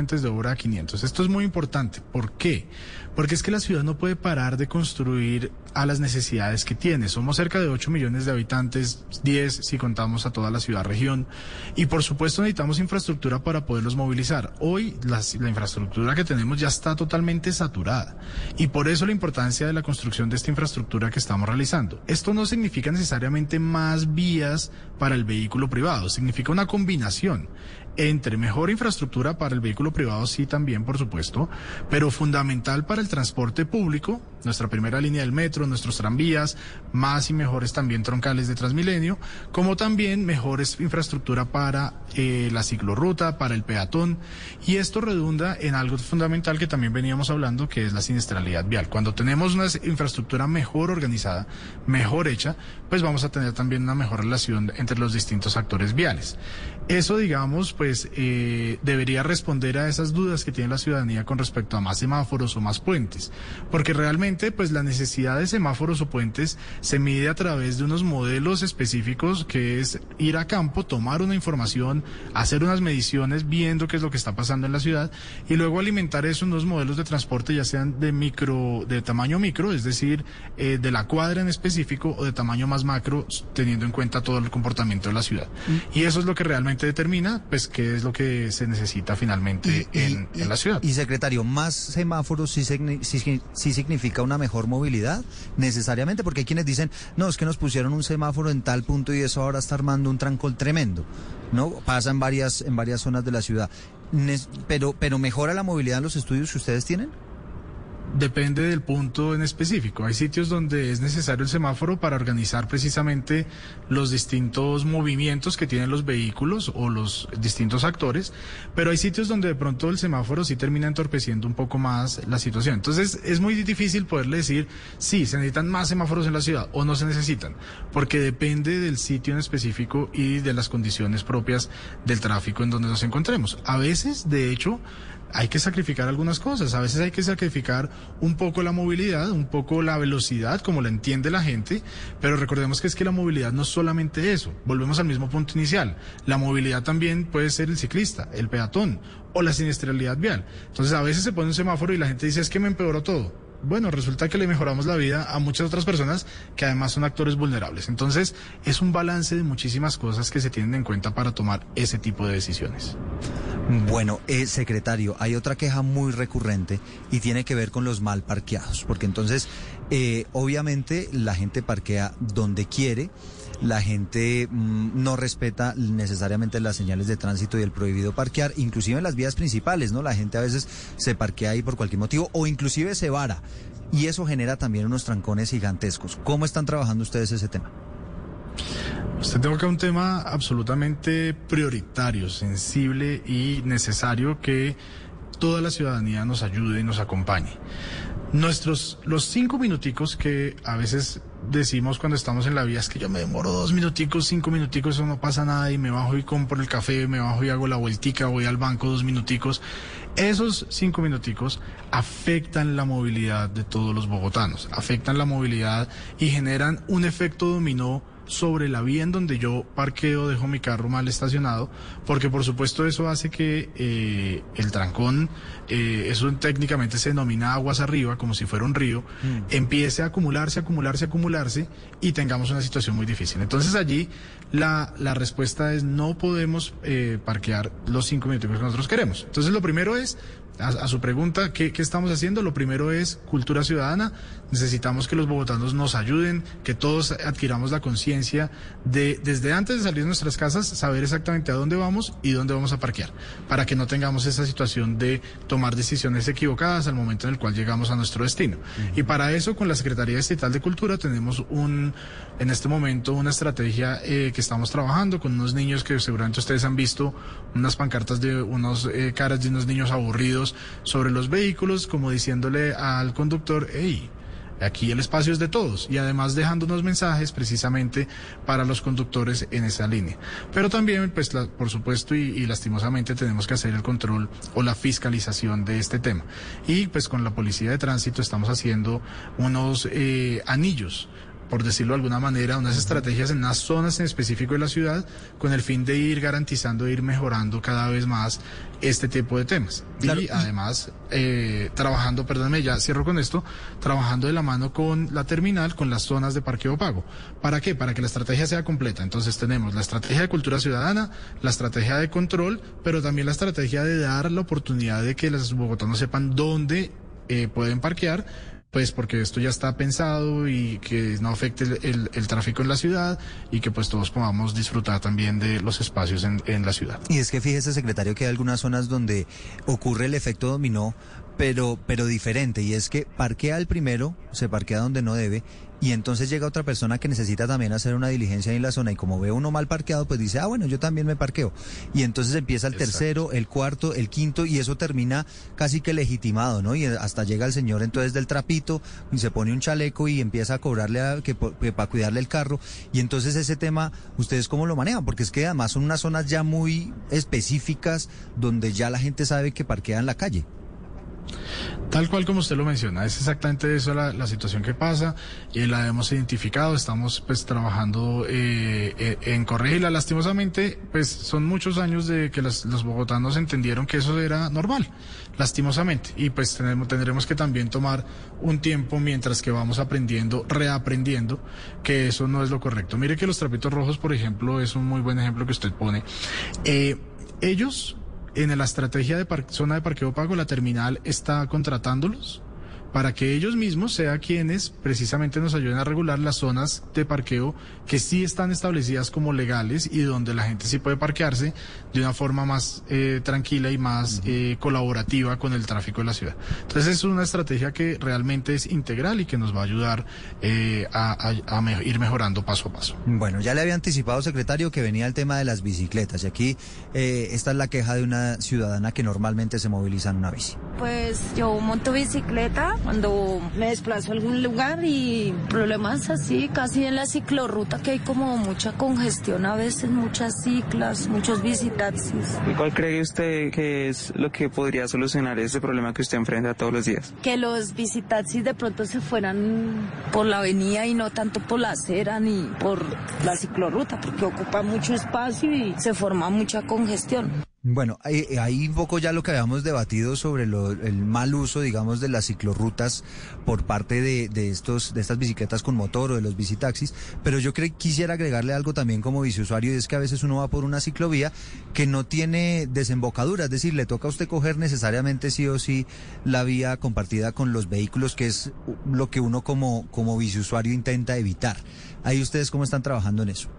de obra a 500. Esto es muy importante. ¿Por qué? Porque es que la ciudad no puede parar de construir a las necesidades que tiene. Somos cerca de 8 millones de habitantes, 10 si contamos a toda la ciudad-región. Y por supuesto necesitamos infraestructura para poderlos movilizar. Hoy la, infraestructura que tenemos ya está totalmente saturada. Y por eso la importancia de la construcción de esta infraestructura que estamos realizando. Esto no significa necesariamente más vías para el vehículo privado, significa una combinación entre mejor infraestructura para el vehículo privado, sí también, por supuesto, pero fundamental para el transporte público, nuestra primera línea del metro, nuestros tranvías, más y mejores también troncales de Transmilenio, como también mejores infraestructura para eh, la ciclorruta, para el peatón, y esto redunda en algo fundamental que también veníamos hablando, que es la siniestralidad vial. Cuando tenemos una infraestructura mejor organizada, mejor hecha, pues vamos a tener también una mejor relación entre los distintos actores viales. Eso, digamos, pues eh, debería responder a esas dudas que tiene la ciudadanía con respecto a más semáforos o más puentes, porque realmente, pues la necesidad de semáforos o puentes se mide a través de unos modelos específicos que es ir a campo, tomar una información, hacer unas mediciones, viendo qué es lo que está pasando en la ciudad y luego alimentar eso en unos modelos de transporte, ya sean de micro, de tamaño micro, es decir, eh, de la cuadra en específico o de tamaño más macro, teniendo en cuenta todo el comportamiento de la ciudad. Mm. Y eso es lo que realmente determina pues qué es lo que se necesita finalmente en, la ciudad. Y secretario, ¿más semáforos sí, sí, significa una mejor movilidad? Necesariamente, porque hay quienes dicen, no, es que nos pusieron un semáforo en tal punto y eso ahora está armando un trancol tremendo. ¿No? Pasa en varias, en varias zonas de la ciudad. pero, pero mejora la movilidad en los estudios que ustedes tienen? Depende del punto en específico. Hay sitios donde es necesario el semáforo para organizar precisamente los distintos movimientos que tienen los vehículos o los distintos actores, pero hay sitios donde de pronto el semáforo sí termina entorpeciendo un poco más la situación. Entonces es muy difícil poderle decir si se necesitan más semáforos en la ciudad o no se necesitan, porque depende del sitio en específico y de las condiciones propias del tráfico en donde nos encontremos. A veces, de hecho, hay que sacrificar algunas cosas. A veces hay que sacrificar un poco la movilidad, un poco la velocidad, como la entiende la gente, pero recordemos que es que la movilidad no es solamente eso. Volvemos al mismo punto inicial. La movilidad también puede ser el ciclista, el peatón o la siniestralidad vial. Entonces a veces se pone un semáforo y la gente dice es que me empeoró todo bueno, resulta que le mejoramos la vida a muchas otras personas que además son actores vulnerables. Entonces, es un balance de muchísimas cosas que se tienen en cuenta para tomar ese tipo de decisiones. Bueno, eh, secretario, hay otra queja muy recurrente y tiene que ver con los mal parqueados, porque entonces, eh, obviamente, la gente parquea donde quiere la gente mm, no respeta necesariamente las señales de tránsito y el prohibido parquear, inclusive en las vías principales, ¿no? La gente a veces se parquea ahí por cualquier motivo o inclusive se vara y eso genera también unos trancones gigantescos. ¿Cómo están trabajando ustedes ese tema? Usted toca un tema absolutamente prioritario, sensible y necesario que toda la ciudadanía nos ayude y nos acompañe. Nuestros, los cinco minuticos que a veces decimos cuando estamos en la vía es que yo me demoro dos minuticos, cinco minuticos, eso no pasa nada y me bajo y compro el café, me bajo y hago la vueltica, voy al banco dos minuticos. Esos cinco minuticos afectan la movilidad de todos los bogotanos, afectan la movilidad y generan un efecto dominó sobre la vía en donde yo parqueo, dejo mi carro mal estacionado, porque por supuesto eso hace que eh, el trancón, eh, eso técnicamente se denomina aguas arriba, como si fuera un río, mm. empiece a acumularse, acumularse, acumularse y tengamos una situación muy difícil. Entonces allí la, la respuesta es no podemos eh, parquear los cinco minutos que nosotros queremos. Entonces lo primero es a, su pregunta, ¿qué, estamos haciendo? Lo primero es cultura ciudadana. Necesitamos que los bogotanos nos ayuden, que todos adquiramos la conciencia de, desde antes de salir de nuestras casas, saber exactamente a dónde vamos y dónde vamos a parquear, para que no tengamos esa situación de tomar decisiones equivocadas al momento en el cual llegamos a nuestro destino. Y para eso, con la Secretaría Estatal de Cultura, tenemos un, en este momento, una estrategia eh, que estamos trabajando con unos niños que seguramente ustedes han visto, unas pancartas de unos eh, caras de unos niños aburridos sobre los vehículos, como diciéndole al conductor, hey, aquí el espacio es de todos y además dejando unos mensajes precisamente para los conductores en esa línea. Pero también, pues, por supuesto y, lastimosamente tenemos que hacer el control o la fiscalización de este tema. Y pues con la policía de tránsito estamos haciendo unos eh, anillos por decirlo de alguna manera, unas estrategias en unas zonas en específico de la ciudad con el fin de ir garantizando, ir mejorando cada vez más este tipo de temas. Y además, eh, trabajando, perdónme, ya cierro con esto, trabajando de la mano con la terminal, con las zonas de parqueo pago. ¿Para qué? Para que la estrategia sea completa. Entonces tenemos la estrategia de cultura ciudadana, la estrategia de control, pero también la estrategia de dar la oportunidad de que los bogotanos sepan dónde eh, pueden parquear pues porque esto ya está pensado y que no afecte el, tráfico en la ciudad y que pues todos podamos disfrutar también de los espacios en, en la ciudad. Y es que fíjese, secretario, que hay algunas zonas donde ocurre el efecto dominó, pero, pero diferente, y es que parquea el primero, se parquea donde no debe, y entonces llega otra persona que necesita también hacer una diligencia en la zona y como ve uno mal parqueado, pues dice, ah, bueno, yo también me parqueo. Y entonces empieza el tercero, el cuarto, el quinto y eso termina casi que legitimado, ¿no? Y hasta llega el señor entonces del trapito y se pone un chaleco y empieza a cobrarle a, que, para cuidarle el carro. Y entonces ese tema, ¿ustedes cómo lo manejan? Porque es que además son unas zonas ya muy específicas donde ya la gente sabe que parquea en la calle. Tal cual como usted lo menciona, es exactamente eso la, situación que pasa y la hemos identificado, estamos pues trabajando eh, eh, en corregirla. Lastimosamente, pues son muchos años de que los, bogotanos entendieron que eso era normal, lastimosamente, y pues tenemos, tendremos que también tomar un tiempo mientras que vamos aprendiendo, reaprendiendo que eso no es lo correcto. Mire que los trapitos rojos, por ejemplo, es un muy buen ejemplo que usted pone. Eh, ellos en la estrategia de zona de parqueo pago, la terminal está contratándolos para que ellos mismos sean quienes precisamente nos ayuden a regular las zonas de parqueo que sí están establecidas como legales y donde la gente sí puede parquearse de una forma más eh, tranquila y más eh, colaborativa con el tráfico de la ciudad. Entonces es una estrategia que realmente es integral y que nos va a ayudar eh, a, ir mejorando paso a paso. Bueno, ya le había anticipado, secretario, que venía el tema de las bicicletas y aquí esta es la queja de una ciudadana que normalmente se moviliza en una bici. Pues yo monto bicicleta cuando me desplazo a algún lugar y problemas así, casi en la ciclorruta que hay como mucha congestión a veces, muchas ciclas, muchos visitaxis. ¿Y cuál cree usted que es lo que podría solucionar ese problema que usted enfrenta todos los días? Que los visitaxis de pronto se fueran por la avenida y no tanto por la acera ni por la ciclorruta, porque ocupa mucho espacio y se forma mucha congestión. Bueno, ahí un poco ya lo que habíamos debatido sobre el mal uso, digamos, de las ciclorrutas por parte de, estos, de estas bicicletas con motor o de los bicitaxis, pero yo creo, quisiera agregarle algo también como biciusuario, y es que a veces uno va por una ciclovía que no tiene desembocadura, es decir, le toca a usted coger necesariamente sí o sí la vía compartida con los vehículos, que es lo que uno como, como biciusuario intenta evitar. Ahí ustedes cómo están trabajando en eso.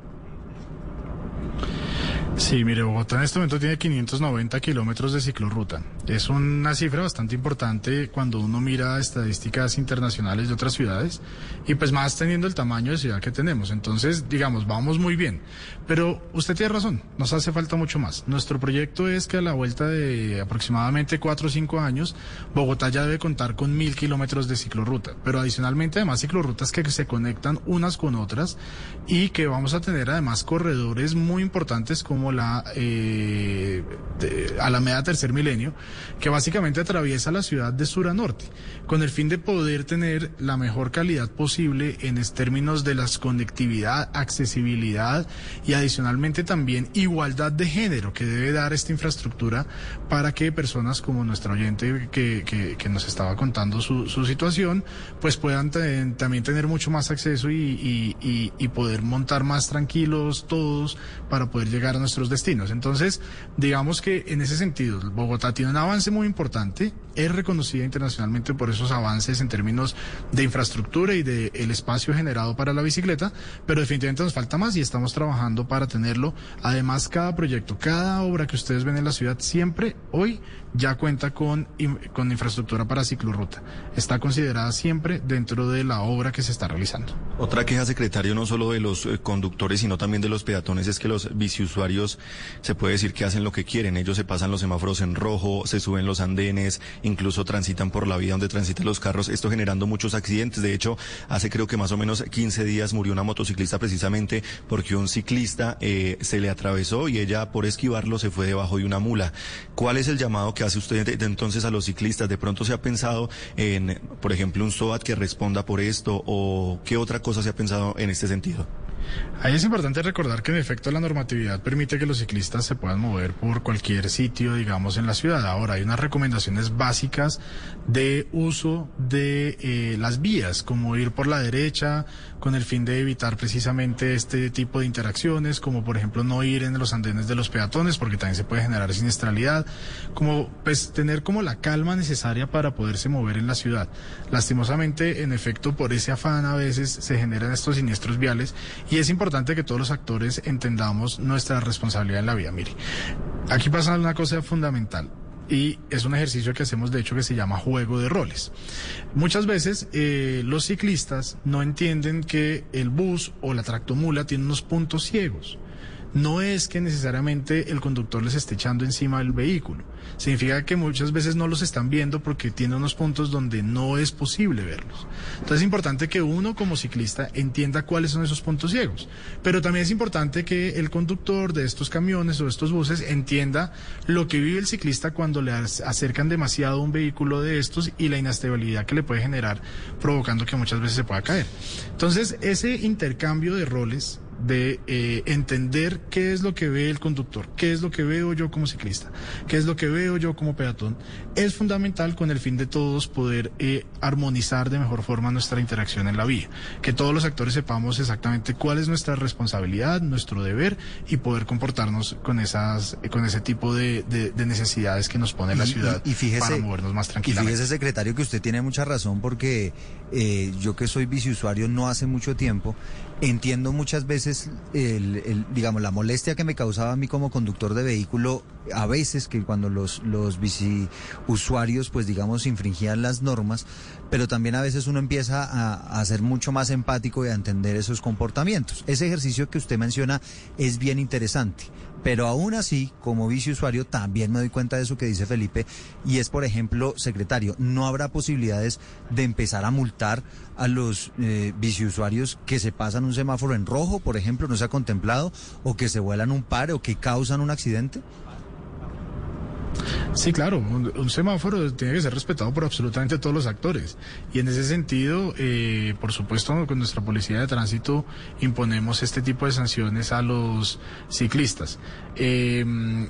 Sí, mire, Bogotá en este momento tiene 590 kilómetros de ciclorruta. Es una cifra bastante importante cuando uno mira estadísticas internacionales de otras ciudades y pues más teniendo el tamaño de ciudad que tenemos. Entonces, digamos, vamos muy bien. Pero usted tiene razón, nos hace falta mucho más. Nuestro proyecto es que a la vuelta de aproximadamente 4 o 5 años, Bogotá ya debe contar con mil kilómetros de ciclorruta. Pero adicionalmente, además, ciclorrutas que se conectan unas con otras y que vamos a tener además corredores muy importantes como la eh, Alameda Tercer Milenio, que básicamente atraviesa la ciudad de sur a norte, con el fin de poder tener la mejor calidad posible en términos de las conectividad, accesibilidad y adicionalmente también igualdad de género que debe dar esta infraestructura para que personas como nuestra oyente que, que, nos estaba contando su, su situación, pues puedan también tener mucho más acceso y, y, y poder montar más tranquilos todos para poder llegar a nuestro destinos. Entonces, digamos que en ese sentido, Bogotá tiene un avance muy importante, es reconocida internacionalmente por esos avances en términos de infraestructura y de el espacio generado para la bicicleta, pero definitivamente nos falta más y estamos trabajando para tenerlo. Además, cada proyecto, cada obra que ustedes ven en la ciudad, siempre hoy ya cuenta con, con infraestructura para ciclorruta. Está considerada siempre dentro de la obra que se está realizando. Otra queja, secretario, no solo de los eh, conductores, sino también de los peatones, es que los biciusuarios se puede decir que hacen lo que quieren. Ellos se pasan los semáforos en rojo, se suben los andenes, incluso transitan por la vía donde transitan los carros, esto generando muchos accidentes. De hecho, hace creo que más o menos 15 días murió una motociclista precisamente porque un ciclista eh, se le atravesó y ella por esquivarlo se fue debajo de una mula. ¿Cuál es el llamado que hace usted entonces a los ciclistas? ¿De pronto se ha pensado en, por ejemplo, un SOAT que responda por esto o qué otra cosa se ha pensado en este sentido? Ahí es importante recordar que en efecto la normatividad permite que los ciclistas se puedan mover por cualquier sitio, digamos, en la ciudad. Ahora hay unas recomendaciones básicas de uso de eh, las vías, como ir por la derecha con el fin de evitar precisamente este tipo de interacciones, como por ejemplo no ir en los andenes de los peatones, porque también se puede generar siniestralidad, como pues tener como la calma necesaria para poderse mover en la ciudad. Lastimosamente, en efecto, por ese afán a veces se generan estos siniestros viales y es importante que todos los actores entendamos nuestra responsabilidad en la vida. Mire, aquí pasa una cosa fundamental y es un ejercicio que hacemos de hecho que se llama juego de roles. Muchas veces eh, los ciclistas no entienden que el bus o la tractomula tiene unos puntos ciegos no es que necesariamente el conductor les esté echando encima el vehículo. Significa que muchas veces no los están viendo porque tiene unos puntos donde no es posible verlos. Entonces es importante que uno como ciclista entienda cuáles son esos puntos ciegos. Pero también es importante que el conductor de estos camiones o de estos buses entienda lo que vive el ciclista cuando le acercan demasiado un vehículo de estos y la inestabilidad que le puede generar provocando que muchas veces se pueda caer. Entonces ese intercambio de roles de eh, entender qué es lo que ve el conductor, qué es lo que veo yo como ciclista, qué es lo que veo yo como peatón, es fundamental con el fin de todos poder eh, armonizar de mejor forma nuestra interacción en la vía, que todos los actores sepamos exactamente cuál es nuestra responsabilidad, nuestro deber y poder comportarnos con esas, con ese tipo de, necesidades que nos pone la ciudad para movernos más tranquilamente. Y fíjese, secretario, que usted tiene mucha razón porque eh, yo que soy biciusuario no hace mucho tiempo Entiendo muchas veces, el, digamos, la molestia que me causaba a mí como conductor de vehículo, a veces que cuando los, los usuarios, pues digamos, infringían las normas, pero también a veces uno empieza a, ser mucho más empático y a entender esos comportamientos. Ese ejercicio que usted menciona es bien interesante. Pero aún así, como viceusuario, también me doy cuenta de eso que dice Felipe, y es, por ejemplo, secretario, no habrá posibilidades de empezar a multar a los eh, viceusuarios que se pasan un semáforo en rojo, por ejemplo, no se ha contemplado, o que se vuelan un par o que causan un accidente. Sí, claro, un, semáforo tiene que ser respetado por absolutamente todos los actores. Y en ese sentido, eh, por supuesto, con nuestra policía de tránsito imponemos este tipo de sanciones a los ciclistas. Eh,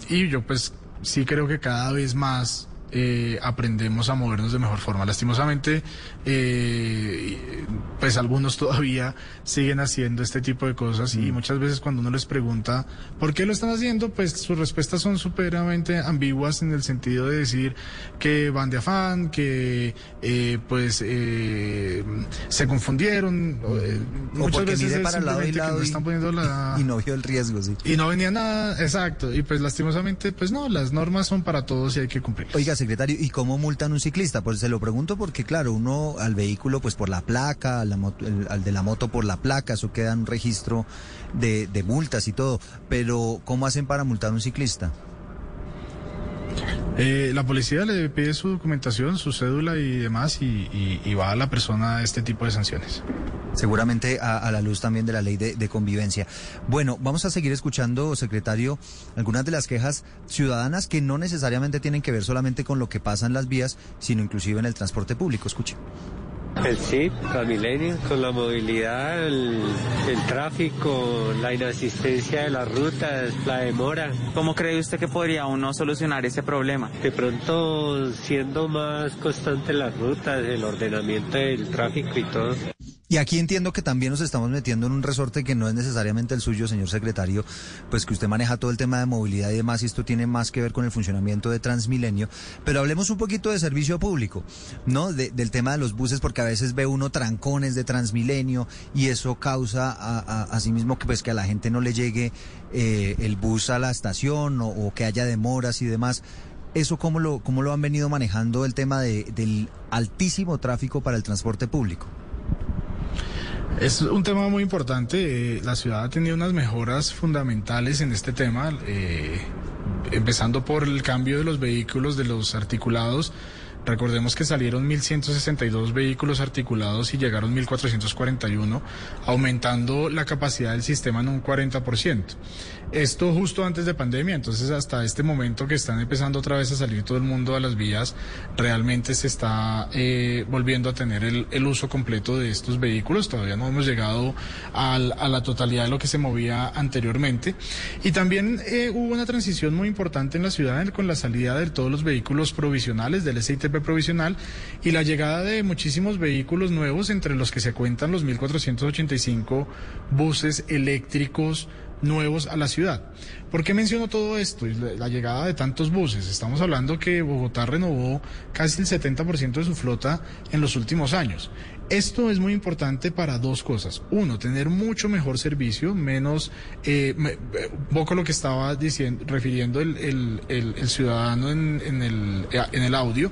y yo pues sí creo que cada vez más eh, aprendemos a movernos de mejor forma. Lastimosamente, eh, pues algunos todavía siguen haciendo este tipo de cosas y mm. muchas veces cuando uno les pregunta por qué lo están haciendo, pues sus respuestas son superamente ambiguas en el sentido de decir que van de afán, que eh, pues se confundieron. muchas veces para el lado y lado están poniendo la... y no vio el riesgo, sí. Y no venía nada, exacto. Y pues lastimosamente, pues no, las normas son para todos y hay que cumplirlas. Oiga, secretario, ¿y cómo multan un ciclista? Pues se lo pregunto porque, claro, uno al vehículo, pues por la placa, al, de la moto por la placa, eso queda en un registro de, multas y todo. Pero, ¿cómo hacen para multar a un ciclista? Eh, la policía le pide su documentación, su cédula y demás y, va a la persona a este tipo de sanciones. Seguramente a, la luz también de la ley de, convivencia. Bueno, vamos a seguir escuchando, secretario, algunas de las quejas ciudadanas que no necesariamente tienen que ver solamente con lo que pasa en las vías, sino inclusive en el transporte público. Escuche. El sí, Transmilenio, con la movilidad, el, tráfico, la inasistencia de las rutas, la demora. ¿Cómo cree usted que podría uno solucionar ese problema? De pronto, siendo más constante las rutas, el ordenamiento del tráfico y todo. Y aquí entiendo que también nos estamos metiendo en un resorte que no es necesariamente el suyo, señor secretario, pues que usted maneja todo el tema de movilidad y demás, y esto tiene más que ver con el funcionamiento de Transmilenio. Pero hablemos un poquito de servicio público, ¿no? del tema de los buses, porque a veces ve uno trancones de Transmilenio y eso causa a, sí mismo que, pues, que a la gente no le llegue eh, el bus a la estación o, que haya demoras y demás. ¿Eso cómo lo, cómo lo han venido manejando el tema de, del altísimo tráfico para el transporte público? Es un tema muy importante. Eh, la ciudad ha tenido unas mejoras fundamentales en este tema, eh, empezando por el cambio de los vehículos, de los articulados. Recordemos que salieron 1.162 vehículos articulados y llegaron 1.441, aumentando la capacidad del sistema en un 40%. Esto justo antes de pandemia, entonces hasta este momento que están empezando otra vez a salir todo el mundo a las vías, realmente se está eh, volviendo a tener el, el, uso completo de estos vehículos. Todavía no hemos llegado a la totalidad de lo que se movía anteriormente. Y también eh, hubo una transición muy importante en la ciudad con la salida de todos los vehículos provisionales del Provisional y la llegada de muchísimos vehículos nuevos, entre los que se cuentan los 1.485 buses eléctricos nuevos a la ciudad. ¿Por qué menciono todo esto? La, llegada de tantos buses. Estamos hablando que Bogotá renovó casi el 70% de su flota en los últimos años. Esto es muy importante para dos cosas. Uno, tener mucho mejor servicio, menos, eh, un poco lo que estaba diciendo, refiriendo el, el, el, ciudadano en, en, el, en el audio.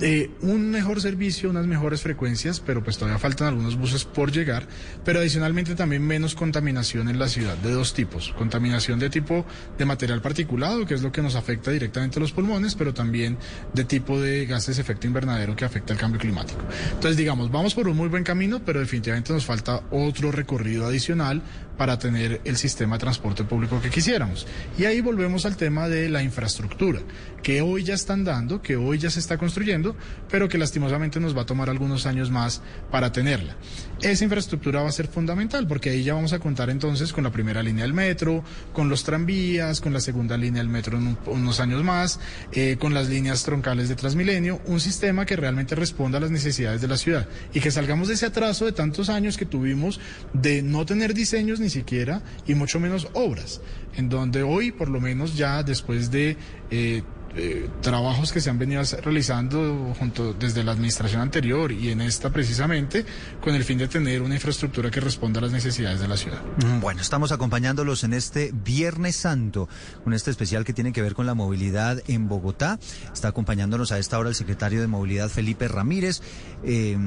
Eh, un mejor servicio, unas mejores frecuencias, pero pues todavía faltan algunos buses por llegar, pero adicionalmente también menos contaminación en la ciudad de dos tipos. Contaminación de tipo de material particulado, que es lo que nos afecta directamente a los pulmones, pero también de tipo de gases de efecto invernadero que afecta al cambio climático. Entonces, digamos, vamos por un muy buen camino, pero definitivamente nos falta otro recorrido adicional para tener el sistema de transporte público que quisiéramos. Y ahí volvemos al tema de la infraestructura, que hoy ya están dando, que hoy ya se está construyendo, pero que lastimosamente nos va a tomar algunos años más para tenerla. Esa infraestructura va a ser fundamental, porque ahí ya vamos a contar entonces con la primera línea del metro, con los tranvías, con la segunda línea del metro en unos años más, eh, con las líneas troncales de Transmilenio, un sistema que realmente responda a las necesidades de la ciudad y que salgamos de ese atraso de tantos años que tuvimos de no tener diseños ni siquiera y mucho menos obras, en donde hoy por lo menos ya después de eh, eh, trabajos que se han venido realizando junto desde la administración anterior y en esta precisamente con el fin de tener una infraestructura que responda a las necesidades de la ciudad. Mm, bueno, estamos acompañándolos en este Viernes Santo, con este especial que tiene que ver con la movilidad en Bogotá. Está acompañándonos a esta hora el secretario de Movilidad Felipe Ramírez, eh,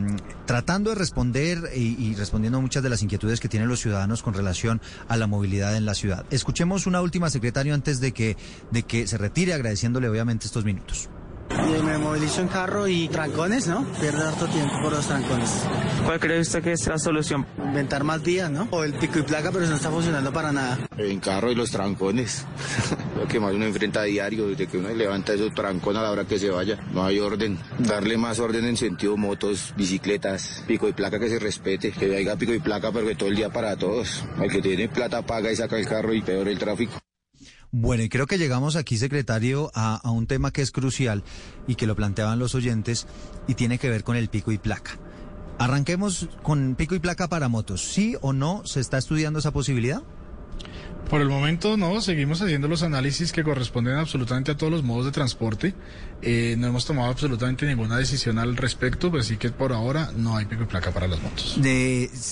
tratando de responder y, respondiendo a muchas de las inquietudes que tienen los ciudadanos con relación a la movilidad en la ciudad. Escuchemos una última, secretario, antes de que, de que se retire, agradeciéndole obviamente estos minutos. Y me movilizo en carro y trancones, ¿no? Pierde harto tiempo por los trancones. ¿Cuál cree usted que es la solución? Inventar más vías, ¿no? O el pico y placa, pero eso no está funcionando para nada. En carro y los trancones. Lo que más uno enfrenta a diario, desde que uno levanta esos trancones a la hora que se vaya. No hay orden. Darle más orden en sentido motos, bicicletas, pico y placa que se respete. Que haya pico y placa, pero que todo el día para todos. El que tiene plata paga y saca el carro y peor el tráfico. Bueno, y creo que llegamos aquí, secretario, a, un tema que es crucial y que lo planteaban los oyentes y tiene que ver con el pico y placa. Arranquemos con pico y placa para motos. ¿Sí o no se está estudiando esa posibilidad? Por el momento no, seguimos haciendo los análisis que corresponden absolutamente a todos los modos de transporte. Eh, no hemos tomado absolutamente ninguna decisión al respecto, pues sí que por ahora no hay pico y placa para las motos.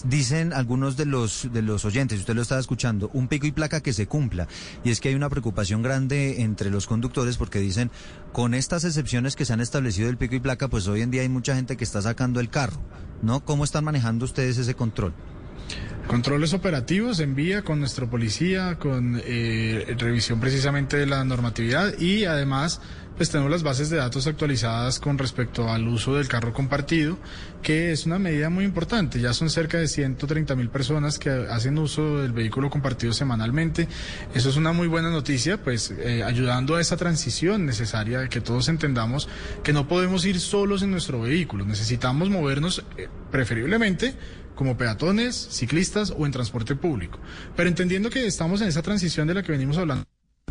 Dicen algunos de los de los oyentes, usted lo estaba escuchando, un pico y placa que se cumpla. Y es que hay una preocupación grande entre los conductores porque dicen, con estas excepciones que se han establecido del pico y placa, pues hoy en día hay mucha gente que está sacando el carro, ¿no? ¿Cómo están manejando ustedes ese control? Controles operativos en vía con nuestra policía, con eh, revisión precisamente de la normatividad y además pues tenemos las bases de datos actualizadas con respecto al uso del carro compartido, que es una medida muy importante. Ya son cerca de 130 mil personas que hacen uso del vehículo compartido semanalmente. Eso es una muy buena noticia, pues eh, ayudando a esa transición necesaria de que todos entendamos que no podemos ir solos en nuestro vehículo. Necesitamos movernos eh, preferiblemente como peatones, ciclistas o en transporte público. Pero entendiendo que estamos en esa transición de la que venimos hablando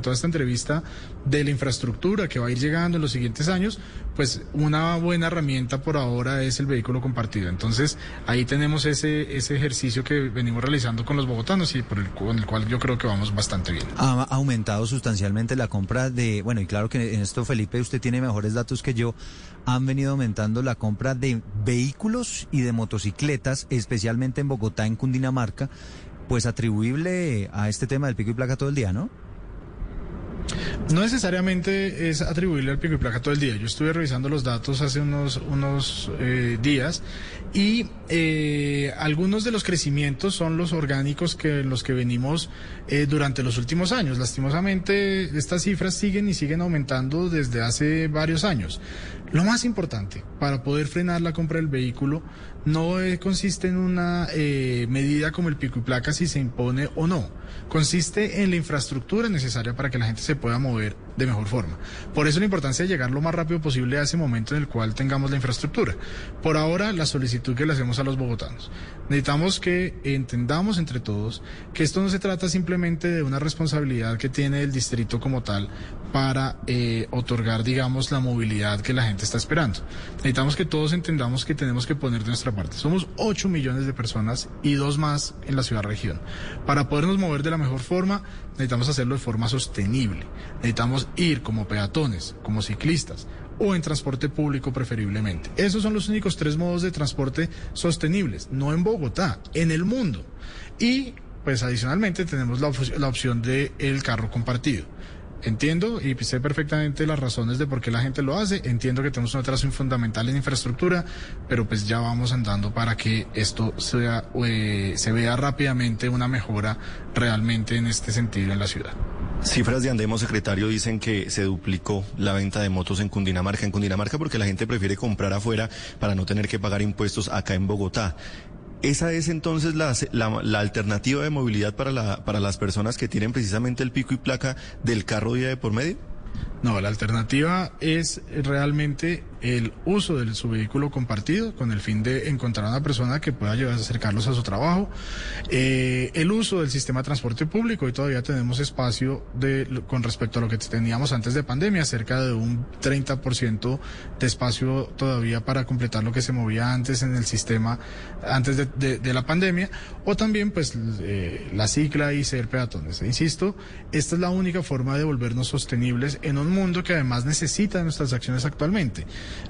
toda esta entrevista de la infraestructura que va a ir llegando en los siguientes años, pues una buena herramienta por ahora es el vehículo compartido. Entonces ahí tenemos ese, ese ejercicio que venimos realizando con los bogotanos y por el, con el cual yo creo que vamos bastante bien. Ha aumentado sustancialmente la compra de, bueno, y claro que en esto Felipe usted tiene mejores datos que yo, han venido aumentando la compra de vehículos y de motocicletas, especialmente en Bogotá, en Cundinamarca, pues atribuible a este tema del pico y placa todo el día, ¿no? No necesariamente es atribuirle al pico y placa todo el día. Yo estuve revisando los datos hace unos, unos eh, días y eh, algunos de los crecimientos son los orgánicos que los que venimos eh, durante los últimos años. Lastimosamente, estas cifras siguen y siguen aumentando desde hace varios años. Lo más importante para poder frenar la compra del vehículo no consiste en una medida como el pico y placa si se impone o no. Consiste en la infraestructura necesaria para que la gente se pueda mover de mejor forma. Por eso la importancia de llegar lo más rápido posible a ese momento en el cual tengamos la infraestructura. Por ahora, la solicitud que le hacemos a los bogotanos. Necesitamos que entendamos entre todos que esto no se trata simplemente de una responsabilidad que tiene el distrito como tal para eh, otorgar, digamos, la movilidad que la gente está esperando. Necesitamos que todos entendamos que tenemos que poner de nuestra parte. Somos 8 millones de personas y dos más en la ciudad-región. Para podernos mover de la mejor forma, necesitamos hacerlo de forma sostenible. Necesitamos ir como peatones, como ciclistas o en transporte público preferiblemente. Esos son los únicos tres modos de transporte sostenibles, no en Bogotá, en el mundo. Y pues adicionalmente tenemos la, opción del el carro compartido. Entiendo y sé perfectamente las razones de por qué la gente lo hace. Entiendo que tenemos un atraso fundamental en infraestructura, pero pues ya vamos andando para que esto eh, se vea rápidamente una mejora realmente en este sentido en la ciudad. Cifras de Andemos, secretario, dicen que se duplicó la venta de motos en Cundinamarca. En Cundinamarca porque la gente prefiere comprar afuera para no tener que pagar impuestos acá en Bogotá. ¿Esa es entonces la, la, la, alternativa de movilidad para, la, para las personas que tienen precisamente el pico y placa del carro día de por medio? No, la alternativa es realmente el uso de su vehículo compartido con el fin de encontrar a una persona que pueda llevar a acercarlos a su trabajo. Eh, el uso del sistema de transporte público y todavía tenemos espacio de, con respecto a lo que teníamos antes de pandemia, cerca de un 30% de espacio todavía para completar lo que se movía antes en el sistema, antes de, la pandemia, o también pues eh, la cicla y ser peatones. Insisto, esta es la única forma de volvernos sostenibles en un mundo que además necesita nuestras acciones actualmente.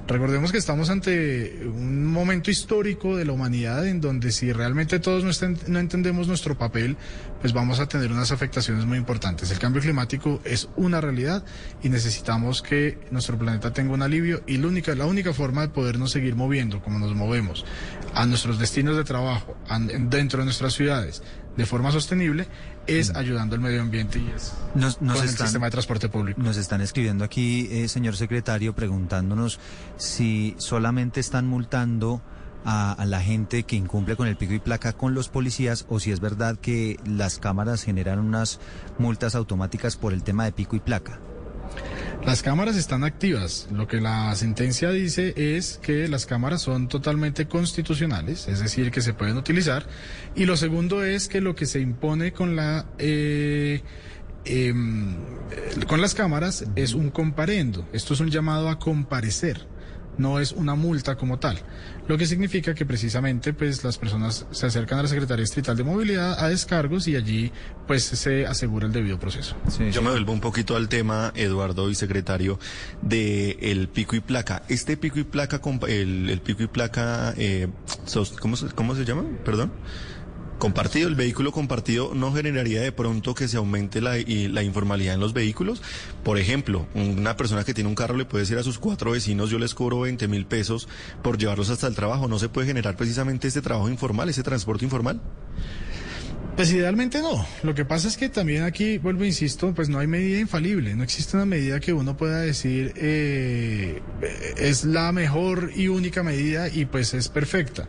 Recordemos que estamos ante un momento histórico de la humanidad en donde si realmente todos no, entendemos nuestro papel, pues vamos a tener unas afectaciones muy importantes. El cambio climático es una realidad y necesitamos que nuestro planeta tenga un alivio y la única, la única forma de podernos seguir moviendo como nos movemos a nuestros destinos de trabajo, dentro de nuestras ciudades, de forma sostenible es ayudando al medio ambiente y es nos, nos con están, el sistema de transporte público. Nos están escribiendo aquí, eh, señor secretario, preguntándonos si solamente están multando a, a, la gente que incumple con el pico y placa con los policías o si es verdad que las cámaras generan unas multas automáticas por el tema de pico y placa. Las cámaras están activas. Lo que la sentencia dice es que las cámaras son totalmente constitucionales, es decir, que se pueden utilizar. Y lo segundo es que lo que se impone con la eh, eh, con las cámaras es un comparendo. Esto es un llamado a comparecer no es una multa como tal. Lo que significa que precisamente pues las personas se acercan a la Secretaría Distrital de Movilidad a descargos y allí pues se asegura el debido proceso. Sí, Yo sí. me vuelvo un poquito al tema, Eduardo y secretario, de el pico y placa. Este pico y placa, el, el pico y placa, eh, ¿cómo, ¿cómo se llama? Perdón. Compartido, el vehículo compartido no generaría de pronto que se aumente la, y la informalidad en los vehículos. Por ejemplo, una persona que tiene un carro le puede decir a sus cuatro vecinos, yo les cobro 20 mil pesos por llevarlos hasta el trabajo. ¿No se puede generar precisamente este trabajo informal, ese transporte informal? Pues idealmente no. Lo que pasa es que también aquí, vuelvo insisto, pues no hay medida infalible. No existe una medida que uno pueda decir eh, es la mejor y única medida y pues es perfecta.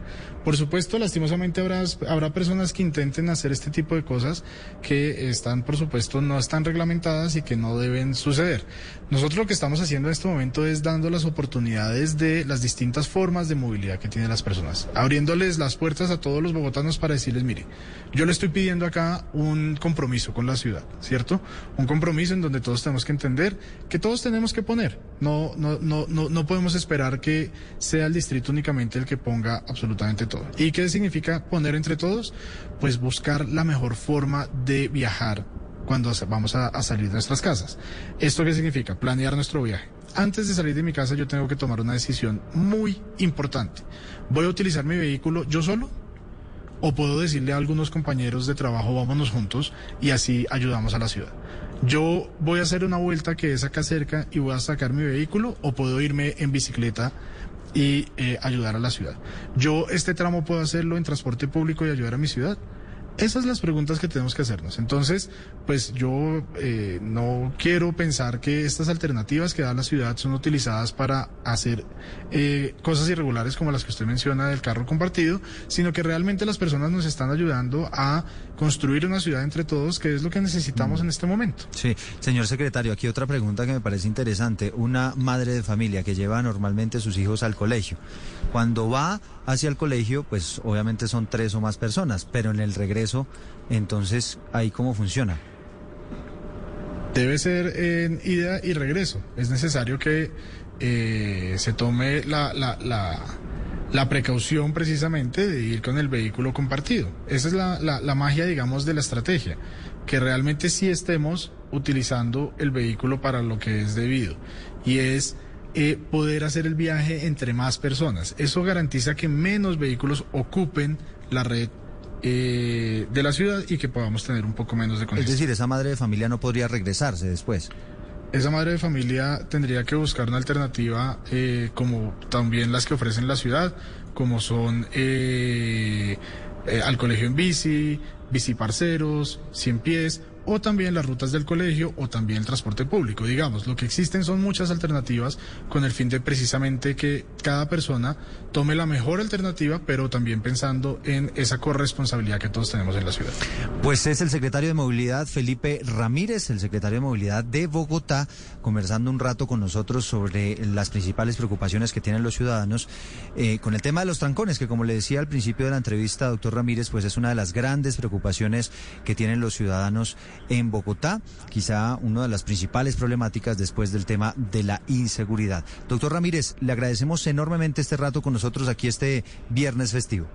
Por supuesto, lastimosamente habrá, habrá personas que intenten hacer este tipo de cosas que están, por supuesto, no están reglamentadas y que no deben suceder. Nosotros lo que estamos haciendo en este momento es dando las oportunidades de las distintas formas de movilidad que tienen las personas, abriéndoles las puertas a todos los bogotanos para decirles, mire, yo le estoy pidiendo acá un compromiso con la ciudad, ¿cierto? Un compromiso en donde todos tenemos que entender que todos tenemos que poner. No, no, no, no, no podemos esperar que sea el distrito únicamente el que ponga absolutamente todo. ¿Y qué significa poner entre todos? Pues buscar la mejor forma de viajar cuando vamos a, salir de nuestras casas. ¿Esto qué significa? Planear nuestro viaje. Antes de salir de mi casa yo tengo que tomar una decisión muy importante. ¿Voy a utilizar mi vehículo yo solo? ¿O puedo decirle a algunos compañeros de trabajo vámonos juntos y así ayudamos a la ciudad? Yo voy a hacer una vuelta que es acá cerca y voy a sacar mi vehículo o puedo irme en bicicleta y eh, ayudar a la ciudad. Yo este tramo puedo hacerlo en transporte público y ayudar a mi ciudad. Esas son las preguntas que tenemos que hacernos. Entonces, pues yo eh, no quiero pensar que estas alternativas que da la ciudad son utilizadas para hacer eh, cosas irregulares como las que usted menciona del carro compartido, sino que realmente las personas nos están ayudando a construir una ciudad entre todos, que es lo que necesitamos en este momento. Sí, señor secretario, aquí otra pregunta que me parece interesante. Una madre de familia que lleva normalmente sus hijos al colegio, cuando va hacia el colegio, pues obviamente son tres o más personas, pero en el regreso, entonces, ¿ahí cómo funciona? Debe ser en ida y regreso. Es necesario que eh, se tome la, precaución precisamente de ir con el vehículo compartido. Esa es la, la magia, digamos, de la estrategia, que realmente sí estemos utilizando el vehículo para lo que es debido. Y es eh, poder hacer el viaje entre más personas. Eso garantiza que menos vehículos ocupen la red eh, de la ciudad y que podamos tener un poco menos de congestión. Es decir, esa madre de familia no podría regresarse después. Esa madre de familia tendría que buscar una alternativa eh, como también las que ofrecen la ciudad, como son eh, eh, al colegio en bici, bici parceros, 100 pies o también las rutas del colegio o también el transporte público. Digamos, lo que existen son muchas alternativas con el fin de precisamente que cada persona tome la mejor alternativa, pero también pensando en esa corresponsabilidad que todos tenemos en la ciudad. Pues es el secretario de Movilidad, Felipe Ramírez, el secretario de Movilidad de Bogotá, conversando un rato con nosotros sobre las principales preocupaciones que tienen los ciudadanos eh, con el tema de los trancones, que como le decía al principio de la entrevista, doctor Ramírez, pues es una de las grandes preocupaciones que tienen los ciudadanos en Bogotá, quizá una de las principales problemáticas después del tema de la inseguridad. Doctor Ramírez, le agradecemos enormemente este rato con nosotros aquí este viernes festivo.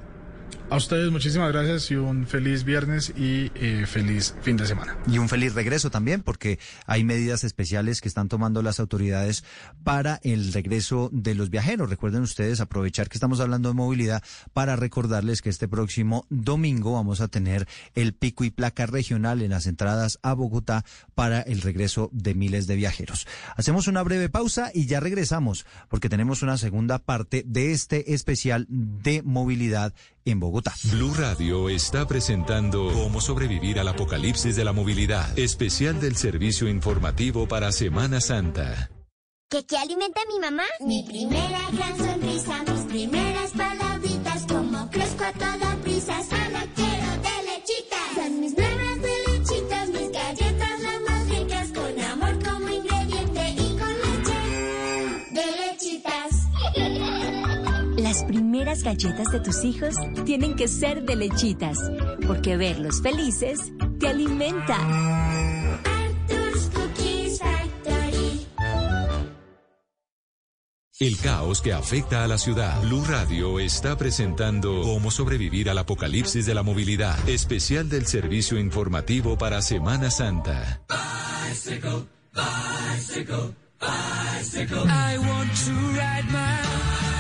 A ustedes muchísimas gracias y un feliz viernes y eh, feliz fin de semana. Y un feliz regreso también, porque hay medidas especiales que están tomando las autoridades para el regreso de los viajeros. Recuerden ustedes aprovechar que estamos hablando de movilidad para recordarles que este próximo domingo vamos a tener el pico y placa regional en las entradas a Bogotá para el regreso de miles de viajeros. Hacemos una breve pausa y ya regresamos, porque tenemos una segunda parte de este especial de movilidad en Bogotá. Blue Radio está presentando Cómo sobrevivir al apocalipsis de la movilidad, especial del servicio informativo para Semana Santa. ¿Qué, qué alimenta a mi mamá? Mi primera gran sonrisa, mis primeras palabritas, como crezco a toda prisa, primeras galletas de tus hijos tienen que ser de lechitas, porque verlos felices te alimenta. Arthur's Cookies Factory. El caos que afecta a la ciudad. Blue Radio está presentando Cómo sobrevivir al apocalipsis de la movilidad, especial del servicio informativo para Semana Santa. Bicycle, bicycle, bicycle. I want to ride my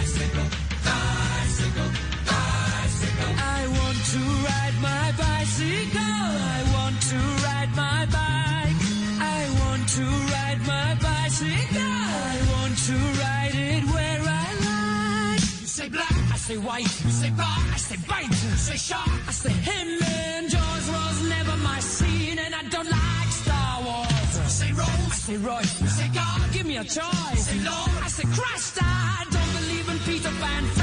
bicycle, bicycle, bicycle. I want to ride my bicycle. I want to ride my bike. I want to ride my bicycle. I want to ride it where I like. You say black, I say white. You say bar, I say bite. You say shark, I say him. And Jaws was never my scene, and I don't like Star Wars. You say Rose, I say Roy. You say God, give me a choice. You say Lord, I say Christ. I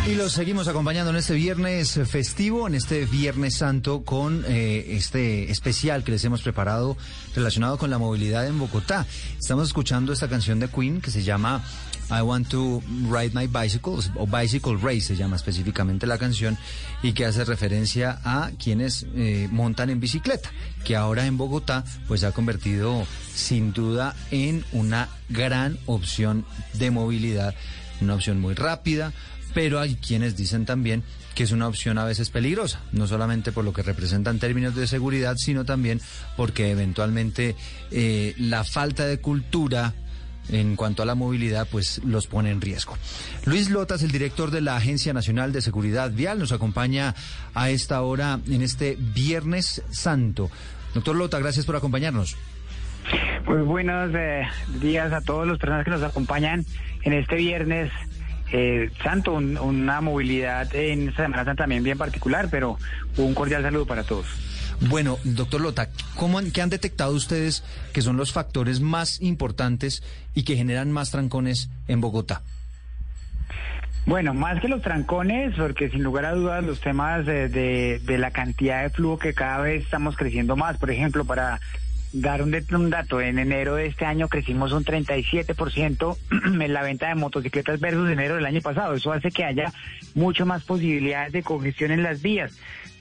Y los seguimos acompañando en este viernes festivo, en este viernes santo, con eh, este especial que les hemos preparado relacionado con la movilidad en Bogotá. Estamos escuchando esta canción de Queen que se llama I Want to Ride My Bicycle, o Bicycle Race se llama específicamente la canción, y que hace referencia a quienes eh, montan en bicicleta, que ahora en Bogotá pues se ha convertido sin duda en una gran opción de movilidad, una opción muy rápida, pero hay quienes dicen también que es una opción a veces peligrosa, no solamente por lo que representa en términos de seguridad, sino también porque eventualmente eh, la falta de cultura en cuanto a la movilidad, pues los pone en riesgo. Luis Lotas, el director de la Agencia Nacional de Seguridad Vial, nos acompaña a esta hora en este Viernes Santo. Doctor Lota, gracias por acompañarnos. Pues buenos eh, días a todas las personas que nos acompañan en este viernes eh, santo, un- una movilidad en esta Semana Santa también bien particular, pero un cordial saludo para todos. Bueno, doctor Lota, ¿cómo han, ¿qué han detectado ustedes que son los factores más importantes y que generan más trancones en Bogotá? Bueno, más que los trancones, porque sin lugar a dudas los temas de, de- de la cantidad de flujo que cada vez estamos creciendo más. Por ejemplo, para dar un, dato, en enero de este año crecimos un 37% en la venta de motocicletas versus enero del año pasado. Eso hace que haya mucho más posibilidades de congestión en las vías.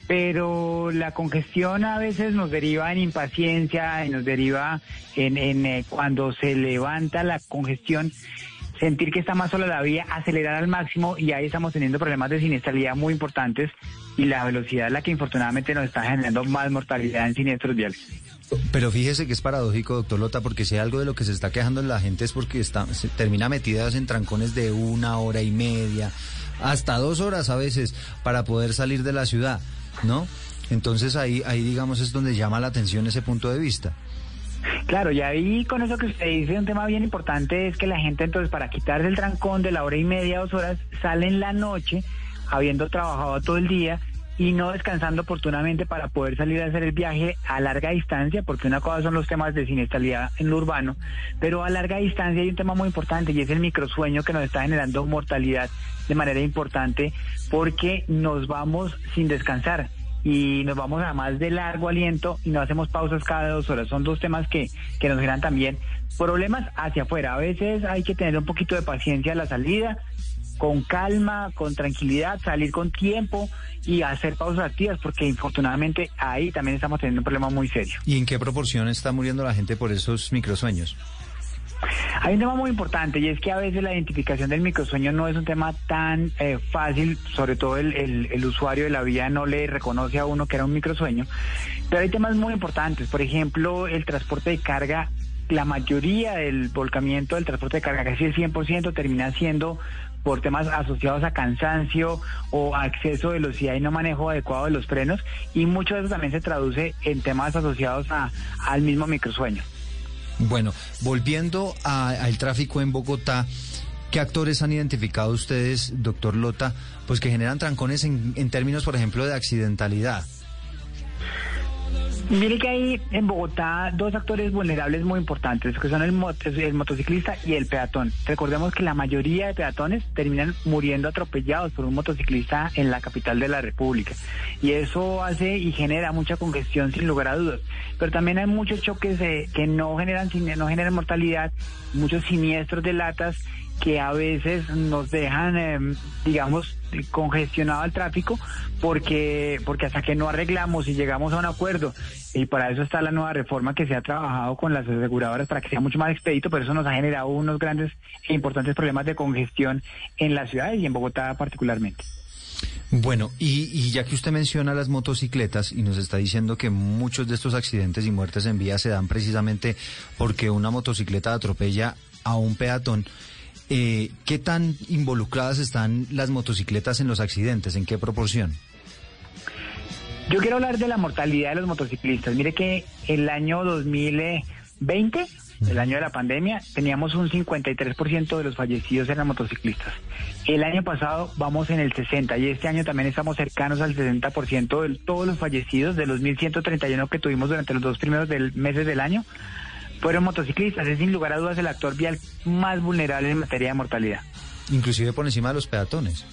Pero la congestión a veces nos deriva en impaciencia, y nos deriva en, en, eh, cuando se levanta la congestión sentir que está más sola la vía, acelerar al máximo y ahí estamos teniendo problemas de siniestralidad muy importantes y la velocidad es la que infortunadamente nos está generando más mortalidad en siniestros viales. Pero fíjese que es paradójico, doctor Lota, porque si algo de lo que se está quejando la gente es porque está, se termina metidas en trancones de una hora y media, hasta dos horas a veces, para poder salir de la ciudad, ¿no? Entonces ahí, ahí digamos es donde llama la atención ese punto de vista. Claro, y ahí con eso que usted dice, un tema bien importante es que la gente entonces para quitarse el trancón de la hora y media, dos horas, sale en la noche, habiendo trabajado todo el día y no descansando oportunamente para poder salir a hacer el viaje a larga distancia, porque una cosa son los temas de siniestralidad en lo urbano, pero a larga distancia hay un tema muy importante y es el microsueño que nos está generando mortalidad de manera importante porque nos vamos sin descansar y nos vamos a más de largo aliento y no hacemos pausas cada dos horas. Son dos temas que, que nos generan también problemas hacia afuera. A veces hay que tener un poquito de paciencia a la salida, con calma, con tranquilidad, salir con tiempo y hacer pausas activas, porque infortunadamente ahí también estamos teniendo un problema muy serio. ¿Y en qué proporción está muriendo la gente por esos microsueños? Hay un tema muy importante y es que a veces la identificación del microsueño no es un tema tan eh, fácil, sobre todo el, el- usuario de la vía no le reconoce a uno que era un microsueño, pero hay temas muy importantes, por ejemplo, el transporte de carga, la mayoría del volcamiento del transporte de carga, casi el 100% termina siendo por temas asociados a cansancio o a exceso de velocidad y no manejo adecuado de los frenos y mucho de eso también se traduce en temas asociados a- al mismo microsueño. Bueno, volviendo al tráfico en Bogotá, ¿qué actores han identificado ustedes, doctor Lota, pues que generan trancones en, en términos, por ejemplo, de accidentalidad? Mire que hay en Bogotá dos actores vulnerables muy importantes, que son el, mot- el motociclista y el peatón. Recordemos que la mayoría de peatones terminan muriendo atropellados por un motociclista en la capital de la República. Y eso hace y genera mucha congestión sin lugar a dudas. Pero también hay muchos choques eh, que no generan, no generan mortalidad, muchos siniestros de latas que a veces nos dejan, eh, digamos, congestionado el tráfico porque, porque hasta que no arreglamos y llegamos a un acuerdo, y para eso está la nueva reforma que se ha trabajado con las aseguradoras para que sea mucho más expedito, pero eso nos ha generado unos grandes e importantes problemas de congestión en las ciudades y en Bogotá particularmente. Bueno, y, y ya que usted menciona las motocicletas y nos está diciendo que muchos de estos accidentes y muertes en vía se dan precisamente porque una motocicleta atropella a un peatón, eh, ¿qué tan involucradas están las motocicletas en los accidentes? ¿En qué proporción? Yo quiero hablar de la mortalidad de los motociclistas. Mire que el año 2020, el año de la pandemia, teníamos un 53% de los fallecidos eran motociclistas. El año pasado vamos en el 60 y este año también estamos cercanos al 60% de todos los fallecidos de los 1.131 que tuvimos durante los dos primeros del- meses del año fueron motociclistas. Es sin lugar a dudas el actor vial más vulnerable en materia de mortalidad. Inclusive por encima de los peatones.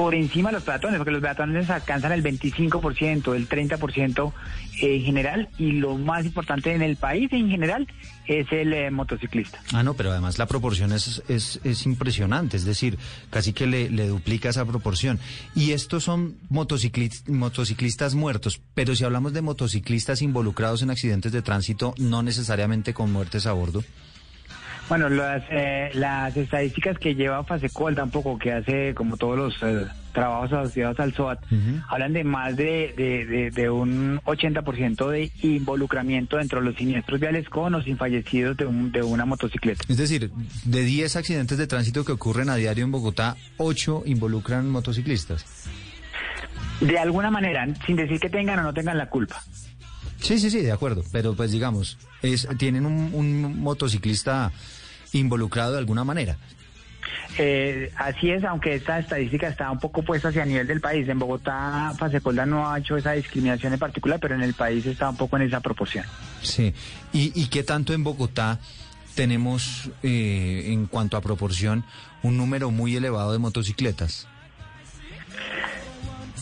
Por encima de los peatones, porque los peatones alcanzan el 25%, el 30% en general, y lo más importante en el país en general es el eh, motociclista. Ah, no, pero además la proporción es, es, es impresionante, es decir, casi que le, le duplica esa proporción. Y estos son motociclis- motociclistas muertos, pero si hablamos de motociclistas involucrados en accidentes de tránsito, no necesariamente con muertes a bordo. Bueno, las, eh, las estadísticas que lleva Fasecol tampoco, que hace como todos los eh, trabajos asociados al SOAT, hablan de más de, de, de- de un 80% de involucramiento dentro de los siniestros viales con o sin fallecidos de, un- de una motocicleta. Es decir, de 10 accidentes de tránsito que ocurren a diario en Bogotá, 8 involucran motociclistas. De alguna manera, sin decir que tengan o no tengan la culpa. Sí, sí, sí, de acuerdo. Pero pues digamos, es, tienen un, un motociclista involucrado de alguna manera. Eh, así es, aunque esta estadística está un poco puesta hacia nivel del país. En Bogotá, Fasecolda no ha hecho esa discriminación en particular, pero en el país está un poco en esa proporción. Sí. ¿Y, y qué tanto en Bogotá tenemos, eh, en cuanto a proporción, un número muy elevado de motocicletas?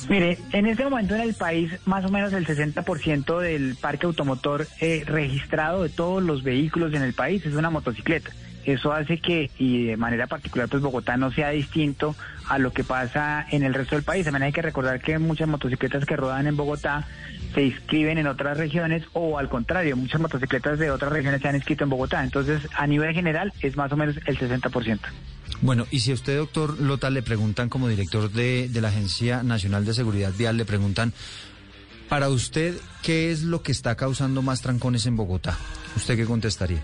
Mire, en este momento en el país, más o menos el 60% del parque automotor eh, registrado de todos los vehículos en el país es una motocicleta. Eso hace que, y de manera particular, pues Bogotá no sea distinto a lo que pasa en el resto del país. También hay que recordar que muchas motocicletas que rodan en Bogotá se inscriben en otras regiones o al contrario, muchas motocicletas de otras regiones se han inscrito en Bogotá. Entonces, a nivel general, es más o menos el 60%. Bueno, y si a usted, doctor Lota, le preguntan como director de, de la Agencia Nacional de Seguridad Vial, le preguntan, para usted, ¿qué es lo que está causando más trancones en Bogotá? ¿Usted qué contestaría?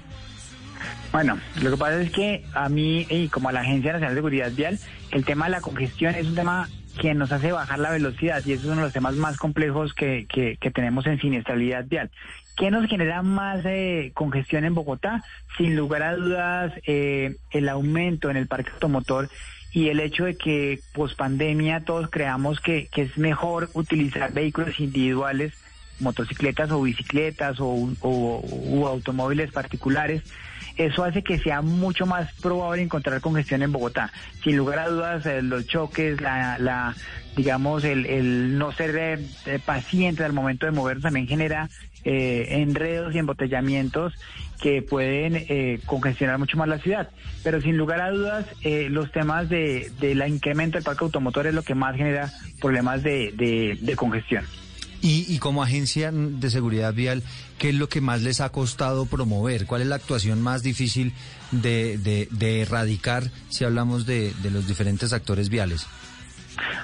Bueno, lo que pasa es que a mí y como a la Agencia Nacional de Seguridad Vial, el tema de la congestión es un tema que nos hace bajar la velocidad y es uno de los temas más complejos que, que, que tenemos en siniestralidad vial. ¿Qué nos genera más eh, congestión en Bogotá? Sin lugar a dudas, eh, el aumento en el parque automotor y el hecho de que post pandemia todos creamos que, que es mejor utilizar vehículos individuales, motocicletas o bicicletas o- o automóviles particulares. Eso hace que sea mucho más probable encontrar congestión en Bogotá. Sin lugar a dudas, eh, los choques, la, la digamos, el, no ser eh, eh, paciente al momento de moverse también genera eh, enredos y embotellamientos que pueden eh, congestionar mucho más la ciudad. Pero sin lugar a dudas, eh, los temas de, la incremento del parque automotor es lo que más genera problemas de, de, de congestión. Y, y como agencia de seguridad vial, ¿qué es lo que más les ha costado promover? ¿Cuál es la actuación más difícil de, de- de erradicar si hablamos de, de los diferentes actores viales?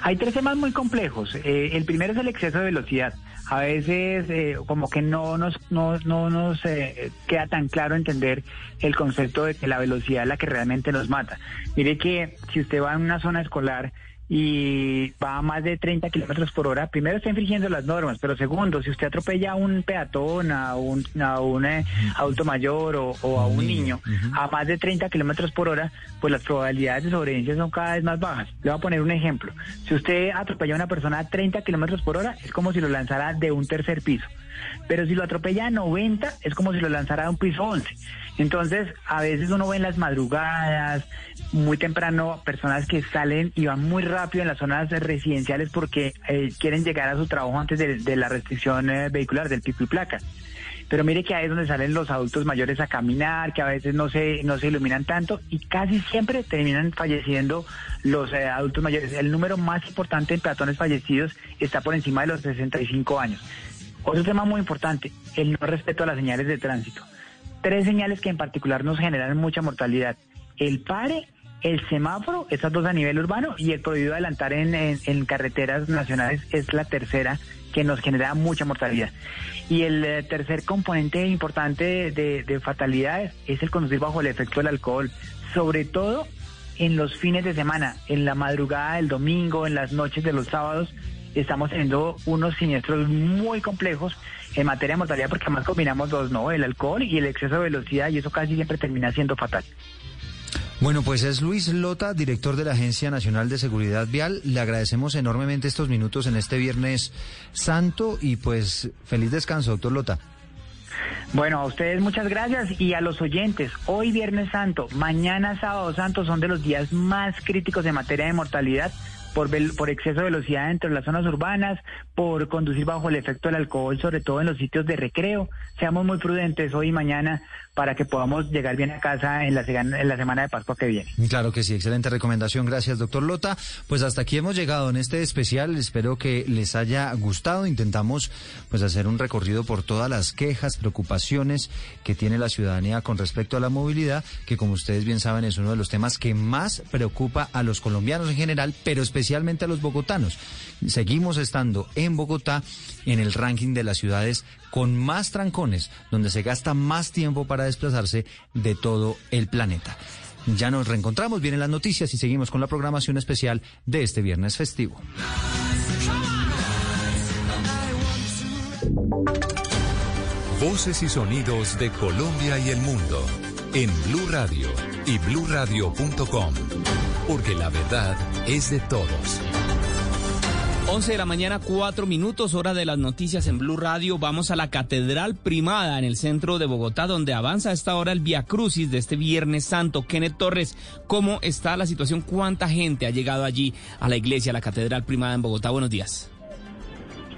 Hay tres temas muy complejos. Eh, el primero es el exceso de velocidad. A veces eh, como que no nos, no, no nos eh, queda tan claro entender el concepto de que la velocidad es la que realmente nos mata. Mire que si usted va en una zona escolar y va a más de 30 kilómetros por hora, primero está infringiendo las normas, pero segundo, si usted atropella a un peatón, a un, a un eh, adulto mayor o, o a un niño a más de 30 kilómetros por hora, pues las probabilidades de sobrevivencia son cada vez más bajas. Le voy a poner un ejemplo. Si usted atropella a una persona a 30 kilómetros por hora, es como si lo lanzara de un tercer piso. Pero si lo atropella a 90, es como si lo lanzara de un piso 11. Entonces, a veces uno ve en las madrugadas, muy temprano, personas que salen y van muy rápido en las zonas residenciales porque eh, quieren llegar a su trabajo antes de, la restricción eh, vehicular, del pico y placa. Pero mire que ahí es donde salen los adultos mayores a caminar, que a veces no se, no se iluminan tanto y casi siempre terminan falleciendo los eh, adultos mayores. El número más importante en peatones fallecidos está por encima de los 65 años. Otro tema muy importante, el no respeto a las señales de tránsito. Tres señales que en particular nos generan mucha mortalidad. El pare, el semáforo, esas dos a nivel urbano, y el prohibido adelantar en, en- en carreteras nacionales es la tercera que nos genera mucha mortalidad. Y el eh, tercer componente importante de, de- de fatalidades es el conducir bajo el efecto del alcohol, sobre todo en los fines de semana, en la madrugada del domingo, en las noches de los sábados, estamos teniendo unos siniestros muy complejos en materia de mortalidad porque además combinamos dos, ¿no? El alcohol y el exceso de velocidad y eso casi siempre termina siendo fatal. Bueno, pues es Luis Lota, director de la Agencia Nacional de Seguridad Vial. Le agradecemos enormemente estos minutos en este Viernes Santo y pues feliz descanso, doctor Lota. Bueno, a ustedes muchas gracias y a los oyentes, hoy Viernes Santo, mañana Sábado Santo son de los días más críticos en materia de mortalidad por, por exceso de velocidad dentro de las zonas urbanas, por conducir bajo el efecto del alcohol, sobre todo en los sitios de recreo. Seamos muy prudentes hoy y mañana para que podamos llegar bien a casa en la, semana de Pascua que viene. Claro que sí, excelente recomendación. Gracias, doctor Lota. Pues hasta aquí hemos llegado en este especial. Espero que les haya gustado. Intentamos pues hacer un recorrido por todas las quejas, preocupaciones que tiene la ciudadanía con respecto a la movilidad, que como ustedes bien saben es uno de los temas que más preocupa a los colombianos en general, pero especialmente a los bogotanos. Seguimos estando en Bogotá en el ranking de las ciudades con más trancones, donde se gasta más tiempo para desplazarse de todo el planeta. Ya nos reencontramos, vienen las noticias y seguimos con la programación especial de este viernes festivo. Voces y sonidos de Colombia y el mundo en Blue Radio y bluradio.com, porque la verdad es de todos. 11 de la mañana, 4 minutos, hora de las noticias en Blue Radio. Vamos a la Catedral Primada en el centro de Bogotá, donde avanza a esta hora el Via Crucis de este Viernes Santo. Kenneth Torres, ¿cómo está la situación? ¿Cuánta gente ha llegado allí a la iglesia, a la Catedral Primada en Bogotá? Buenos días.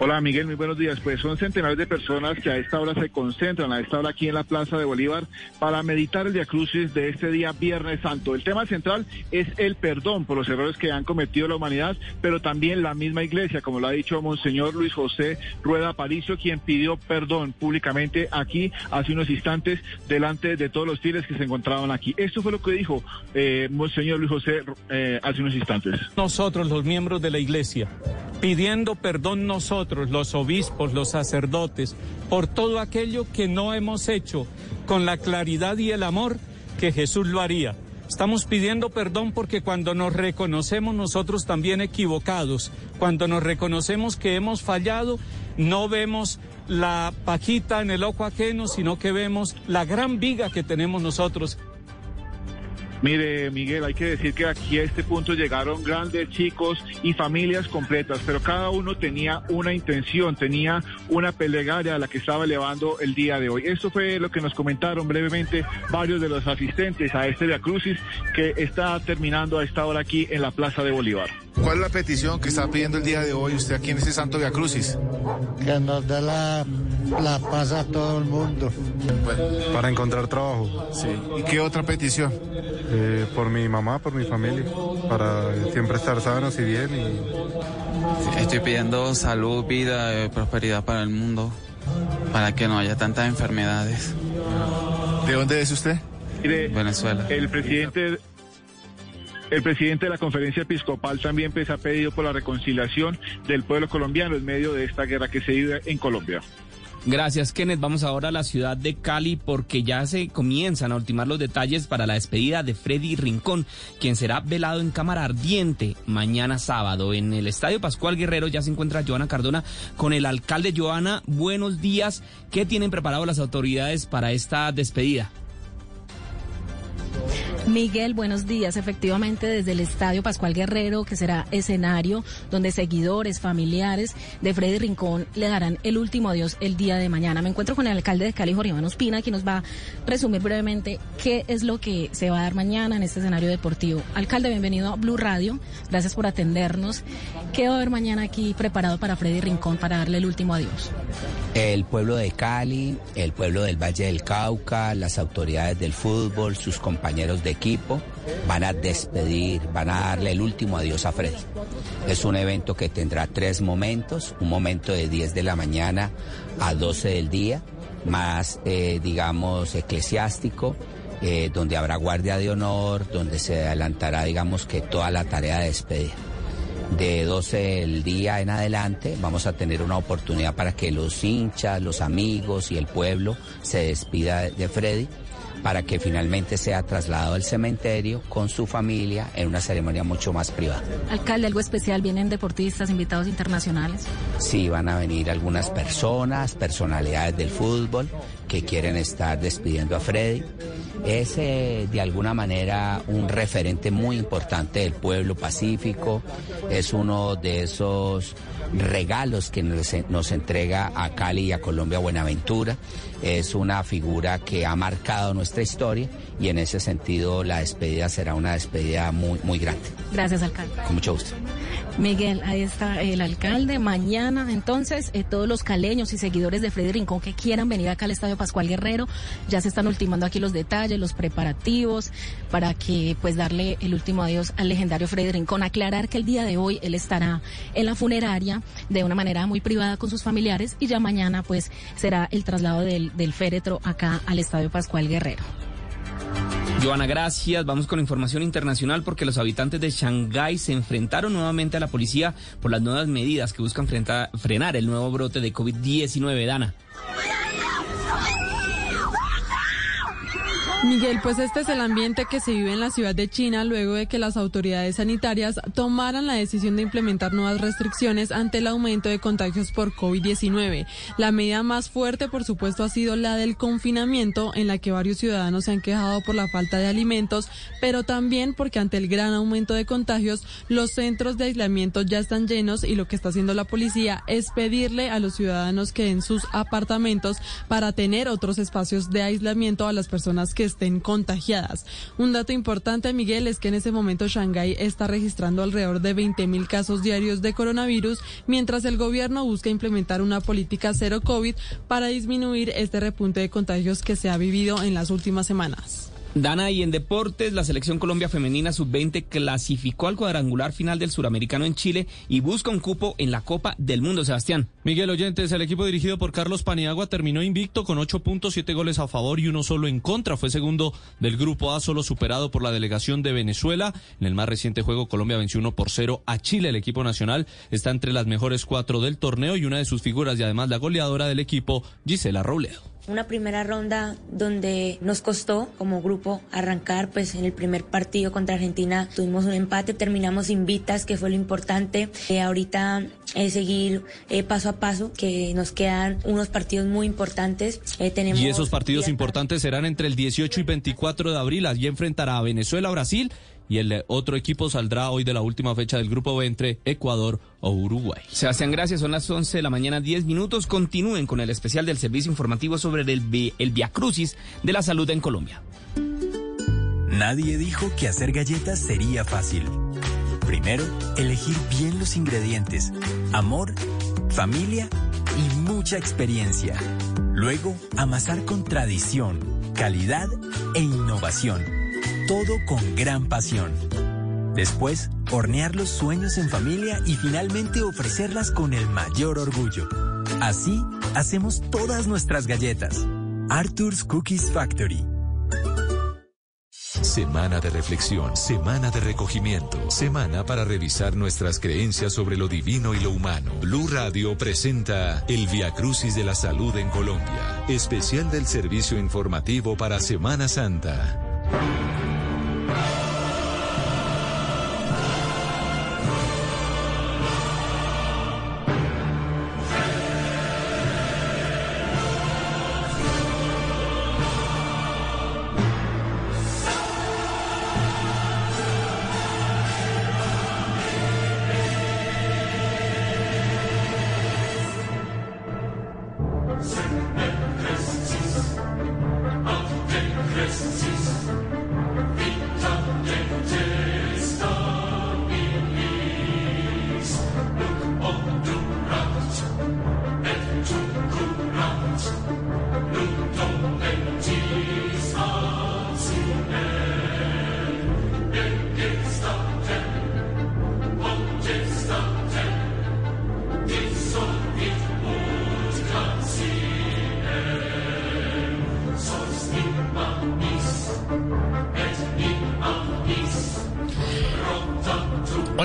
Hola Miguel, muy buenos días. Pues son centenares de personas que a esta hora se concentran, a esta hora aquí en la Plaza de Bolívar, para meditar el Via Crucis de este día Viernes Santo. El tema central es el perdón por los errores que han cometido la humanidad, pero también la misma iglesia, como lo ha dicho Monseñor Luis José Rueda Aparicio, quien pidió perdón públicamente aquí hace unos instantes delante de todos los fieles que se encontraban aquí. Esto fue lo que dijo eh, Monseñor Luis José eh, hace unos instantes. Nosotros, los miembros de la iglesia, pidiendo perdón nosotros, los obispos, los sacerdotes, por todo aquello que no hemos hecho con la claridad y el amor que Jesús lo haría. Estamos pidiendo perdón porque cuando nos reconocemos nosotros también equivocados, cuando nos reconocemos que hemos fallado, no vemos la pajita en el ojo ajeno, sino que vemos la gran viga que tenemos nosotros Mire, Miguel, hay que decir que aquí a este punto llegaron grandes chicos y familias completas, pero cada uno tenía una intención, tenía una plegaria a la que estaba elevando el día de hoy. Esto fue lo que nos comentaron brevemente varios de los asistentes a este Via Crucis que está terminando a esta hora aquí en la Plaza de Bolívar. ¿Cuál es la petición que está pidiendo el día de hoy usted aquí en ese Santo Via Crucis? Que nos dé la, la paz a todo el mundo. Para encontrar trabajo. Sí. ¿Y qué otra petición? Eh, por mi mamá, por mi familia, para siempre estar sanos y bien. Y... Estoy pidiendo salud, vida, eh, prosperidad para el mundo, para que no haya tantas enfermedades. ¿De dónde es usted? Mire, Venezuela. El presidente el presidente de la conferencia episcopal también pues, ha pedido por la reconciliación del pueblo colombiano en medio de esta guerra que se vive en Colombia. Gracias, Kenneth. Vamos ahora a la ciudad de Cali porque ya se comienzan a ultimar los detalles para la despedida de Freddy Rincón, quien será velado en cámara ardiente mañana sábado. En el Estadio Pascual Guerrero ya se encuentra Joana Cardona con el alcalde Joana. Buenos días. ¿Qué tienen preparado las autoridades para esta despedida? Miguel, buenos días. Efectivamente, desde el Estadio Pascual Guerrero, que será escenario donde seguidores, familiares de Freddy Rincón le darán el último adiós el día de mañana. Me encuentro con el alcalde de Cali, Jorge Iván Ospina, quien nos va a resumir brevemente qué es lo que se va a dar mañana en este escenario deportivo. Alcalde, bienvenido a Blue Radio. Gracias por atendernos. ¿Qué va a haber mañana aquí preparado para Freddy Rincón para darle el último adiós? El pueblo de Cali, el pueblo del Valle del Cauca, las autoridades del fútbol, sus compañeros de equipo van a despedir, van a darle el último adiós a Freddy. Es un evento que tendrá tres momentos, un momento de 10 de la mañana a 12 del día, más, eh, digamos, eclesiástico, eh, donde habrá guardia de honor, donde se adelantará, digamos, que toda la tarea de despedir de 12 del día en adelante vamos a tener una oportunidad para que los hinchas, los amigos y el pueblo se despida de Freddy para que finalmente sea trasladado al cementerio con su familia en una ceremonia mucho más privada. Alcalde, algo especial, ¿vienen deportistas, invitados internacionales? Sí, van a venir algunas personas, personalidades del fútbol que quieren estar despidiendo a Freddy. Es eh, de alguna manera un referente muy importante del pueblo pacífico, es uno de esos regalos que nos, nos entrega a Cali y a Colombia Buenaventura. Es una figura que ha marcado nuestra historia y en ese sentido la despedida será una despedida muy, muy grande. Gracias, alcalde. Con mucho gusto. Miguel, ahí está el alcalde. Mañana, entonces, eh, todos los caleños y seguidores de Freddy Rincón que quieran venir acá al Estadio Pascual Guerrero, ya se están ultimando aquí los detalles, los preparativos, para que, pues, darle el último adiós al legendario Freddy Rincón. Aclarar que el día de hoy él estará en la funeraria de una manera muy privada con sus familiares y ya mañana, pues, será el traslado del, del féretro acá al Estadio Pascual Guerrero. Joana, gracias. Vamos con información internacional porque los habitantes de Shanghái se enfrentaron nuevamente a la policía por las nuevas medidas que buscan frenar el nuevo brote de COVID-19. Dana. Miguel, pues este es el ambiente que se vive en la ciudad de China luego de que las autoridades sanitarias tomaran la decisión de implementar nuevas restricciones ante el aumento de contagios por COVID-19. La medida más fuerte, por supuesto, ha sido la del confinamiento, en la que varios ciudadanos se han quejado por la falta de alimentos, pero también porque ante el gran aumento de contagios, los centros de aislamiento ya están llenos y lo que está haciendo la policía es pedirle a los ciudadanos que en sus apartamentos para tener otros espacios de aislamiento a las personas que estén contagiadas. Un dato importante, Miguel, es que en ese momento Shanghái está registrando alrededor de 20 mil casos diarios de coronavirus, mientras el gobierno busca implementar una política cero COVID para disminuir este repunte de contagios que se ha vivido en las últimas semanas. Dana, y en deportes, la selección Colombia Femenina Sub-20 clasificó al cuadrangular final del Suramericano en Chile y busca un cupo en la Copa del Mundo, Sebastián. Miguel Oyentes, el equipo dirigido por Carlos Paniagua terminó invicto con 8 puntos, 7 goles a favor y uno solo en contra. Fue segundo del grupo A, solo superado por la delegación de Venezuela. En el más reciente juego, Colombia venció 1 por 0 a Chile. El equipo nacional está entre las mejores cuatro del torneo y una de sus figuras y además la goleadora del equipo, Gisela Robledo. Una primera ronda donde nos costó como grupo arrancar, pues en el primer partido contra Argentina tuvimos un empate, terminamos invitas, que fue lo importante. Eh, ahorita eh, seguir eh, paso a paso, que nos quedan unos partidos muy importantes. Eh, tenemos Y esos partidos importantes serán entre el 18 y 24 de abril. Allí enfrentará a Venezuela, Brasil y el otro equipo saldrá hoy de la última fecha del grupo B entre Ecuador o Uruguay. Sebastián, gracias. Son las 11 de la mañana, 10 minutos. Continúen con el especial del servicio informativo sobre el, el Via Crucis de la salud en Colombia. Nadie dijo que hacer galletas sería fácil. Primero, elegir bien los ingredientes, amor, familia y mucha experiencia. Luego, amasar con tradición, calidad e innovación. Todo con gran pasión. Después, hornear los sueños en familia y finalmente ofrecerlas con el mayor orgullo. Así, hacemos todas nuestras galletas. Arthur's Cookies Factory. Semana de reflexión, semana de recogimiento, semana para revisar nuestras creencias sobre lo divino y lo humano. Blue Radio presenta el Via Crucis de la Salud en Colombia, especial del servicio informativo para Semana Santa.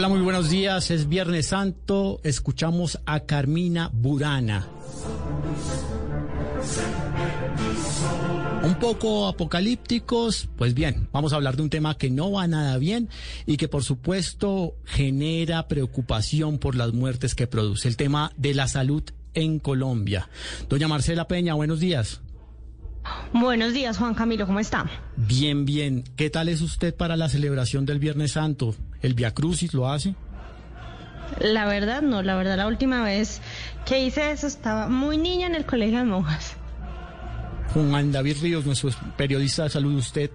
Hola, muy buenos días. Es Viernes Santo. Escuchamos a Carmina Burana. Un poco apocalípticos, pues bien, vamos a hablar de un tema que no va nada bien y que por supuesto genera preocupación por las muertes que produce, el tema de la salud en Colombia. Doña Marcela Peña, buenos días. Buenos días, Juan Camilo, ¿cómo está? Bien, bien. ¿Qué tal es usted para la celebración del Viernes Santo? ¿El Via Crucis lo hace? La verdad, no, la verdad, la última vez que hice eso estaba muy niña en el colegio de monjas. Juan David Ríos, nuestro periodista de salud, usted,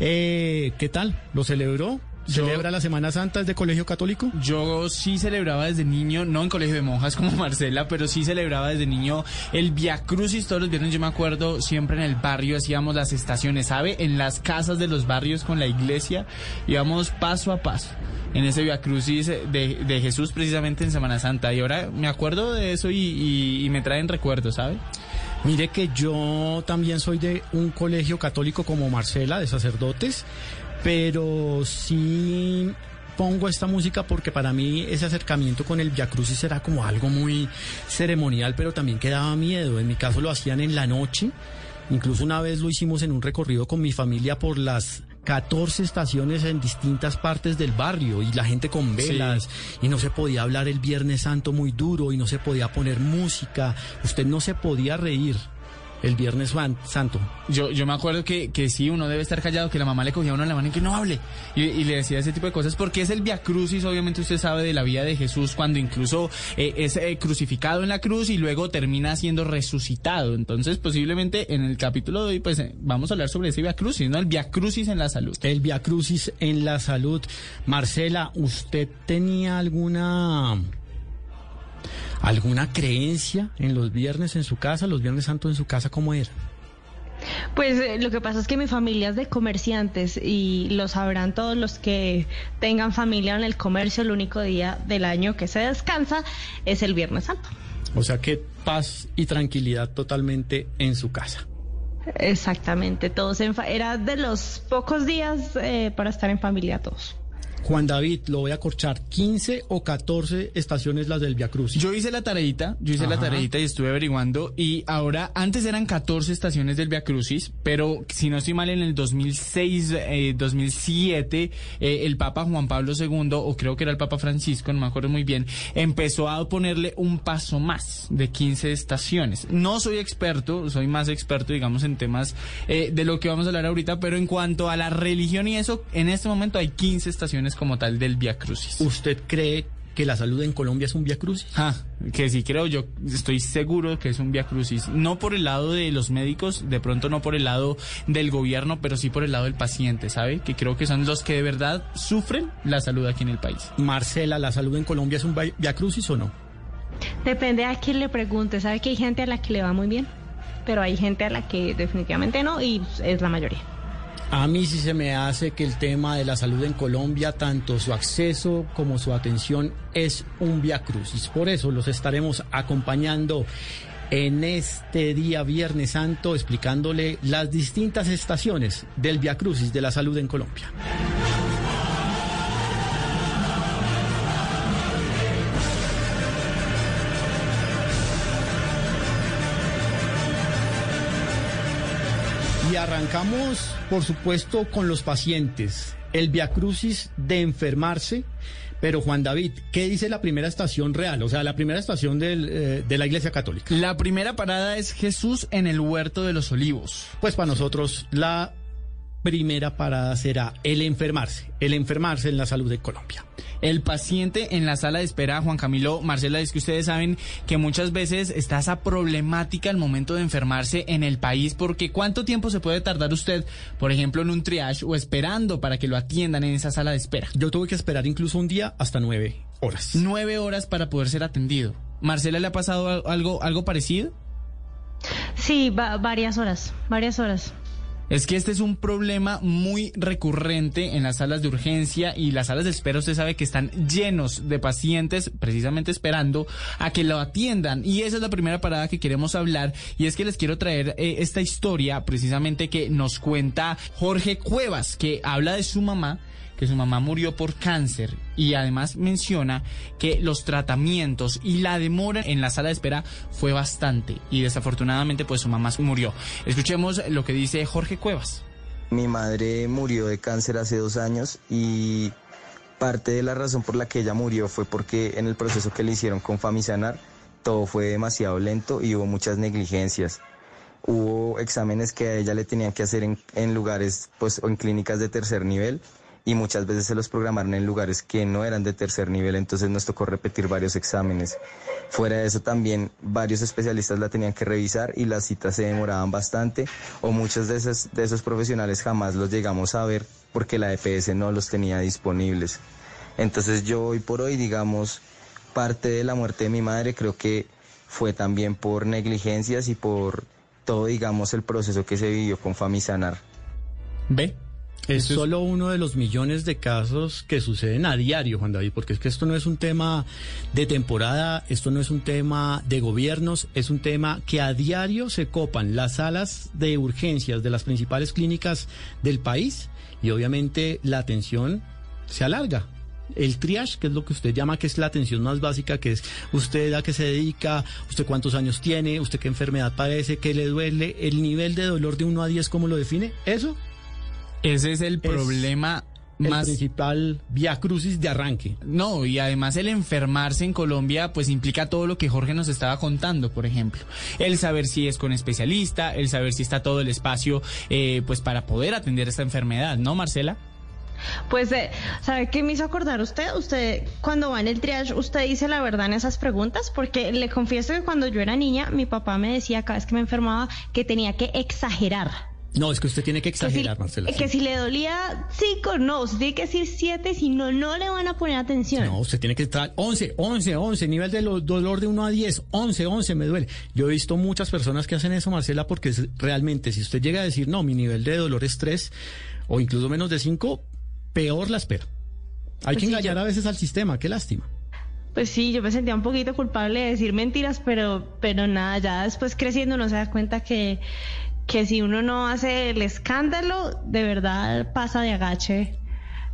eh, ¿qué tal? ¿Lo celebró? ¿Celebra la Semana Santa desde Colegio Católico? Yo sí celebraba desde niño, no en colegio de monjas como Marcela, pero sí celebraba desde niño el Via Crucis todos los viernes. Yo me acuerdo siempre en el barrio hacíamos las estaciones, ¿sabe? En las casas de los barrios con la iglesia íbamos paso a paso en ese Via Crucis de, de Jesús precisamente en Semana Santa. Y ahora me acuerdo de eso y, y- y me traen recuerdos, ¿sabe? Mire que yo también soy de un colegio católico como Marcela, de sacerdotes, pero sí pongo esta música porque para mí ese acercamiento con el Via Crucis era como algo muy ceremonial, pero también que daba miedo. En mi caso lo hacían en la noche. Incluso una vez lo hicimos en un recorrido con mi familia por las 14 estaciones en distintas partes del barrio y la gente con velas y no se podía hablar el Viernes Santo muy duro y no se podía poner música, usted no se podía reír el Viernes Santo. Yo, yo me acuerdo que, que sí, uno debe estar callado, que la mamá le cogía a uno en la mano y que no hable. Y, y le decía ese tipo de cosas, porque es el Via Crucis, obviamente usted sabe de la vida de Jesús, cuando incluso eh, es eh, crucificado en la cruz y luego termina siendo resucitado. Entonces, posiblemente en el capítulo de hoy, pues eh, vamos a hablar sobre ese Via Crucis, ¿no? El Via Crucis en la salud. El Via Crucis en la salud. Marcela, ¿usted tenía alguna alguna creencia en los viernes en su casa, los viernes santos en su casa cómo era? Pues eh, lo que pasa es que mi familia es de comerciantes y lo sabrán todos los que tengan familia en el comercio. El único día del año que se descansa es el Viernes Santo. O sea que paz y tranquilidad totalmente en su casa. Exactamente, todos en fa- era de los pocos días eh, para estar en familia todos. Juan David, lo voy a corchar, 15 o 14 estaciones las del Via Crucis. Yo hice la tareita, yo hice la tareita y estuve averiguando y ahora, antes eran 14 estaciones del Via Crucis, pero si no estoy mal en el 2006, eh, 2007, eh, el Papa Juan Pablo II, o creo que era el Papa Francisco, no me acuerdo muy bien, empezó a ponerle un paso más de 15 estaciones. No soy experto, soy más experto, digamos, en temas eh, de lo que vamos a hablar ahorita, pero en cuanto a la religión y eso, en este momento hay 15 estaciones como tal del Via Crucis. ¿Usted cree que la salud en Colombia es un Via Crucis? Ah, que sí creo, yo estoy seguro que es un Via Crucis. No por el lado de los médicos, de pronto no por el lado del gobierno, pero sí por el lado del paciente, ¿sabe? Que creo que son los que de verdad sufren la salud aquí en el país. Marcela, ¿la salud en Colombia es un vi- Via Crucis o no? Depende a quién le pregunte, sabe que hay gente a la que le va muy bien, pero hay gente a la que definitivamente no y es la mayoría. A mí sí se me hace que el tema de la salud en Colombia, tanto su acceso como su atención, es un via crucis. Por eso los estaremos acompañando en este día Viernes Santo, explicándole las distintas estaciones del via crucis de la salud en Colombia. Arrancamos, por supuesto, con los pacientes. El Via Crucis de enfermarse. Pero Juan David, ¿qué dice la primera estación real? O sea, la primera estación del, eh, de la Iglesia Católica. La primera parada es Jesús en el huerto de los olivos. Pues para nosotros la primera parada será el enfermarse. El enfermarse en la salud de Colombia. El paciente en la sala de espera, Juan Camilo, Marcela, es que ustedes saben que muchas veces está esa problemática al momento de enfermarse en el país, porque ¿cuánto tiempo se puede tardar usted, por ejemplo, en un triage o esperando para que lo atiendan en esa sala de espera? Yo tuve que esperar incluso un día hasta nueve horas. Nueve horas para poder ser atendido. ¿Marcela le ha pasado al- algo, algo parecido? Sí, va- varias horas, varias horas. Es que este es un problema muy recurrente en las salas de urgencia y las salas de espera usted sabe que están llenos de pacientes precisamente esperando a que lo atiendan. Y esa es la primera parada que queremos hablar. Y es que les quiero traer eh, esta historia precisamente que nos cuenta Jorge Cuevas que habla de su mamá que su mamá murió por cáncer y además menciona que los tratamientos y la demora en la sala de espera fue bastante y desafortunadamente pues su mamá murió. Escuchemos lo que dice Jorge Cuevas. Mi madre murió de cáncer hace dos años y parte de la razón por la que ella murió fue porque en el proceso que le hicieron con Famisanar todo fue demasiado lento y hubo muchas negligencias. Hubo exámenes que a ella le tenían que hacer en, lugares pues o en clínicas de tercer nivel y muchas veces se los programaron en lugares que no eran de tercer nivel, entonces nos tocó repetir varios exámenes. Fuera de eso también varios especialistas la tenían que revisar y las citas se demoraban bastante o muchos de esos, de esos profesionales jamás los llegamos a ver porque la EPS no los tenía disponibles. Entonces yo hoy por hoy, digamos, parte de la muerte de mi madre creo que fue también por negligencias y por todo, digamos, el proceso que se vivió con Famisanar. ¿Ve? Es solo uno de los millones de casos que suceden a diario, Juan David, porque es que esto no es un tema de temporada, esto no es un tema de gobiernos, es un tema que a diario se copan las salas de urgencias de las principales clínicas del país y obviamente la atención se alarga. el triage, que es lo que usted llama que es la atención más básica, que es usted a qué se dedica, usted cuántos años tiene, usted qué enfermedad padece, qué le duele, el nivel de dolor de 1 a 10, ¿cómo lo define? ¿Eso? Ese es el problema el más principal vía crucis de arranque. No, y además el enfermarse en Colombia pues implica todo lo que Jorge nos estaba contando, por ejemplo. El saber si es con especialista, el saber si está todo el espacio eh, pues para poder atender esta enfermedad, ¿no, Marcela? Pues, eh, ¿sabe qué me hizo acordar usted? Usted, cuando va en el triage, ¿usted dice la verdad en esas preguntas? Porque le confieso que cuando yo era niña, mi papá me decía cada vez que me enfermaba que tenía que exagerar. No, es que usted tiene que exagerar, que si, Marcela. Que si le dolía cinco, no, usted tiene que decir siete, si no, no le van a poner atención. No, usted tiene que estar 11, 11, 11, nivel de dolor de 1 a 10, 11, 11, me duele. Yo he visto muchas personas que hacen eso, Marcela, porque es, realmente, si usted llega a decir, no, mi nivel de dolor es 3, o incluso menos de 5, peor la espera. Hay pues que engañar yo... a veces al sistema, qué lástima. Pues sí, yo me sentía un poquito culpable de decir mentiras, pero, pero nada, ya después creciendo uno se da cuenta que, que si uno no hace el escándalo, de verdad pasa de agache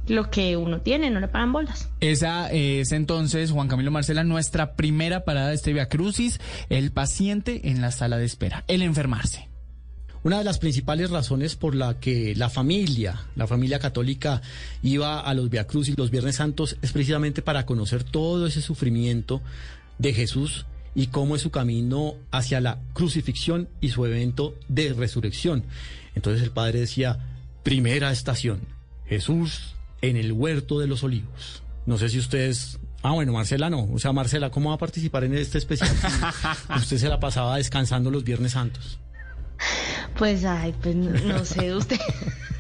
lo que uno tiene, no le paran bolas. Esa es entonces, Juan Camilo Marcela, nuestra primera parada de este Via Crucis, el paciente en la sala de espera, el enfermarse. Una de las principales razones por la que la familia, la familia católica, iba a los Via Crucis los Viernes Santos es precisamente para conocer todo ese sufrimiento de Jesús y cómo es su camino hacia la crucifixión y su evento de resurrección. Entonces el padre decía, primera estación, Jesús en el huerto de los olivos. No sé si ustedes... Ah, bueno, Marcela no. O sea, Marcela, ¿cómo va a participar en este especial? usted se la pasaba descansando los Viernes Santos. Pues, ay, pues no, no sé, usted...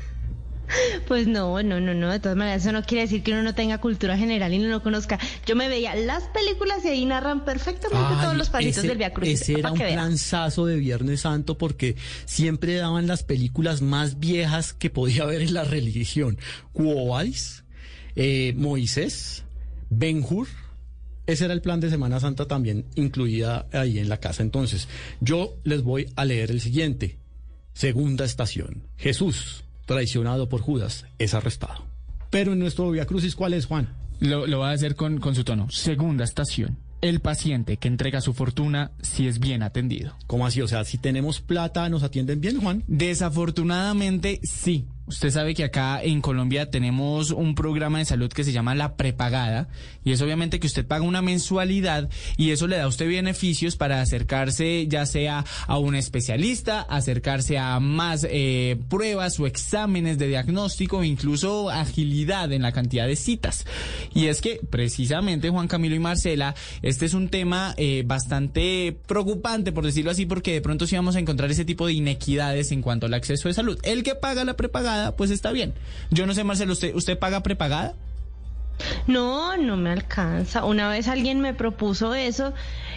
Pues no, no, no, no. De todas maneras, eso no quiere decir que uno no tenga cultura general y no lo conozca. Yo me veía las películas y ahí narran perfectamente Ay, todos los pasitos ese, del Via Crucis. Ese era un planzazo de Viernes Santo porque siempre daban las películas más viejas que podía haber en la religión. Quo Vadis, eh, Moisés, Ben Hur. Ese era el plan de Semana Santa también incluida ahí en la casa. Entonces, yo les voy a leer el siguiente. Segunda estación. Jesús traicionado por Judas, es arrestado. Pero en nuestro Via Crucis, ¿cuál es, Juan? Lo, lo va a hacer con, con su tono. Segunda estación. El paciente que entrega su fortuna si es bien atendido. ¿Cómo así? O sea, si tenemos plata, ¿nos atienden bien, Juan? Desafortunadamente, sí. Usted sabe que acá en Colombia tenemos un programa de salud que se llama la prepagada y es obviamente que usted paga una mensualidad y eso le da a usted beneficios para acercarse ya sea a un especialista, acercarse a más eh, pruebas o exámenes de diagnóstico, incluso agilidad en la cantidad de citas. Y es que precisamente Juan Camilo y Marcela, este es un tema eh, bastante preocupante por decirlo así porque de pronto sí vamos a encontrar ese tipo de inequidades en cuanto al acceso de salud. El que paga la prepagada pues está bien. Yo no sé, Marcelo, ¿usted, usted paga prepagada? No, no me alcanza. Una vez alguien me propuso eso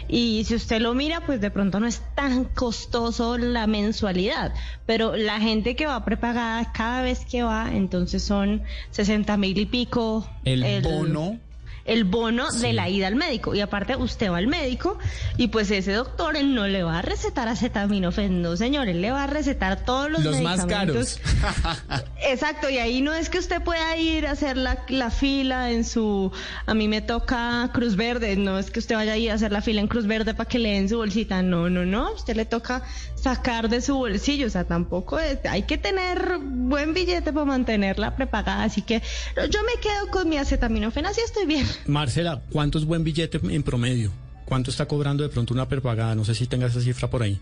y si usted lo mira, pues de pronto no es tan costoso la mensualidad, pero la gente que va prepagada cada vez que va, entonces son 60 mil y pico. El, el bono el bono sí. de la ida al médico. Y aparte, usted va al médico y pues ese doctor él no le va a recetar acetaminofén, no señor, él le va a recetar todos los, los medicamentos. más caros. Exacto, y ahí no es que usted pueda ir a hacer la, la, fila en su, a mí me toca Cruz Verde, no es que usted vaya a ir a hacer la fila en Cruz Verde para que le den su bolsita, no, no, no, usted le toca sacar de su bolsillo, o sea, tampoco es, hay que tener buen billete para mantenerla prepagada, así que yo me quedo con mi acetaminofén, así estoy bien. Marcela, ¿cuánto es buen billete en promedio? ¿Cuánto está cobrando de pronto una prepagada? No sé si tenga esa cifra por ahí.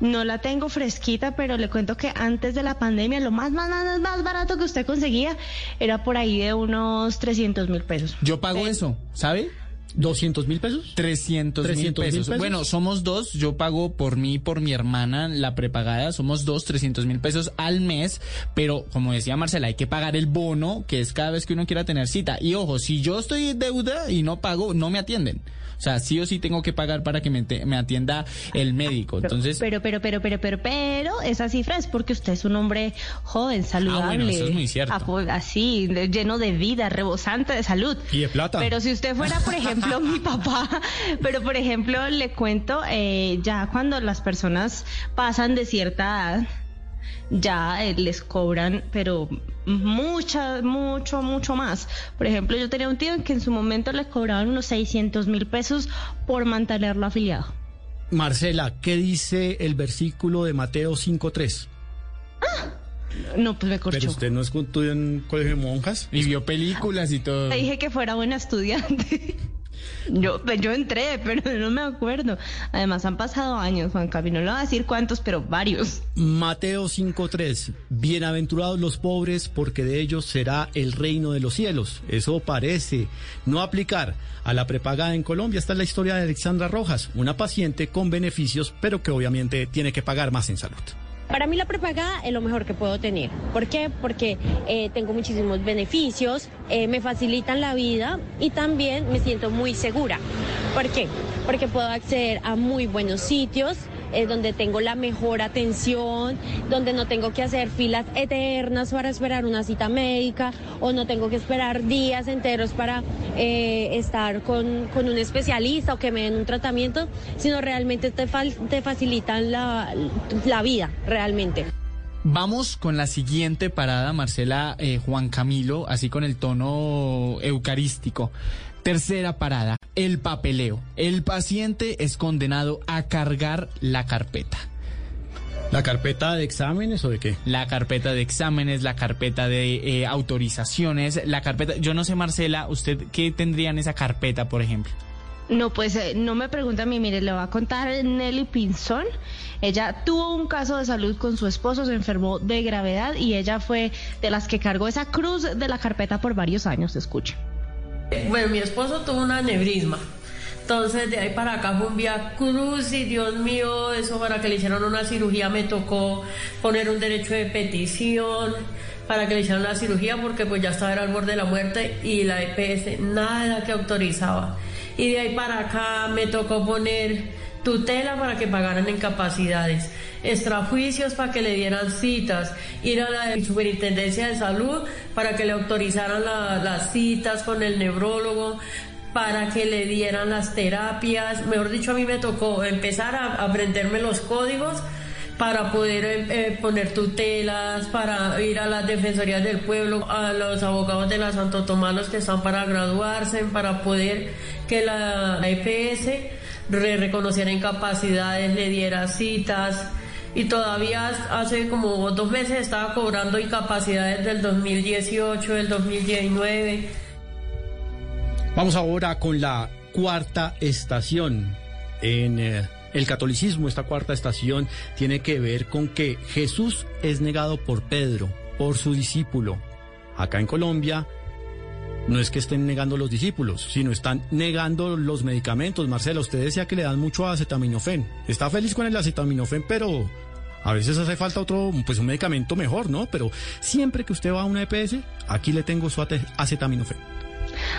No la tengo fresquita, pero le cuento que antes de la pandemia lo más, más, más, más barato que usted conseguía era por ahí de unos 300 mil pesos. Yo pago eso, ¿sabe? ¿200 mil pesos? 300 mil pesos. pesos. Bueno, somos dos. Yo pago por mí y por mi hermana la prepagada. Somos dos, 300 mil pesos al mes. Pero, como decía Marcela, hay que pagar el bono, que es cada vez que uno quiera tener cita. Y ojo, si yo estoy en deuda y no pago, no me atienden. O sea, sí o sí tengo que pagar para que me, me atienda el médico. Entonces. Pero, pero, pero, pero, pero, pero, esa cifra es porque usted es un hombre joven, saludable. Ah, bueno, eso es muy cierto. Así, lleno de vida, rebosante de salud. Y de plata. Pero si usted fuera, por ejemplo, mi papá, pero por ejemplo, le cuento, eh, ya cuando las personas pasan de cierta edad, ya eh, les cobran, pero mucha, mucho, mucho más. Por ejemplo, yo tenía un tío en que en su momento le cobraban unos 600 mil pesos por mantenerlo afiliado. Marcela, ¿qué dice el versículo de Mateo 5.3? No, pues me corchó. Pero usted no estudió en colegio de monjas. Y vio películas y todo. Te dije que fuera buena estudiante. Yo, pues, yo entré, pero no me acuerdo. Además, han pasado años, Juan Camilo. No le voy a decir cuántos, pero varios. Mateo 5.3. Bienaventurados los pobres, porque de ellos será el reino de los cielos. Eso parece no aplicar a la prepagada en Colombia. Esta es la historia de Alexandra Rojas, una paciente con beneficios, pero que obviamente tiene que pagar más en salud. Para mí la prepagada es lo mejor que puedo tener. ¿Por qué? Porque eh, tengo muchísimos beneficios, eh, me facilitan la vida y también me siento muy segura. ¿Por qué? Porque puedo acceder a muy buenos sitios, eh, donde tengo la mejor atención, donde no tengo que hacer filas eternas para esperar una cita médica o no tengo que esperar días enteros para eh, estar con, con, un especialista o que me den un tratamiento, sino realmente te, te facilitan la, la, vida, realmente. Vamos con la siguiente parada, Marcela eh, Juan Camilo, así con el tono eucarístico. Tercera parada, el papeleo. El paciente es condenado a cargar la carpeta. ¿La carpeta de exámenes o de qué? La carpeta de exámenes, la carpeta de eh, autorizaciones, la carpeta... Yo no sé, Marcela, ¿usted qué tendría en esa carpeta, por ejemplo? No, pues eh, no me pregunta a mí, mire, le va a contar Nelly Pinzón. Ella tuvo un caso de salud con su esposo, se enfermó de gravedad y ella fue de las que cargó esa cruz de la carpeta por varios años, escuche. Bueno, mi esposo tuvo un aneurisma. Entonces de ahí para acá fue un vía cruz y Dios mío, eso para que le hicieran una cirugía me tocó poner un derecho de petición para que le hicieran la cirugía porque pues ya estaba al borde de la muerte y la EPS nada que autorizaba. Y de ahí para acá me tocó poner tutela para que pagaran incapacidades, extrajuicios para que le dieran citas, ir a la superintendencia de salud para que le autorizaran las citas con el neurólogo, para que le dieran las terapias. Mejor dicho, a mí me tocó empezar a aprenderme los códigos para poder eh, eh, poner tutelas, para ir a las defensorías del pueblo, a los abogados de la Santo Tomás, que están para graduarse, para poder que la EPS reconociera incapacidades, le diera citas y todavía hace como dos meses estaba cobrando incapacidades del 2018, del 2019. Vamos ahora con la cuarta estación en eh, el catolicismo. Esta cuarta estación tiene que ver con que Jesús es negado por Pedro, por su discípulo. Acá en Colombia no es que estén negando los discípulos, sino están negando los medicamentos. Marcela, usted decía que le dan mucho acetaminofén. Está feliz con el acetaminofén, pero a veces hace falta otro, pues un medicamento mejor, ¿no? Pero siempre que usted va a una EPS, aquí le tengo su acetaminofén.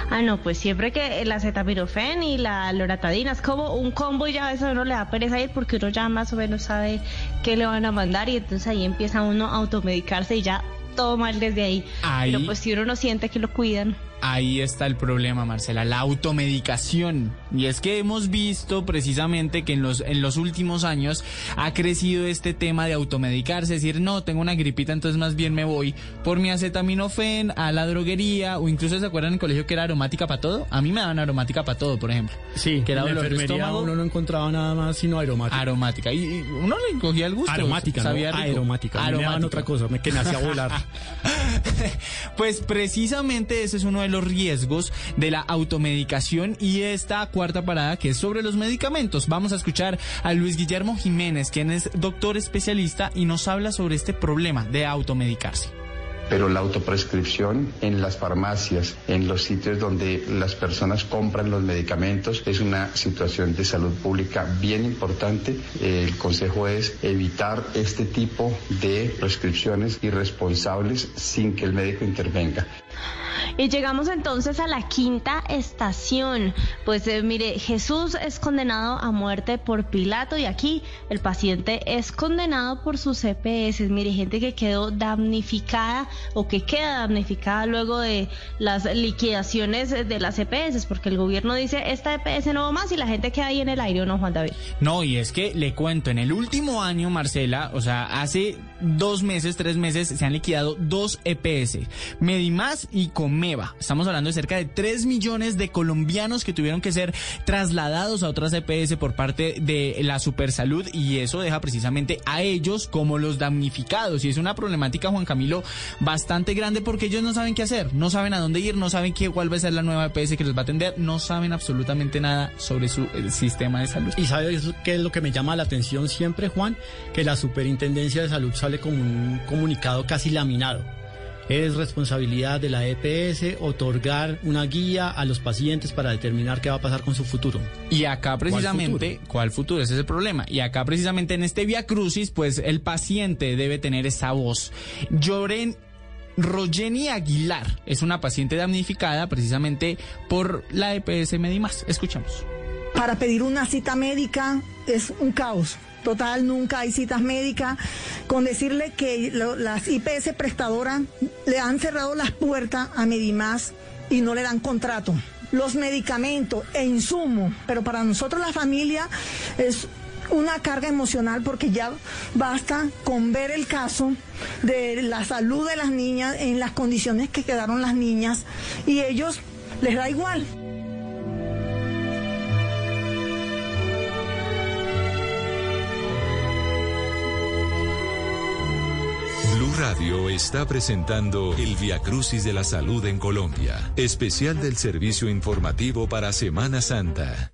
Ah, no, pues siempre que el acetaminofén y la loratadina es como un combo y ya a veces uno le da pereza ir porque uno ya más o menos sabe qué le van a mandar y entonces ahí empieza uno a automedicarse y ya todo mal desde ahí. ahí. Pero pues si uno no siente que lo cuidan. Ahí está el problema, Marcela, la automedicación. Y es que hemos visto precisamente que en los, en los últimos años ha crecido este tema de automedicarse, decir, no, tengo una gripita, entonces más bien me voy por mi acetaminofén a la droguería, o incluso se acuerdan en el colegio que era aromática para todo. A mí me daban aromática para todo, por ejemplo. Sí, que era en la enfermería uno no encontraba nada más sino aromática. Aromática. Y, uno le cogía el gusto. Aromática, sabía no, aromática. aromática. otra cosa, me, que volar. pues precisamente ese es uno de los riesgos de la automedicación y esta cuarta parada que es sobre los medicamentos. Vamos a escuchar a Luis Guillermo Jiménez, quien es doctor especialista y nos habla sobre este problema de automedicarse pero la autoprescripción en las farmacias, en los sitios donde las personas compran los medicamentos, es una situación de salud pública bien importante. El consejo es evitar este tipo de prescripciones irresponsables sin que el médico intervenga. Y llegamos entonces a la quinta estación. Pues eh, mire, Jesús es condenado a muerte por Pilato y aquí el paciente es condenado por sus EPS. Mire, gente que quedó damnificada o que queda damnificada luego de las liquidaciones de las EPS, porque el gobierno dice esta EPS no va más y la gente queda ahí en el aire, ¿o no, Juan David? No, y es que le cuento, en el último año, Marcela, o sea, hace dos meses, tres meses, se han liquidado dos EPS, Medimás y Comeva. Estamos hablando de cerca de 3 millones de colombianos que tuvieron que ser trasladados a otras EPS por parte de la Supersalud y eso deja precisamente a ellos como los damnificados. Y es una problemática, Juan Camilo, bastante grande porque ellos no saben qué hacer, no saben a dónde ir, no saben qué, cuál va a ser la nueva EPS que les va a atender, no saben absolutamente nada sobre su sistema de salud. ¿Y sabes qué es lo que me llama la atención siempre, Juan? Que la Superintendencia de Salud sale como un comunicado casi laminado. Es responsabilidad de la EPS otorgar una guía a los pacientes para determinar qué va a pasar con su futuro. Y acá precisamente, ¿cuál futuro? Ese es el problema. Y acá precisamente en este Via Crucis, pues el paciente debe tener esa voz. Lloren Rogeni Aguilar es una paciente damnificada precisamente por la EPS Medimas. Escuchamos. Para pedir una cita médica es un caos. Total, nunca hay citas médicas. Con decirle que las IPS prestadoras le han cerrado las puertas a Medimás y no le dan contrato. Los medicamentos e insumos, pero para nosotros la familia es una carga emocional porque ya basta con ver el caso de la salud de las niñas en las condiciones que quedaron las niñas y ellos les da igual. Radio está presentando el Via Crucis de la Salud en Colombia, especial del servicio informativo para Semana Santa.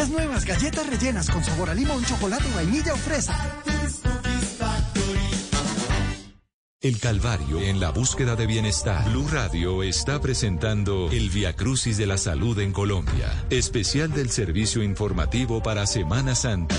Las nuevas galletas rellenas con sabor a limón, chocolate, vainilla o fresa. El Calvario en la búsqueda de bienestar. Blue Radio está presentando el Via Crucis de la Salud en Colombia, especial del servicio informativo para Semana Santa.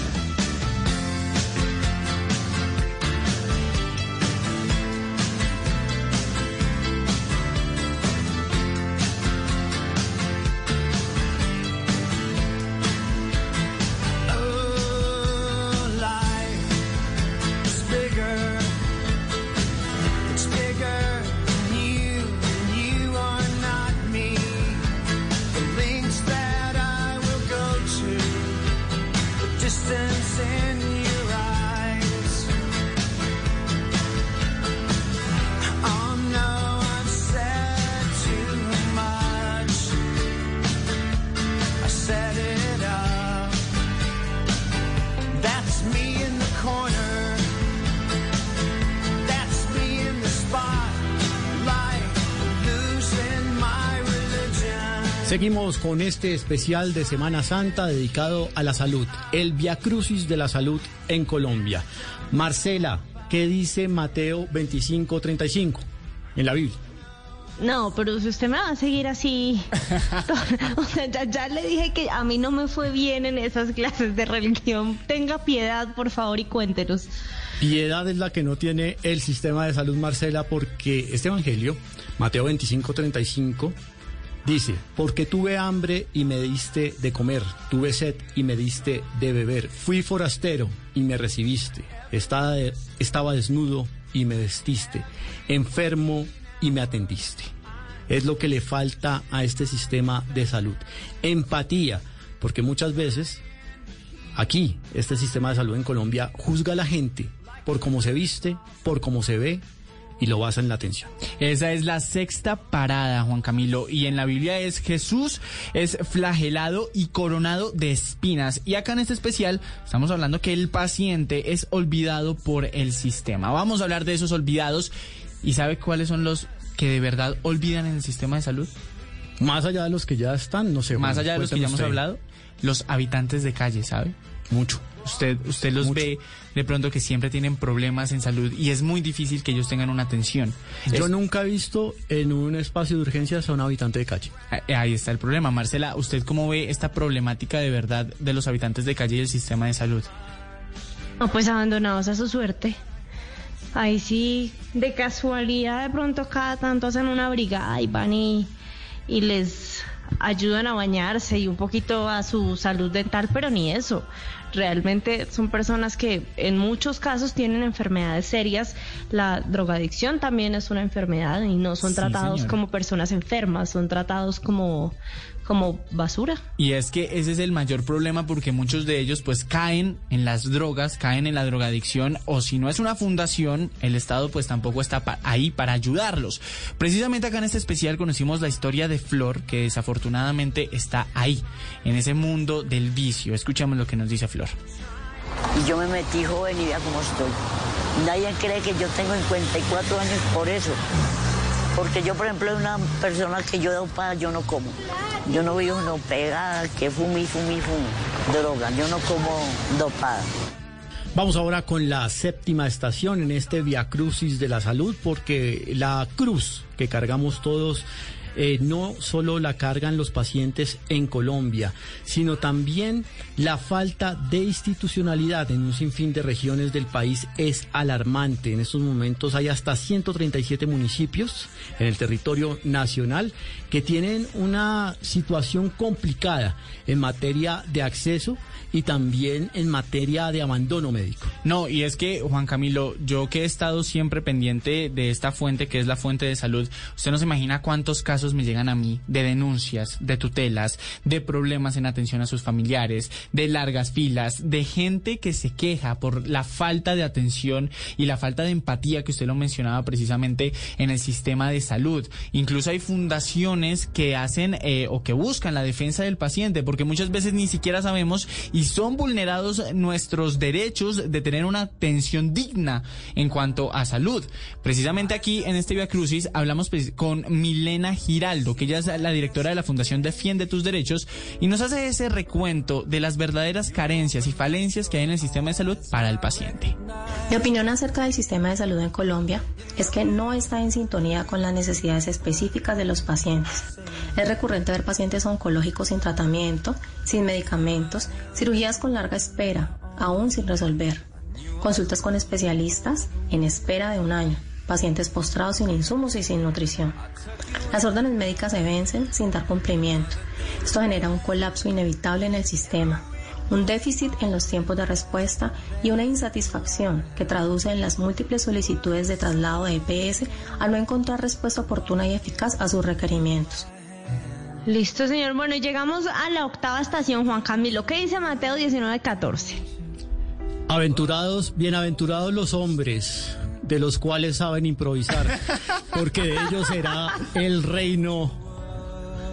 Este especial de Semana Santa dedicado a la salud, el Via Crucis de la Salud en Colombia. Marcela, ¿qué dice Mateo 25:35 en la Biblia? No, pero si usted me va a seguir así, o sea, ya, ya le dije que a mí no me fue bien en esas clases de religión. Tenga piedad, por favor, y cuéntenos. Piedad es la que no tiene el sistema de salud, Marcela, porque este Evangelio, Mateo 25:35, dice, porque tuve hambre y me diste de comer, tuve sed y me diste de beber, fui forastero y me recibiste, estaba, estaba desnudo y me vestiste, enfermo y me atendiste. Es lo que le falta a este sistema de salud. Empatía, porque muchas veces aquí, este sistema de salud en Colombia, juzga a la gente por cómo se viste, por cómo se ve y lo basa en la atención. Esa es la sexta parada, Juan Camilo. Y en la Biblia es Jesús es flagelado y coronado de espinas. Y acá en este especial estamos hablando que el paciente es olvidado por el sistema. Vamos a hablar de esos olvidados. ¿Y sabe cuáles son los que de verdad olvidan en el sistema de salud? Más allá de los que ya están, no sé. Más allá de los que ya hemos usted. hablado, los habitantes de calle, ¿sabe? Mucho. Usted, usted los ve de pronto que siempre tienen problemas en salud y es muy difícil que ellos tengan una atención. Yo Es- nunca he visto en un espacio de urgencias a un habitante de calle. Eh, Ahí está el problema. Marcela, ¿usted cómo ve esta problemática de verdad de los habitantes de calle y el sistema de salud? No, pues abandonados a su suerte. Ahí sí, de casualidad, de pronto cada tanto hacen una brigada y van y, y les ayudan a bañarse y un poquito a su salud dental, pero ni eso. Realmente son personas que en muchos casos tienen enfermedades serias. La drogadicción también es una enfermedad y no son Sí, tratados señora. como personas enfermas, son tratados como, como basura. Y es que ese es el mayor problema porque muchos de ellos pues caen en las drogas, caen en la drogadicción o si no es una fundación, el Estado pues tampoco está pa- ahí para ayudarlos. Precisamente acá en este especial conocimos la historia de Flor que desafortunadamente está ahí, en ese mundo del vicio. Escuchamos lo que nos dice Flor. Y yo me metí joven y vea cómo estoy. Nadie cree que yo tengo 54 años por eso. Porque yo, por ejemplo, una persona que yo dopada, yo no como. Yo no vivo no pegada, que fumí, fumí, fumí. Droga, yo no como dopada. Vamos ahora con la séptima estación en este Via Crucis de la Salud, porque la cruz que cargamos todos eh, no solo la cargan los pacientes en Colombia, sino también la falta de institucionalidad en un sinfín de regiones del país es alarmante. En estos momentos hay hasta 137 municipios en el territorio nacional que tienen una situación complicada en materia de acceso y también en materia de abandono médico. No, y es que, Juan Camilo, yo que he estado siempre pendiente de esta fuente, que es la fuente de salud, usted no se imagina cuántos casos me llegan a mí de denuncias, de tutelas, de problemas en atención a sus familiares, de largas filas, de gente que se queja por la falta de atención y la falta de empatía que usted lo mencionaba precisamente en el sistema de salud. Incluso hay fundaciones que hacen eh, o que buscan la defensa del paciente, porque muchas veces ni siquiera sabemos y son vulnerados nuestros derechos de tener una atención digna en cuanto a salud. Precisamente aquí en este Via Crucis hablamos pues, con Milena Giraldo, que ella es la directora de la Fundación Defiende tus Derechos y nos hace ese recuento de las verdaderas carencias y falencias que hay en el sistema de salud para el paciente. Mi opinión acerca del sistema de salud en Colombia es que no está en sintonía con las necesidades específicas de los pacientes. Es recurrente ver pacientes oncológicos sin tratamiento, sin medicamentos, cirugías con larga espera, aún sin resolver, consultas con especialistas en espera de un año, pacientes postrados sin insumos y sin nutrición. Las órdenes médicas se vencen sin dar cumplimiento. Esto genera un colapso inevitable en el sistema un déficit en los tiempos de respuesta y una insatisfacción que traduce en las múltiples solicitudes de traslado de EPS al no encontrar respuesta oportuna y eficaz a sus requerimientos. Listo, señor. Bueno, llegamos a la octava estación, Juan Camilo. ¿Qué dice Mateo 1914? Aventurados, bienaventurados los hombres, de los cuales saben improvisar, porque de ellos será el reino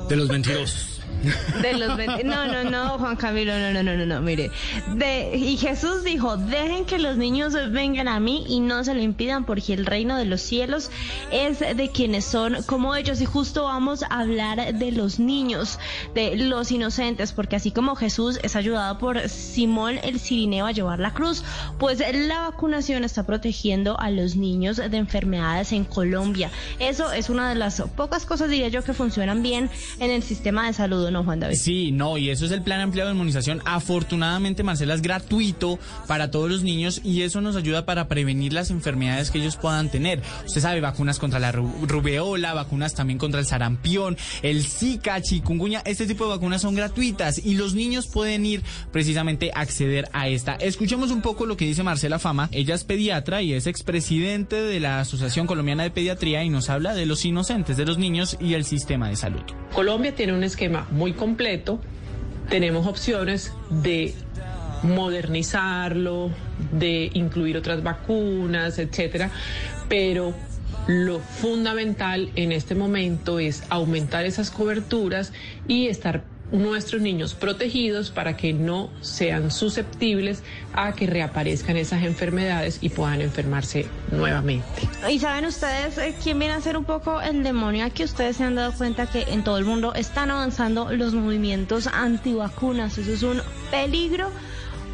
de los mentirosos. De los 20 No, no, no, Juan Camilo, no, no, no, no, no, mire. De, y Jesús dijo, dejen que los niños vengan a mí y no se lo impidan porque el reino de los cielos es de quienes son como ellos. Y justo vamos a hablar de los niños, de los inocentes, porque así como Jesús es ayudado por Simón el Cirineo a llevar la cruz, pues la vacunación está protegiendo a los niños de enfermedades en Colombia. Eso es una de las pocas cosas, diría yo, que funcionan bien en el sistema de salud, ¿no, Juan David? Sí, no, y eso es el plan ampliado de inmunización. Afortunadamente, Marcela, es gratuito para todos los niños y eso nos ayuda para prevenir las enfermedades que ellos puedan tener. Usted sabe, vacunas contra la ru- rubeola, vacunas también contra el sarampión, el Zika, chikungunya, este tipo de vacunas son gratuitas y los niños pueden ir precisamente a acceder a esta. Escuchemos un poco lo que dice Marcela Fama. Ella es pediatra y es expresidente de la Asociación Colombiana de Pediatría y nos habla de los inocentes, de los niños y el sistema de salud. Colombia tiene un esquema muy completo. Tenemos opciones de modernizarlo, de incluir otras vacunas, etcétera, pero lo fundamental en este momento es aumentar esas coberturas y estar nuestros niños protegidos para que no sean susceptibles a que reaparezcan esas enfermedades y puedan enfermarse nuevamente. ¿Y saben ustedes eh, quién viene a ser un poco el demonio? Aquí ustedes se han dado cuenta que en todo el mundo están avanzando los movimientos antivacunas. Eso es un peligro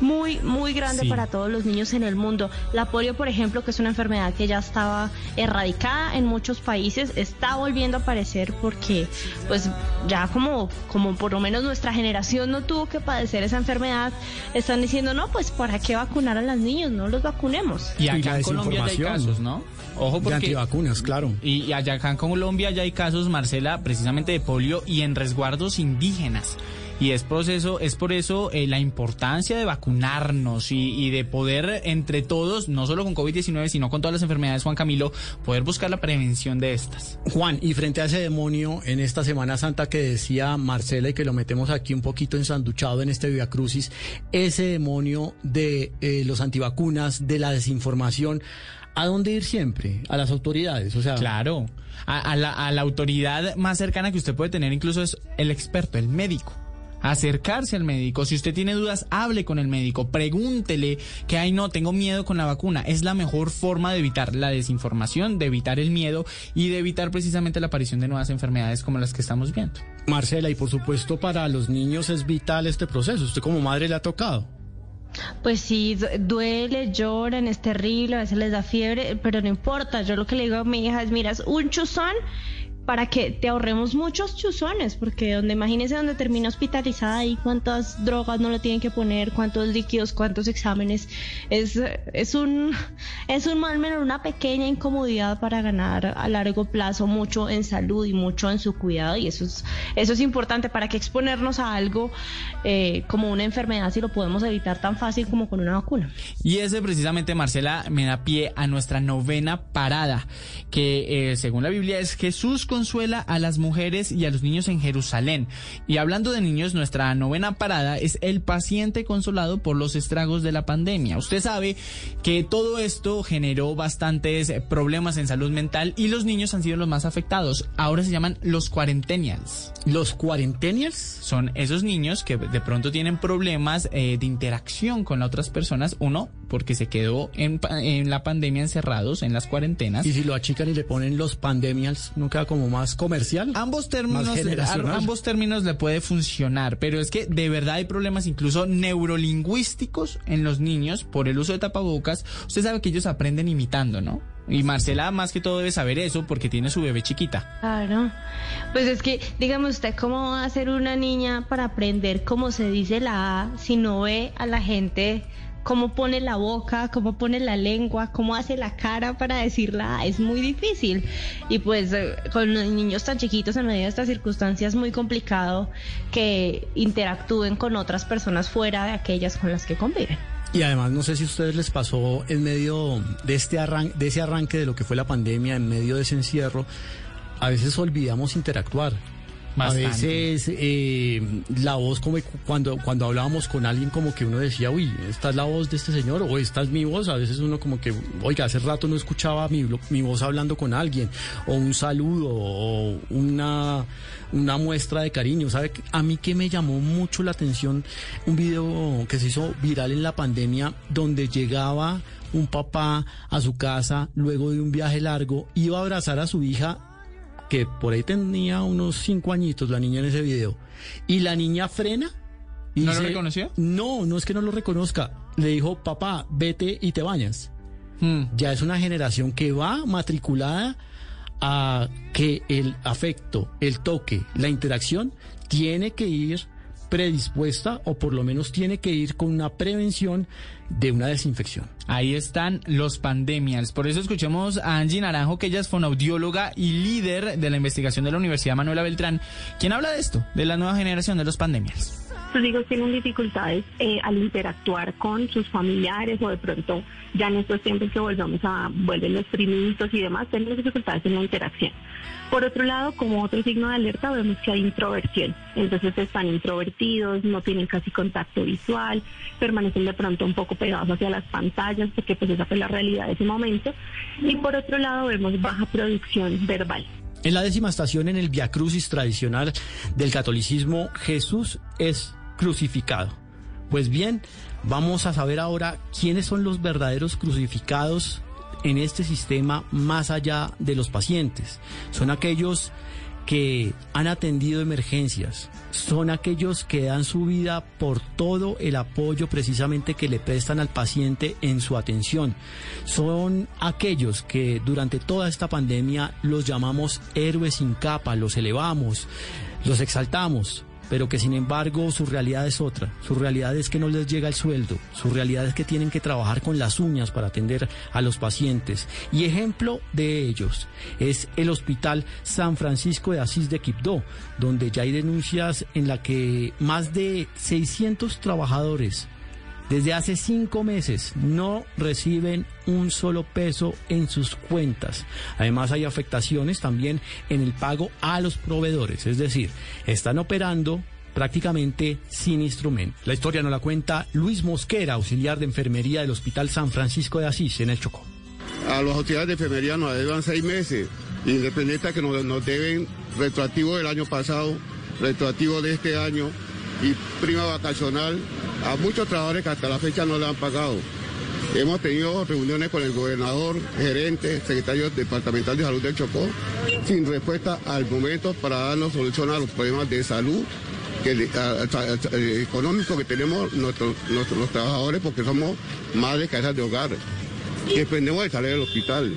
muy, muy grande Sí. para todos los niños en el mundo. La polio, por ejemplo, que es una enfermedad que ya estaba erradicada en muchos países, está volviendo a aparecer porque pues ya como, como por lo menos nuestra generación no tuvo que padecer esa enfermedad, están diciendo, no, pues ¿para qué vacunar a los niños? No los vacunemos. Y Y acá la en Colombia ya hay casos, ¿no? Ojo De porque... antivacunas, claro. Y, y allá acá en Colombia ya hay casos, Marcela, precisamente de polio y en resguardos indígenas. Y es proceso, es por eso eh, la importancia de vacunarnos y, y de poder entre todos, no solo con COVID-19, sino con todas las enfermedades, Juan Camilo, poder buscar la prevención de estas. Juan, y frente a ese demonio en esta Semana Santa que decía Marcela y que lo metemos aquí un poquito ensanduchado en este Via Crucis, ese demonio de eh, los antivacunas, de la desinformación, ¿a dónde ir siempre? A las autoridades, o sea... Claro, a, a la, a la autoridad más cercana que usted puede tener incluso es el experto, el médico. Acercarse al médico. Si usted tiene dudas, hable con el médico. Pregúntele que, ay, no, tengo miedo con la vacuna. Es la mejor forma de evitar la desinformación, de evitar el miedo y de evitar precisamente la aparición de nuevas enfermedades como las que estamos viendo. Marcela, y por supuesto para los niños es vital este proceso. Usted como madre le ha tocado. Pues sí, du- duele, lloran, es terrible, a veces les da fiebre, pero no importa. Yo lo que le digo a mi hija es, mira, es un chuzón para que te ahorremos muchos chuzones, porque donde imagínese donde termina hospitalizada y cuántas drogas no le tienen que poner, cuántos líquidos, cuántos exámenes, es, es un es un mal menor, una pequeña incomodidad para ganar a largo plazo mucho en salud y mucho en su cuidado y eso es eso es importante para que exponernos a algo eh, como una enfermedad si lo podemos evitar tan fácil como con una vacuna. Y ese precisamente, Marcela, me da pie a nuestra novena parada, que eh, según la Biblia es Jesús consuela a las mujeres y a los niños en Jerusalén. Y hablando de niños, nuestra novena parada es el paciente consolado por los estragos de la pandemia. Usted sabe que todo esto generó bastantes problemas en salud mental y los niños han sido los más afectados. Ahora se llaman los cuarentenials. ¿Los cuarentenials? Son esos niños que de pronto tienen problemas eh, de interacción con las otras personas. Uno, porque se quedó en, en la pandemia encerrados en las cuarentenas. Y si lo achican y le ponen los pandemials, ¿no queda como más comercial? Ambos términos, ambos términos le puede funcionar, pero es que de verdad hay problemas incluso neurolingüísticos en los niños por el uso de tapabocas. Usted sabe que ellos aprenden imitando, ¿no? Y Marcela más que todo debe saber eso porque tiene su bebé chiquita. Claro. Pues es que, dígame usted, ¿cómo va a ser una niña para aprender cómo se dice la A si no ve a la gente cómo pone la boca, cómo pone la lengua, cómo hace la cara para decir la A? Es muy difícil. Y pues eh, con los niños tan chiquitos en medio de estas circunstancias es muy complicado que interactúen con otras personas fuera de aquellas con las que conviven. Y además no sé si a ustedes les pasó en medio de este arran de ese arranque de lo que fue la pandemia, en medio de ese encierro, a veces olvidamos interactuar. Bastante. A veces eh, la voz como cuando cuando hablábamos con alguien como que uno decía, uy, esta es la voz de este señor o esta es mi voz. A veces uno como que, oiga, hace rato no escuchaba mi, mi voz hablando con alguien o un saludo o una una muestra de cariño. ¿Sabe? A mí que me llamó mucho la atención un video que se hizo viral en la pandemia donde llegaba un papá a su casa luego de un viaje largo, iba a abrazar a su hija que por ahí tenía unos cinco añitos la niña en ese video. Y la niña frena. Y ¿No lo reconoció? No, no es que no lo reconozca. Le dijo, papá, vete y te bañas. Hmm. Ya es una generación que va matriculada a que el afecto, el toque, la interacción tiene que ir predispuesta o por lo menos tiene que ir con una prevención de una desinfección. Ahí están los pandemials. Por eso escuchemos a Angie Naranjo, que ella es fonaudióloga y líder de la investigación de la Universidad Manuela Beltrán, quien habla de esto, de la nueva generación de los pandemials. sus hijos tienen dificultades eh, al interactuar con sus familiares o de pronto ya en estos tiempos que volvemos a vuelven los primitos y demás, tenemos dificultades en la interacción. Por otro lado, como otro signo de alerta, vemos que hay introversión. Entonces están introvertidos, no tienen casi contacto visual, permanecen de pronto un poco pegados hacia las pantallas, porque pues esa fue la realidad de ese momento. Y por otro lado, vemos baja producción verbal. En la décima estación en el Via Crucis tradicional del catolicismo, Jesús es crucificado. Pues bien, vamos a saber ahora quiénes son los verdaderos crucificados en este sistema más allá de los pacientes. Son aquellos que han atendido emergencias, son aquellos que dan su vida por todo el apoyo precisamente que le prestan al paciente en su atención. Son aquellos que durante toda esta pandemia los llamamos héroes sin capa, los elevamos, los exaltamos pero que sin embargo su realidad es otra. Su realidad es que no les llega el sueldo, su realidad es que tienen que trabajar con las uñas para atender a los pacientes. Y ejemplo de ellos es el Hospital San Francisco de Asís de Quibdó, donde ya hay denuncias en la que más de 600 trabajadores desde hace cinco meses no reciben un solo peso en sus cuentas. Además hay afectaciones también en el pago a los proveedores, es decir, están operando prácticamente sin instrumento. La historia nos la cuenta Luis Mosquera, auxiliar de enfermería del Hospital San Francisco de Asís, en el Chocó. A los auxiliares de enfermería nos deben seis meses, independiente de que nos, nos deben retroactivo del año pasado, retroactivo de este año y prima vacacional a muchos trabajadores que hasta la fecha no le han pagado. Hemos tenido reuniones con el gobernador, gerente, secretario departamental de salud del Chocó, sin respuesta al momento para darnos solución a los problemas de salud que, económicos que tenemos nuestros, nuestros, trabajadores porque somos madres cabezas de hogar. Dependemos de salir del hospital.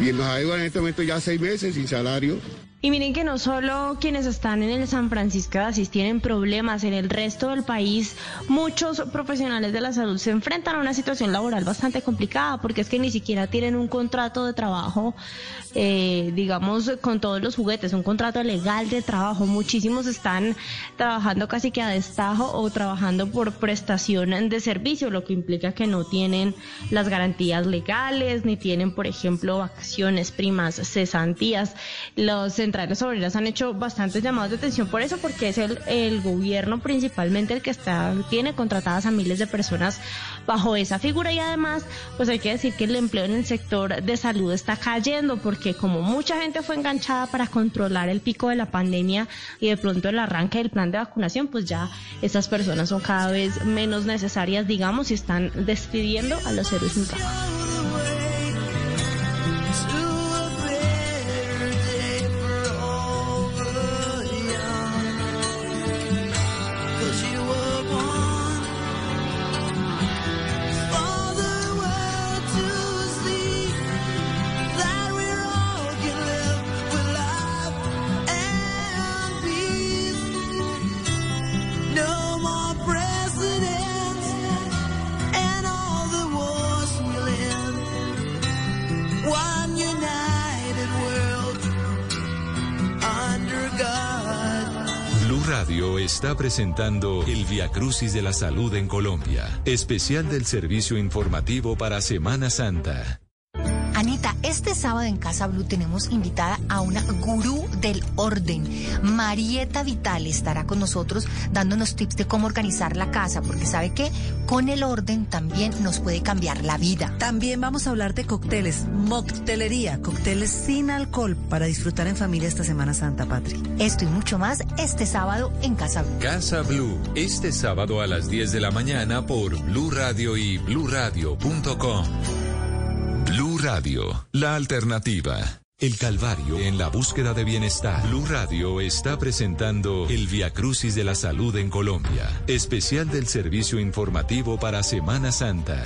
Y nos ido en este momento ya seis meses sin salario. Y miren que no solo quienes están en el San Francisco de Asís tienen problemas, en el resto del país muchos profesionales de la salud se enfrentan a una situación laboral bastante complicada porque es que ni siquiera tienen un contrato de trabajo, eh, digamos, con todos los juguetes, un contrato legal de trabajo. Muchísimos están trabajando casi que a destajo o trabajando por prestación de servicio, lo que implica que no tienen las garantías legales, ni tienen, por ejemplo, vacaciones, primas, cesantías. Los centrales obreras han hecho bastantes llamados de atención por eso, porque es el, el gobierno principalmente el que está tiene contratadas a miles de personas bajo esa figura. Y además, pues hay que decir que el empleo en el sector de salud está cayendo porque como mucha gente fue enganchada para controlar el pico de la pandemia y de pronto el arranque del plan de vacunación, pues ya estas personas son cada vez menos necesarias, digamos, y están despidiendo a los héroes sin está presentando el Via Crucis de la Salud en Colombia, especial del servicio informativo para Semana Santa. Este sábado en Casa Blue tenemos invitada a una gurú del orden. Marieta Vital estará con nosotros dándonos tips de cómo organizar la casa, porque sabe que con el orden también nos puede cambiar la vida. También vamos a hablar de cócteles, moctelería, cócteles sin alcohol para disfrutar en familia esta Semana Santa, Patri. Esto y mucho más este sábado en Casa Blue. Casa Blue, este sábado a las 10 de la mañana por Blue Radio y bluradio.com. Blue Radio, la alternativa. El Calvario en la búsqueda de bienestar. Blue Radio está presentando el Via Crucis de la Salud en Colombia, especial del servicio informativo para Semana Santa.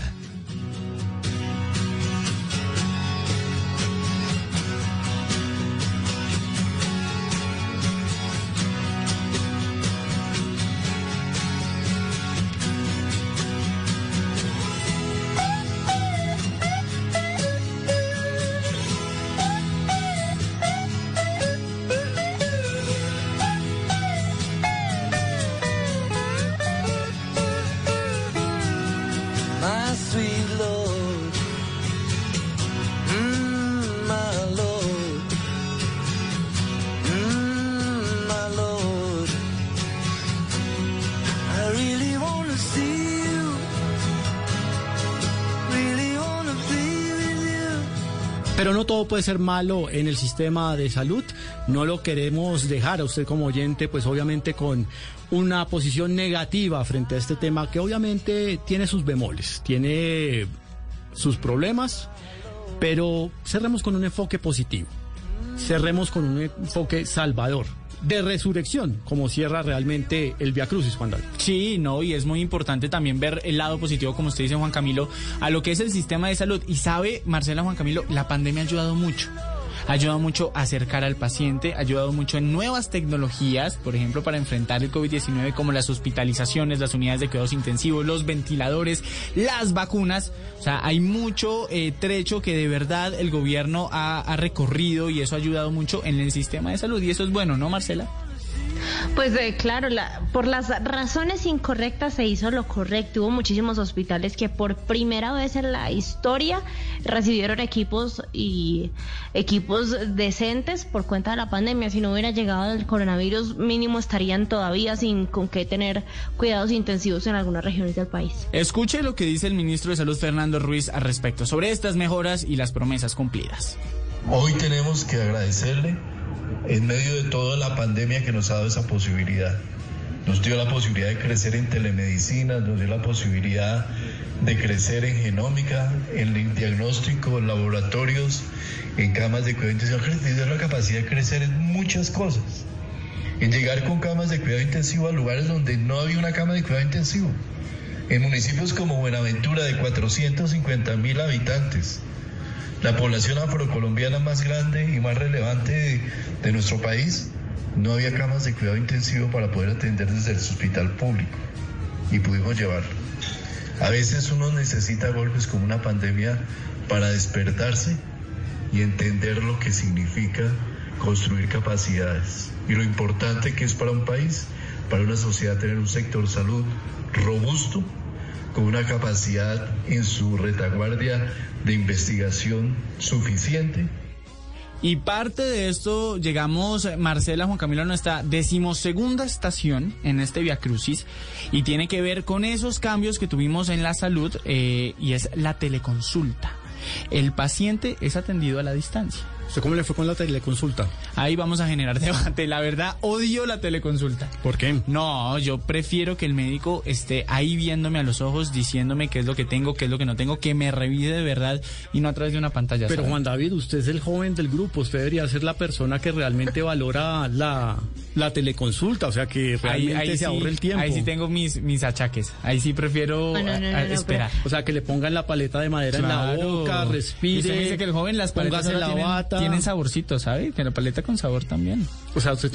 Pero no todo puede ser malo en el sistema de salud. No lo queremos dejar a usted como oyente, pues obviamente con una posición negativa frente a este tema que obviamente tiene sus bemoles, tiene sus problemas, pero cerremos con un enfoque positivo. cerremos con un enfoque salvador de resurrección, como cierra realmente el Via Crucis, Juan David. Sí, no, y es muy importante también ver el lado positivo, como usted dice, Juan Camilo, a lo que es el sistema de salud. Y sabe, Marcela, Juan Camilo, la pandemia ha ayudado mucho. Ha ayudado mucho a acercar al paciente, ha ayudado mucho en nuevas tecnologías, por ejemplo, para enfrentar el COVID-19, como las hospitalizaciones, las unidades de cuidados intensivos, los ventiladores, las vacunas. O sea, hay mucho eh, trecho que de verdad el gobierno ha, ha recorrido y eso ha ayudado mucho en el sistema de salud. Y eso es bueno, ¿no, Marcela? Pues eh, claro, la- por las razones incorrectas se hizo lo correcto. Hubo muchísimos hospitales que por primera vez en la historia recibieron equipos y equipos decentes por cuenta de la pandemia. Si no hubiera llegado el coronavirus, mínimo estarían todavía sin con qué tener cuidados intensivos en algunas regiones del país. Escuche lo que dice el ministro de Salud Fernando Ruiz al respecto sobre estas mejoras y las promesas cumplidas. Hoy tenemos que agradecerle en medio de toda la pandemia que nos ha dado esa posibilidad. Nos dio la posibilidad de crecer en telemedicina, nos dio la posibilidad de crecer en genómica, en el diagnóstico, en laboratorios, en camas de cuidado intensivo. Nos dio la capacidad de crecer en muchas cosas. En llegar con camas de cuidado intensivo a lugares donde no había una cama de cuidado intensivo. En municipios como Buenaventura de 450 mil habitantes, la población afrocolombiana más grande y más relevante de, nuestro país, no había camas de cuidado intensivo para poder atender desde el hospital público y pudimos llevarlo. A veces uno necesita golpes como una pandemia para despertarse y entender lo que significa construir capacidades y lo importante que es para un país, para una sociedad tener un sector salud robusto con una capacidad en su retaguardia de investigación suficiente. Y parte de esto llegamos, Marcela, Juan Camilo, a nuestra decimosegunda estación en este Via Crucis y tiene que ver con esos cambios que tuvimos en la salud eh, y es la teleconsulta. El paciente es atendido a la distancia. ¿Usted cómo le fue con la teleconsulta? Ahí vamos a generar debate. La verdad, odio la teleconsulta. ¿Por qué? No, yo prefiero que el médico esté ahí viéndome a los ojos, diciéndome qué es lo que tengo, qué es lo que no tengo, que me revise de verdad y no a través de una pantalla. Pero. Juan David, usted es el joven del grupo, usted debería ser la persona que realmente valora la, la teleconsulta, o sea, que realmente se ahorre el tiempo. Ahí sí tengo mis, mis achaques. Ahí sí prefiero No, no, no, a- no, a- no, esperar. O sea, que le pongan la paleta de madera en la boca, respire. Usted me dice que el joven las paletas ahora la tienen, bata. Tienen saborcito, ¿sabe? Que la paleta con sabor también. O sea, usted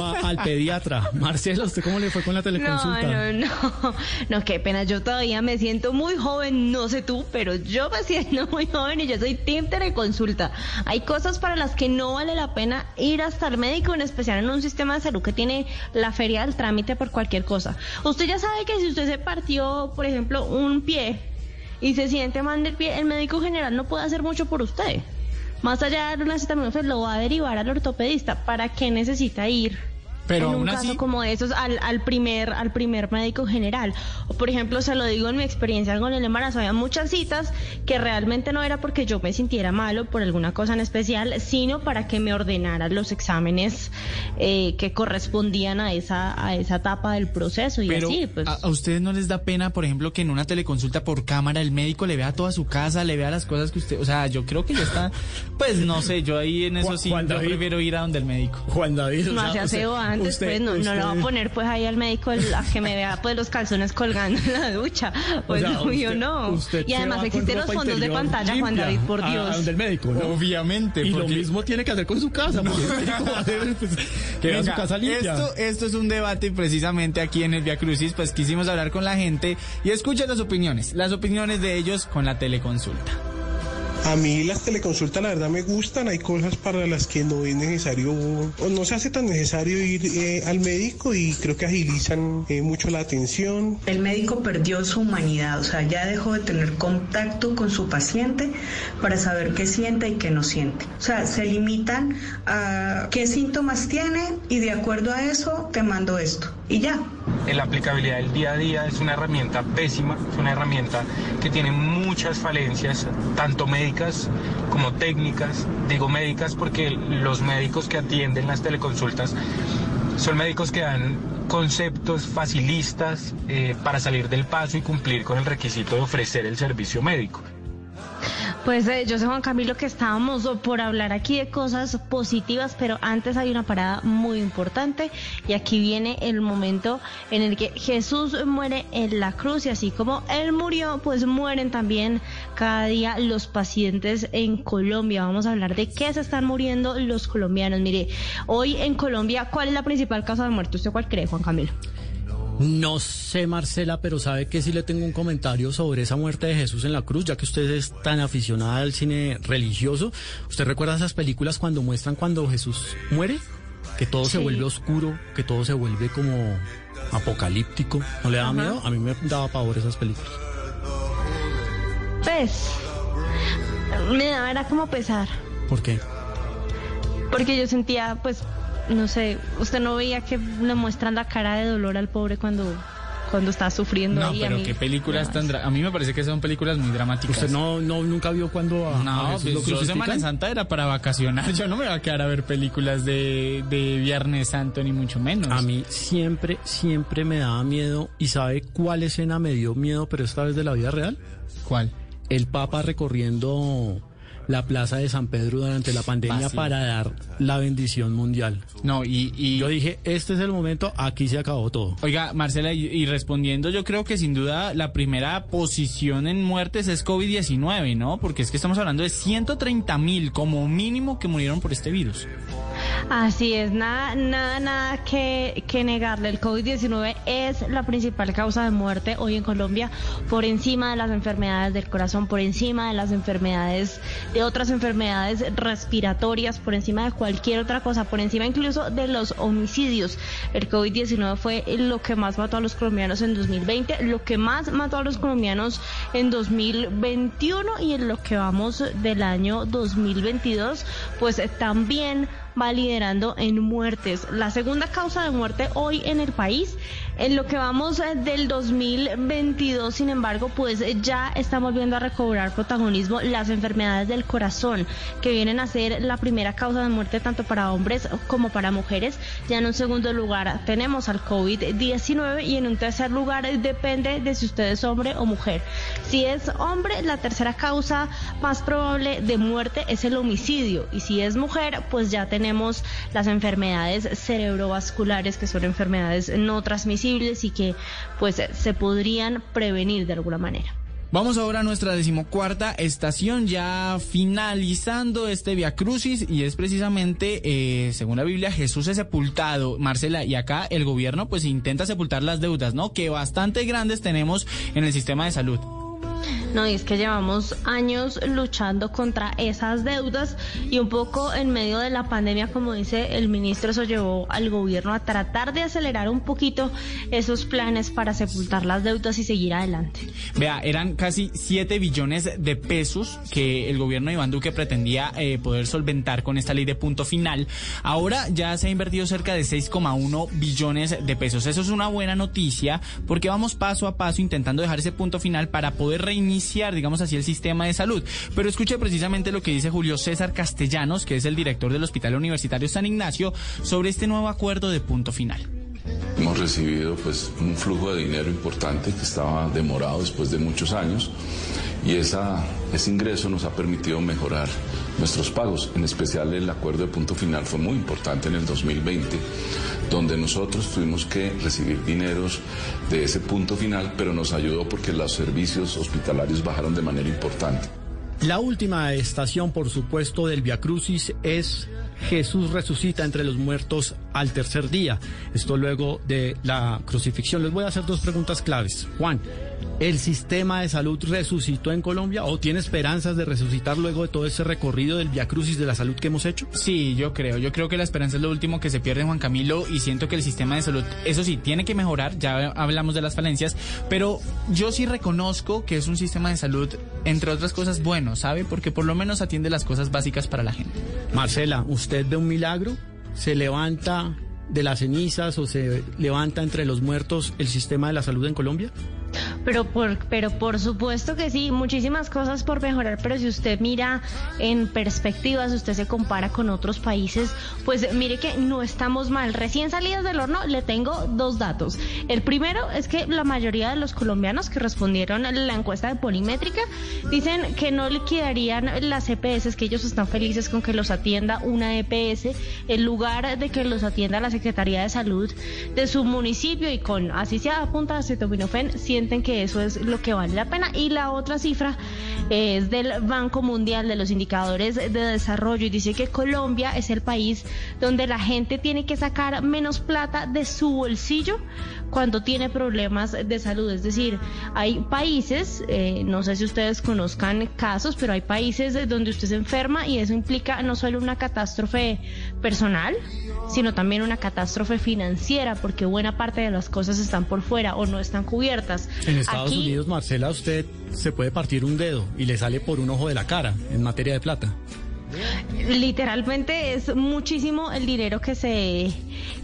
va al pediatra. Marcela, ¿usted cómo le fue con la teleconsulta? No, no, no. No, qué pena. Yo todavía me siento muy joven. No sé tú, pero yo me siento muy joven y yo soy team teleconsulta. Hay cosas para las que no vale la pena ir hasta el médico, en especial en un sistema de salud que tiene la feria del trámite por cualquier cosa. Usted ya sabe que si usted se partió, por ejemplo, un pie y se siente mal del pie, el médico general no puede hacer mucho por usted. Más allá de una acetaminofén, lo va a derivar al ortopedista. ¿Para qué necesita ir? Pero en un así- caso como esos al, al primer al primer médico general o por ejemplo se lo digo en mi experiencia con el embarazo había muchas citas que realmente no era porque yo me sintiera malo por alguna cosa en especial sino para que me ordenaran los exámenes eh, que correspondían a esa a esa etapa del proceso y Pero así pues a, a ustedes no les da pena, por ejemplo, que en una teleconsulta por cámara el médico le vea toda su casa, le vea las cosas que usted, o sea, yo creo que ya está, pues no sé, yo ahí en eso Juan- sí, Juan yo David. prefiero ir a donde el médico. Juan David, o no sea, hace usted- aseo antes usted- pues no, no le va a usted- poner pues ahí al médico el- a que me vea pues los calzones colgando en la ducha pues O sea, no, yo usted- no usted y además existen los fondos de pantalla Juan David por Dios A, donde el médico, ¿no? Obviamente, Y lo mismo tiene que hacer con su casa, porque el médico va a hacer, pues, que vea su Venga, casa limpia. Esto, esto es un debate y precisamente aquí en el Via Crucis, pues quisimos hablar con la gente y escucha las opiniones, las opiniones de ellos con la teleconsulta. A mí las teleconsultas la verdad me gustan, hay cosas para las que no es necesario o no se hace tan necesario ir eh, al médico y creo que agilizan eh, mucho la atención. El médico perdió su humanidad, o sea, ya dejó de tener contacto con su paciente para saber qué siente y qué no siente. O sea, se limitan a qué síntomas tiene y de acuerdo a eso te mando esto. Y ya. La aplicabilidad del día a día es una herramienta pésima, es una herramienta que tiene muchas falencias, tanto médicas como técnicas. Digo médicas porque los médicos que atienden las teleconsultas son médicos que dan conceptos facilistas eh, para salir del paso y cumplir con el requisito de ofrecer el servicio médico. Pues eh, yo sé Juan Camilo que estábamos por hablar aquí de cosas positivas, pero antes hay una parada muy importante y aquí viene el momento en el que Jesús muere en la cruz y así como él murió, pues mueren también cada día los pacientes en Colombia. Vamos a hablar de qué se están muriendo los colombianos. Mire, hoy en Colombia, ¿cuál es la principal causa de muerte? ¿Usted cuál cree, Juan Camilo? No sé, Marcela, pero sabe que sí le tengo un comentario sobre esa muerte de Jesús en la cruz, ya que usted es tan aficionada al cine religioso. ¿Usted recuerda esas películas cuando muestran cuando Jesús muere? Que todo se vuelve oscuro, que todo se vuelve como apocalíptico. ¿No le da Ajá. miedo? A mí me daba pavor esas películas. Pues, me daba era como pesar. ¿Por qué? Porque yo sentía, pues, no sé, usted no veía que le muestran la cara de dolor al pobre cuando, cuando está sufriendo No, ahí. a pero mí- qué películas tan... dra- A mí me parece que son películas muy dramáticas. ¿Usted no, no nunca vio cuando a, a No, Jesús pues lo yo? Semana Santa era para vacacionar. Yo no me voy a quedar a ver películas de, de Viernes Santo, ni mucho menos. A mí siempre, siempre me daba miedo. ¿Y sabe cuál escena me dio miedo, pero esta vez de la vida real? ¿Cuál? El Papa recorriendo la plaza de San Pedro durante la pandemia Vacío. para dar la bendición mundial. No, y, y- Yo dije, este es el momento, aquí se acabó todo. Oiga, Marcela, y, y respondiendo, yo creo que sin duda la primera posición en muertes es COVID-19, ¿no? Porque es que estamos hablando de 130 mil como mínimo que murieron por este virus. Así es, nada, nada, nada que, que negarle. El COVID-19 es la principal causa de muerte hoy en Colombia, por encima de las enfermedades del corazón, por encima de las enfermedades, de otras enfermedades respiratorias, por encima de cualquier otra cosa, por encima incluso de los homicidios. El COVID-19 fue lo que más mató a los colombianos en 2020, lo que más mató a los colombianos en 2021 y en lo que vamos del año 2022, pues también va liderando en muertes. La segunda causa de muerte hoy en el país, en lo que vamos eh, del 2022, sin embargo, pues eh, ya están volviendo a recobrar protagonismo las enfermedades del corazón, que vienen a ser la primera causa de muerte tanto para hombres como para mujeres. Ya en un segundo lugar tenemos al COVID-19 y en un tercer lugar eh, depende de si usted es hombre o mujer. Si es hombre, la tercera causa más probable de muerte es el homicidio y si es mujer, pues ya tenemos las enfermedades cerebrovasculares que son enfermedades no transmisibles y que pues se podrían prevenir de alguna manera. Vamos ahora a nuestra decimocuarta estación, ya finalizando este Via Crucis, y es precisamente, eh, según la Biblia, Jesús es sepultado. Marcela, y acá el gobierno pues intenta sepultar las deudas, ¿no? Que bastante grandes tenemos en el sistema de salud. No, y es que llevamos años luchando contra esas deudas y un poco en medio de la pandemia, como dice el ministro, eso llevó al gobierno a tratar de acelerar un poquito esos planes para sepultar las deudas y seguir adelante. Vea, eran casi 7 billones de pesos que el gobierno de Iván Duque pretendía eh, poder solventar con esta ley de punto final. Ahora ya se ha invertido cerca de 6,1 billones de pesos. Eso es una buena noticia porque vamos paso a paso intentando dejar ese punto final para poder reiniciar, digamos así, el sistema de salud. Pero escuche precisamente lo que dice Julio César Castellanos, que es el director del Hospital Universitario San Ignacio, sobre este nuevo acuerdo de punto final. Hemos recibido pues un flujo de dinero importante que estaba demorado después de muchos años y esa, ese ingreso nos ha permitido mejorar nuestros pagos. En especial el acuerdo de punto final fue muy importante en el 2020, donde nosotros tuvimos que recibir dineros de ese punto final, pero nos ayudó porque los servicios hospitalarios bajaron de manera importante. La última estación, por supuesto, del Via Crucis es Jesús resucita entre los muertos al tercer día. Esto luego de la crucifixión. Les voy a hacer dos preguntas claves. Juan, ¿el sistema de salud resucitó en Colombia o tiene esperanzas de resucitar luego de todo ese recorrido del Via Crucis de la salud que hemos hecho? Sí, yo creo. Yo creo que la esperanza es lo último que se pierde, Juan Camilo, y siento que el sistema de salud, eso sí, tiene que mejorar. Ya hablamos de las falencias, pero yo sí reconozco que es un sistema de salud, entre otras cosas, bueno, ¿sabe? Porque por lo menos atiende las cosas básicas para la gente. Marcela, ¿usted ve un milagro? ¿Se levanta de las cenizas o se levanta entre los muertos el sistema de la salud en Colombia? Pero por, pero por supuesto que sí, muchísimas cosas por mejorar, pero si usted mira en perspectiva, si usted se compara con otros países, pues mire que no estamos mal. Recién salidas del horno le tengo dos datos. El primero es que la mayoría de los colombianos que respondieron a la encuesta de Polimétrica dicen que no liquidarían las EPS, que ellos están felices con que los atienda una EPS en lugar de que los atienda la Secretaría de Salud de su municipio y con así sea a punta de acetaminofén que eso es lo que vale la pena. Y la otra cifra es del Banco Mundial de los Indicadores de Desarrollo y dice que Colombia es el país donde la gente tiene que sacar menos plata de su bolsillo cuando tiene problemas de salud. Es decir, hay países, eh, no sé si ustedes conozcan casos, pero hay países donde usted se enferma y eso implica no solo una catástrofe personal, sino también una catástrofe financiera, porque buena parte de las cosas están por fuera o no están cubiertas. En Estados Aquí- Unidos, Marcela, usted se puede partir un dedo y le sale por un ojo de la cara en materia de plata. Literalmente es muchísimo el dinero que se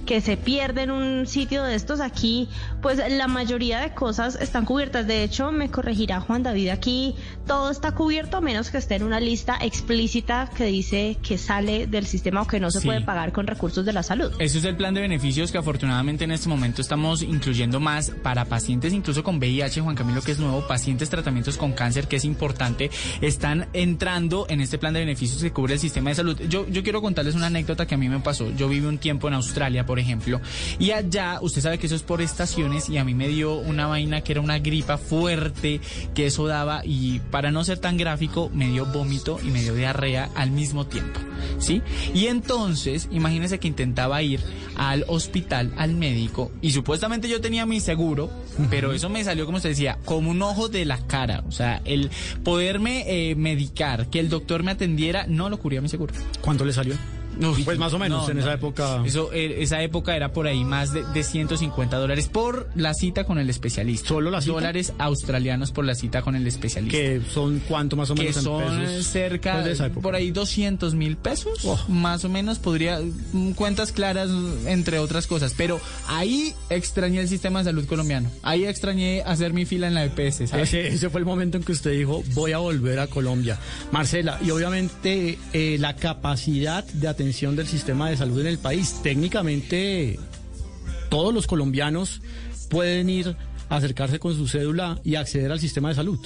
que se pierde en un sitio de estos aquí, pues la mayoría de cosas están cubiertas. De hecho, me corregirá Juan David aquí, todo está cubierto a menos que esté en una lista explícita que dice que sale del sistema o que no se Sí. puede pagar con recursos de la salud. Ese es el plan de beneficios que afortunadamente en este momento estamos incluyendo más para pacientes incluso con VIH, Juan Camilo, que es nuevo, pacientes tratamientos con cáncer, que es importante, están entrando en este plan de beneficios que cubre el sistema de salud. Yo, yo quiero contarles una anécdota que a mí me pasó. Yo viví un tiempo en Australia, por ejemplo, y allá usted sabe que eso es por estaciones y a mí me dio una vaina que era una gripa fuerte, que eso daba y para no ser tan gráfico me dio vómito y me dio diarrea al mismo tiempo, ¿sí? Y entonces, imagínese que intentaba ir al hospital, al médico, y supuestamente yo tenía mi seguro, pero eso me salió, como usted decía, como un ojo de la cara. O sea, el poderme eh, medicar, que el doctor me atendiera, no lo cubría mi seguro. ¿Cuánto le salió? Uy, Pues más o menos, no, en no. esa época. Eso, eh, esa época era por ahí más de, de 150 dólares por la cita con el especialista. ¿Solo la cita? Dólares australianos por la cita con el especialista. Que son cuánto más o que menos en son pesos? cerca Pues de esa época. Oh. por ahí 200 mil pesos más o menos podría mm, cuentas claras entre otras cosas pero ahí extrañé el sistema de salud colombiano ahí extrañé hacer mi fila en la EPS ¿sabes? Ese, ese fue el momento en que usted dijo, voy a volver a Colombia. Marcela, y obviamente eh, la capacidad de atención del sistema de salud en el país, técnicamente todos los colombianos pueden ir a acercarse con su cédula y acceder al sistema de salud.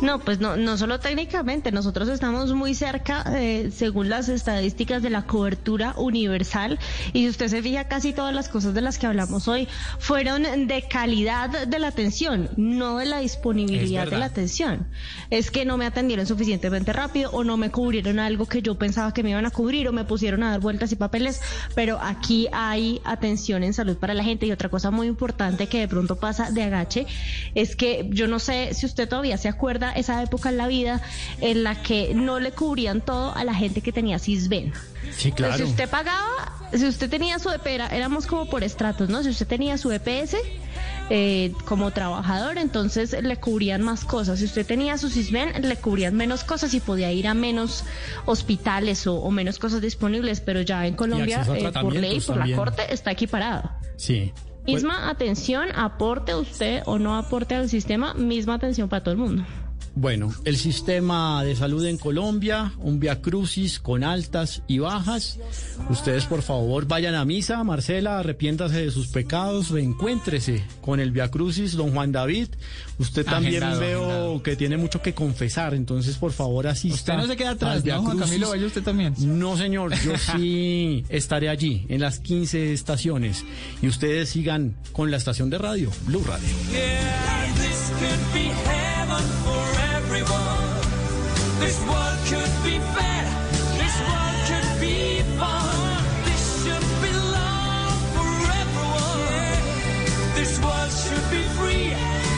No, pues no, no solo técnicamente, nosotros estamos muy cerca, eh, según las estadísticas de la cobertura universal, y si usted se fija, casi todas las cosas de las que hablamos hoy fueron de calidad de la atención, no de la disponibilidad de la atención. Es que no me atendieron suficientemente rápido o no me cubrieron algo que yo pensaba que me iban a cubrir o me pusieron a dar vueltas y papeles, pero aquí hay atención en salud para la gente y otra cosa muy importante que de pronto pasa de agache es que yo no sé si usted todavía se acuerda esa época en la vida en la que no le cubrían todo a la gente que tenía cisben. Sí, Entonces, si usted pagaba, si usted tenía su EP, era- éramos como por estratos, ¿no? Si usted tenía su EPS eh, como trabajador, entonces le cubrían más cosas. Si usted tenía su CISBEN, le cubrían menos cosas y podía ir a menos hospitales o, o menos cosas disponibles, pero ya en Colombia, eh, por ley, por la corte, está equiparado. Sí. Pues- Misma atención, aporte usted o no aporte al sistema, misma atención para todo el mundo. Bueno, el sistema de salud en Colombia, un via crucis con altas y bajas. Ustedes, por favor, vayan a misa. Marcela, arrepiéntase de sus pecados, reencuéntrese con el via crucis, don Juan David. Usted también Agendado, veo agendado. que tiene mucho que confesar, entonces, por favor, asista. Usted no se queda atrás, ¿no, Juan Crucis. Camilo? Vaya usted también. No, señor, yo sí estaré allí, en las 15 estaciones. Y ustedes sigan con la estación de radio, Blue Radio. Yeah, this could be heaven for This world could be fair. This world could be fun. This should be love for everyone. This world should be free.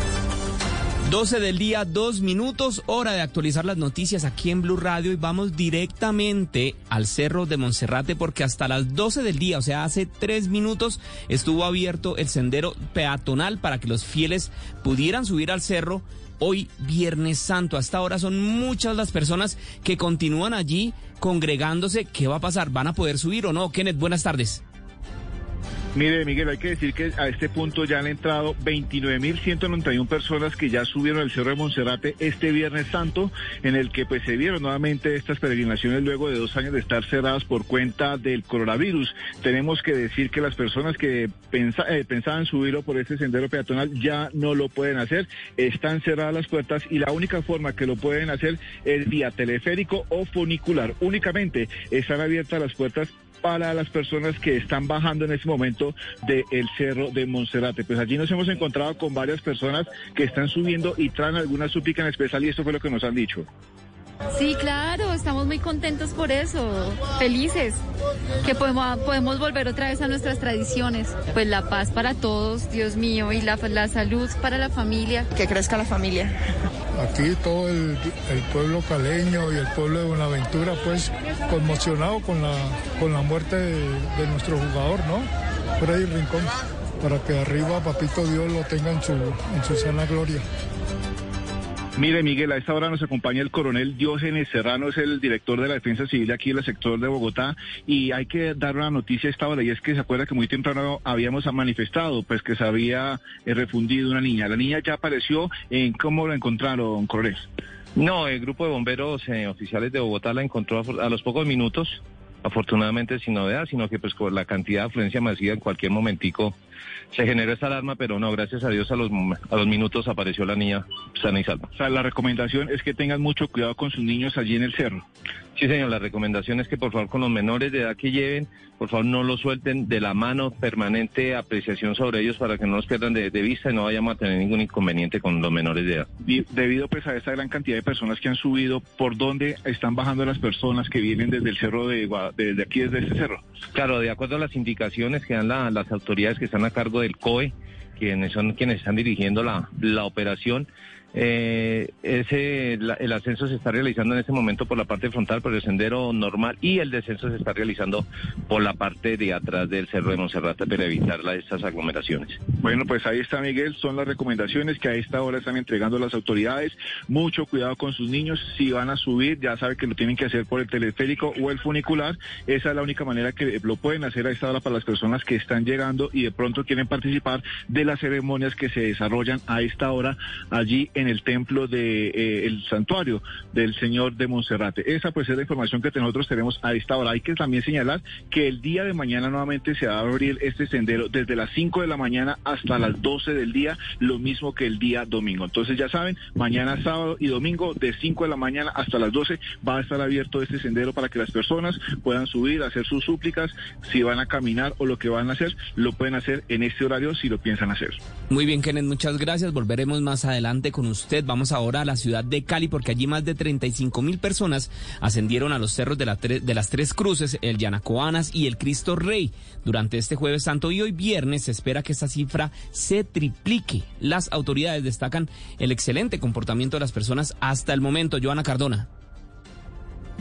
12 del día, dos minutos, hora de actualizar las noticias aquí en Blue Radio y vamos directamente al Cerro de Monserrate porque hasta las 12 del día, o sea, hace tres minutos, estuvo abierto el sendero peatonal para que los fieles pudieran subir al cerro hoy Viernes Santo. Hasta ahora son muchas las personas que continúan allí congregándose. ¿Qué va a pasar? ¿Van a poder subir o no? Kenneth, buenas tardes. Mire, Miguel, hay que decir que a este punto ya han entrado 29.191 personas que ya subieron el Cerro de Monserrate este Viernes Santo, en el que pues se vieron nuevamente estas peregrinaciones luego de dos años de estar cerradas por cuenta del coronavirus. Tenemos que decir que las personas que eh, pensaban subirlo por este sendero peatonal ya no lo pueden hacer, están cerradas las puertas y la única forma que lo pueden hacer es vía teleférico o funicular. Únicamente están abiertas las puertas para las personas que están bajando en este momento del cerro de Monserrate. Pues allí nos hemos encontrado con varias personas que están subiendo y traen alguna súplica en especial y esto fue lo que nos han dicho. Sí, claro, estamos muy contentos por eso, felices, que podemos, podemos volver otra vez a nuestras tradiciones. Pues la paz para todos, Dios mío, y la, la salud para la familia. Que crezca la familia. Aquí todo el, pueblo caleño y el pueblo de Buenaventura, pues conmocionado con la, con la muerte de, nuestro jugador, ¿no? Freddy Rincón, para que arriba Papito Dios lo tenga en su, en su sana gloria. Mire, Miguel, a esta hora nos acompaña el coronel Diógenes Serrano, es el director de la Defensa Civil aquí en el sector de Bogotá, y hay que dar una noticia a esta hora, y es que se acuerda que muy temprano habíamos manifestado, pues que se había eh, refundido una niña. La niña ya apareció, ¿en cómo la encontraron, coronel? No, el grupo de bomberos eh, oficiales de Bogotá la encontró a, los pocos minutos, afortunadamente sin novedad, sino que pues con la cantidad de afluencia masiva en cualquier momentico se generó esta alarma, pero no, gracias a Dios a los, a los minutos apareció la niña sana y salva. O sea, la recomendación es que tengan mucho cuidado con sus niños allí en el cerro. Sí, señor, la recomendación es que por favor con los menores de edad que lleven, por favor no los suelten de la mano, permanente apreciación sobre ellos para que no los pierdan de, vista y no vayamos a tener ningún inconveniente con los menores de edad. debido pues a esta gran cantidad de personas que han subido, ¿por dónde están bajando las personas que vienen desde el cerro de, desde aquí, desde este cerro? Claro, de acuerdo a las indicaciones que dan las autoridades que están cargo del COE, quienes son quienes están dirigiendo la, la operación, eh, ese, el ascenso se está realizando en este momento por la parte frontal, por el sendero normal, y el descenso se está realizando por la parte de atrás del Cerro de Monserrate para evitar estas aglomeraciones. Bueno, pues ahí está Miguel, son las recomendaciones que a esta hora están entregando las autoridades. Mucho cuidado con sus niños, si van a subir, ya saben que lo tienen que hacer por el teleférico o el funicular. Esa es la única manera que lo pueden hacer a esta hora para las personas que están llegando y de pronto quieren participar de las ceremonias que se desarrollan a esta hora allí en en el templo de eh, santuario del Señor de Monserrate. Esa pues es la información que nosotros tenemos a esta hora. Hay que también señalar que el día de mañana nuevamente se va a abrir este sendero desde las 5 de la mañana hasta las 12 del día, lo mismo que el día domingo. Entonces ya saben, mañana sábado y domingo de 5 de la mañana hasta las 12 va a estar abierto este sendero para que las personas puedan subir, hacer sus súplicas, si van a caminar o lo que van a hacer, lo pueden hacer en este horario si lo piensan hacer. Muy bien, Kenneth, muchas gracias. Volveremos más adelante con usted. Vamos ahora a la ciudad de Cali porque allí más de 35 mil personas ascendieron a los cerros de, la de las Tres Cruces, el Yanacoanas y el Cristo Rey durante este jueves santo y hoy viernes se espera que esta cifra se triplique. Las autoridades destacan el excelente comportamiento de las personas hasta el momento. Joana Cardona.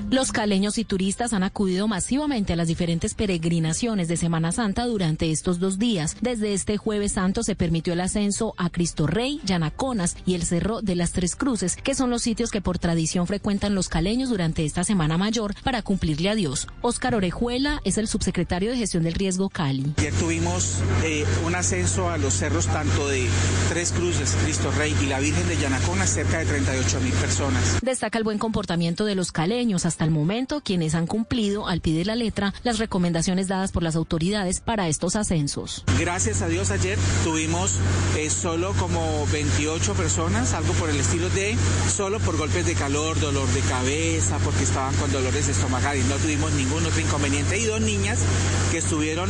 Los caleños y turistas han acudido masivamente a las diferentes peregrinaciones de Semana Santa durante estos dos días. Desde este jueves santo se permitió el ascenso a Cristo Rey, Yanaconas y el Cerro de las Tres Cruces, que son los sitios que por tradición frecuentan los caleños durante esta Semana Mayor para cumplirle a Dios. Óscar Orejuela es el subsecretario de Gestión del Riesgo Cali. Ayer tuvimos eh, un ascenso a los cerros tanto de Tres Cruces, Cristo Rey y la Virgen de Yanaconas, cerca de 38 mil personas. Destaca el buen comportamiento de los caleños hasta el momento quienes han cumplido al pie de la letra las recomendaciones dadas por las autoridades para estos ascensos. Gracias a Dios ayer tuvimos eh, solo como 28 personas, algo por el estilo de solo por golpes de calor, dolor de cabeza, porque estaban con dolores estomacales, no tuvimos ningún otro inconveniente y dos niñas que estuvieron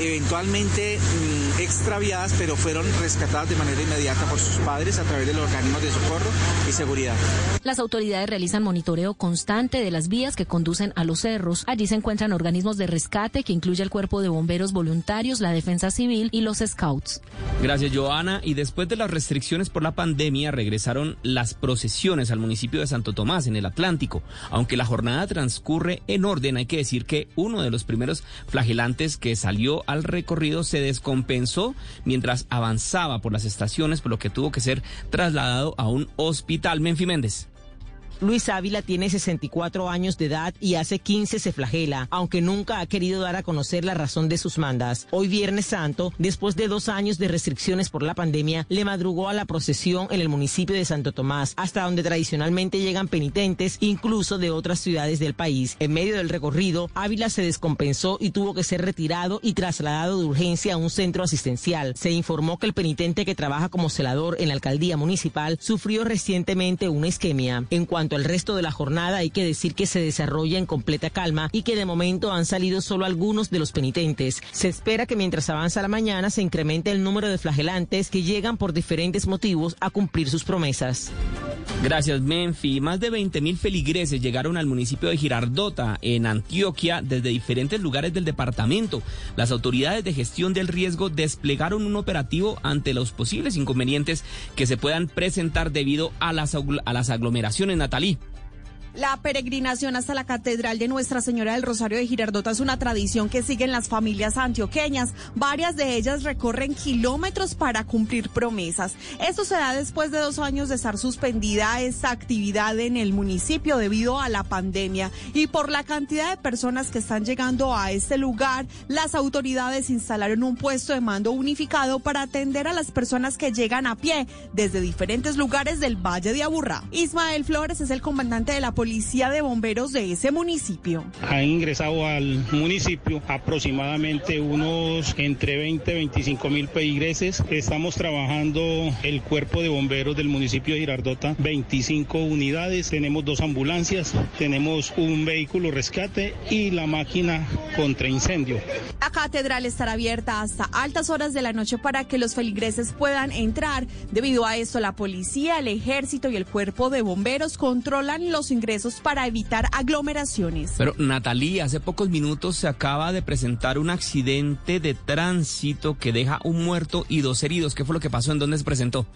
eventualmente... Mm, extraviadas, pero fueron rescatadas de manera inmediata por sus padres a través de los organismos de socorro y seguridad. Las autoridades realizan monitoreo constante de las vías que conducen a los cerros. Allí se encuentran organismos de rescate que incluye el cuerpo de bomberos voluntarios, la defensa civil y los scouts. Gracias, Joana. Y después de las restricciones por la pandemia, regresaron las procesiones al municipio de Santo Tomás, en el Atlántico. Aunque la jornada transcurre en orden, hay que decir que uno de los primeros flagelantes que salió al recorrido se descompensó mientras avanzaba por las estaciones, por lo que tuvo que ser trasladado a un hospital. Menfi Méndez. Luis Ávila tiene 64 años de edad y hace 15 se flagela, aunque nunca ha querido dar a conocer la razón de sus mandas. Hoy Viernes Santo, después de dos años de restricciones por la pandemia, le madrugó a la procesión en el municipio de Santo Tomás, hasta donde tradicionalmente llegan penitentes, incluso de otras ciudades del país. En medio del recorrido, Ávila se descompensó y tuvo que ser retirado y trasladado de urgencia a un centro asistencial. Se informó que el penitente que trabaja como celador en la alcaldía municipal sufrió recientemente una isquemia. En cuanto al resto de la jornada, hay que decir que se desarrolla en completa calma y que de momento han salido solo algunos de los penitentes. Se espera que mientras avanza la mañana se incremente el número de flagelantes que llegan por diferentes motivos a cumplir sus promesas. Gracias, Menfi. Más de 20.000 feligreses llegaron al municipio de Girardota, en Antioquia, desde diferentes lugares del departamento. Las autoridades de gestión del riesgo desplegaron un operativo ante los posibles inconvenientes que se puedan presentar debido a las, a las aglomeraciones, Natalí. La peregrinación hasta la Catedral de Nuestra Señora del Rosario de Girardota es una tradición que siguen las familias antioqueñas. Varias de ellas recorren kilómetros para cumplir promesas. Esto se da después de dos años de estar suspendida esta actividad en el municipio debido a la pandemia. Y por la cantidad de personas que están llegando a este lugar, las autoridades instalaron un puesto de mando unificado para atender a las personas que llegan a pie desde diferentes lugares del Valle de Aburrá. Ismael Flores es el comandante de la policía de bomberos de ese municipio. Ha ingresado al municipio aproximadamente unos entre 20 y 25 mil peigreses. Estamos trabajando el cuerpo de bomberos del municipio de Girardota, 25 unidades, tenemos dos ambulancias, tenemos un vehículo rescate y la máquina contra incendio. La catedral estará abierta hasta altas horas de la noche para que los feligreses puedan entrar. Debido a esto, la policía, el ejército y el cuerpo de bomberos controlan los ingresos para evitar aglomeraciones. Pero Natalia, hace pocos minutos se acaba de presentar un accidente de tránsito que deja un muerto y dos heridos. ¿Qué fue lo que pasó? ¿En dónde se presentó?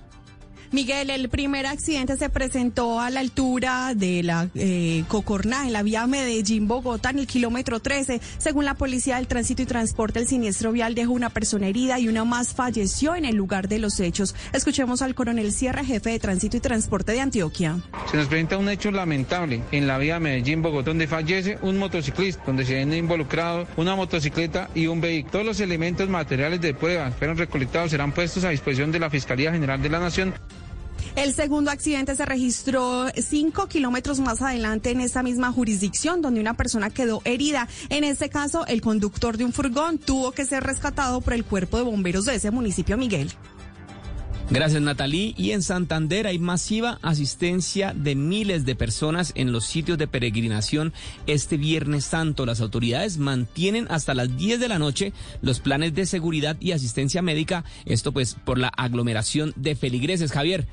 Miguel, el primer accidente se presentó a la altura de la eh, Cocorná, en la vía Medellín-Bogotá, en el kilómetro 13. Según la Policía del Tránsito y Transporte, el siniestro vial dejó una persona herida y una más falleció en el lugar de los hechos. Escuchemos al coronel Sierra, jefe de Tránsito y Transporte de Antioquia. Se nos presenta un hecho lamentable en la vía Medellín-Bogotá, donde fallece un motociclista, donde se ven involucrados una motocicleta y un vehículo. Todos los elementos materiales de prueba fueron recolectados serán puestos a disposición de la Fiscalía General de la Nación. El segundo accidente se registró cinco kilómetros más adelante en esa misma jurisdicción, donde una persona quedó herida. En este caso, el conductor de un furgón tuvo que ser rescatado por el cuerpo de bomberos de ese municipio, Miguel. Gracias, Natalí. Y en Santander hay masiva asistencia de miles de personas en los sitios de peregrinación este Viernes Santo. Las autoridades mantienen hasta las 10 de la noche los planes de seguridad y asistencia médica. Esto pues por la aglomeración de feligreses. Javier.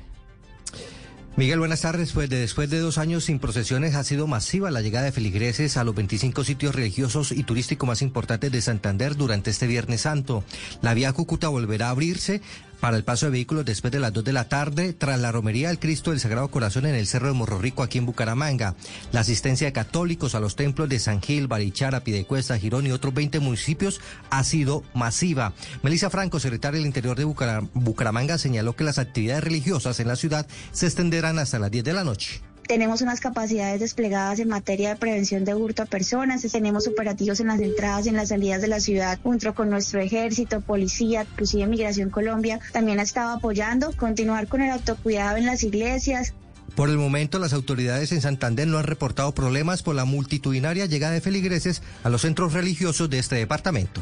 Miguel, buenas tardes. Pues después de dos años sin procesiones ha sido masiva la llegada de feligreses a los 25 sitios religiosos y turísticos más importantes de Santander durante este Viernes Santo. La vía Cúcuta volverá a abrirse para el paso de vehículos después de las 2 de la tarde tras la romería del Cristo del Sagrado Corazón en el Cerro de Morro Rico aquí en Bucaramanga. La asistencia de católicos a los templos de San Gil, Barichara, Pidecuesta, Girón y otros 20 municipios ha sido masiva. Melissa Franco, secretaria del Interior de Bucaramanga, señaló que las actividades religiosas en la ciudad se extenderán hasta las 10 de la noche. Tenemos unas capacidades desplegadas en materia de prevención de hurto a personas, tenemos operativos en las entradas y en las salidas de la ciudad junto con nuestro ejército, policía, inclusive Migración Colombia también ha estado apoyando, continuar con el autocuidado en las iglesias, Por el momento, las autoridades en Santander no han reportado problemas por la multitudinaria llegada de feligreses a los centros religiosos de este departamento.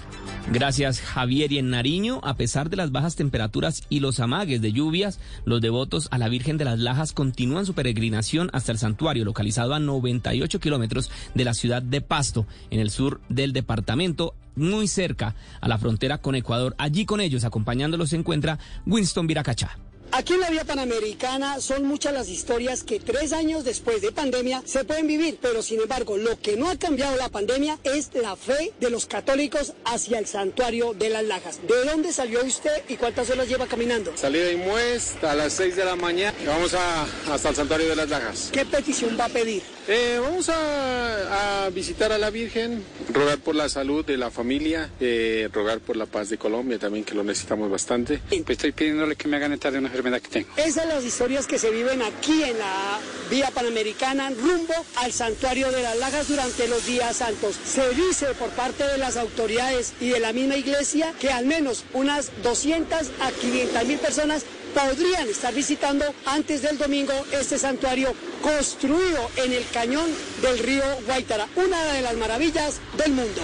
Gracias, Javier. Y en Nariño, a pesar de las bajas temperaturas y los amagues de lluvias, los devotos a la Virgen de las Lajas continúan su peregrinación hasta el santuario, localizado a 98 kilómetros de la ciudad de Pasto, en el sur del departamento, muy cerca a la frontera con Ecuador. Allí con ellos, acompañándolos, se encuentra Winston Viracachá. Aquí en la vía panamericana son muchas las historias que tres años después de pandemia se pueden vivir, pero sin embargo lo que no ha cambiado la pandemia es la fe de los católicos hacia el santuario de las Lajas. ¿De dónde salió usted y cuántas horas lleva caminando? Salí de Imuez a las 6 de la mañana y vamos a, hasta el santuario de las Lajas. ¿Qué petición va a pedir? Eh, vamos a, a, visitar a la Virgen, rogar por la salud de la familia, eh, rogar por la paz de Colombia también, que lo necesitamos bastante. Pues estoy pidiéndole que me hagan estar de una enfermedad que tengo. Esas son las historias que se viven aquí en la vía panamericana rumbo al santuario de las Lajas durante los días santos. Se dice por parte de las autoridades y de la misma iglesia que al menos unas 200 a 500 mil personas podrían estar visitando antes del domingo este santuario construido en el cañón del río Guaitara, una de las maravillas del mundo.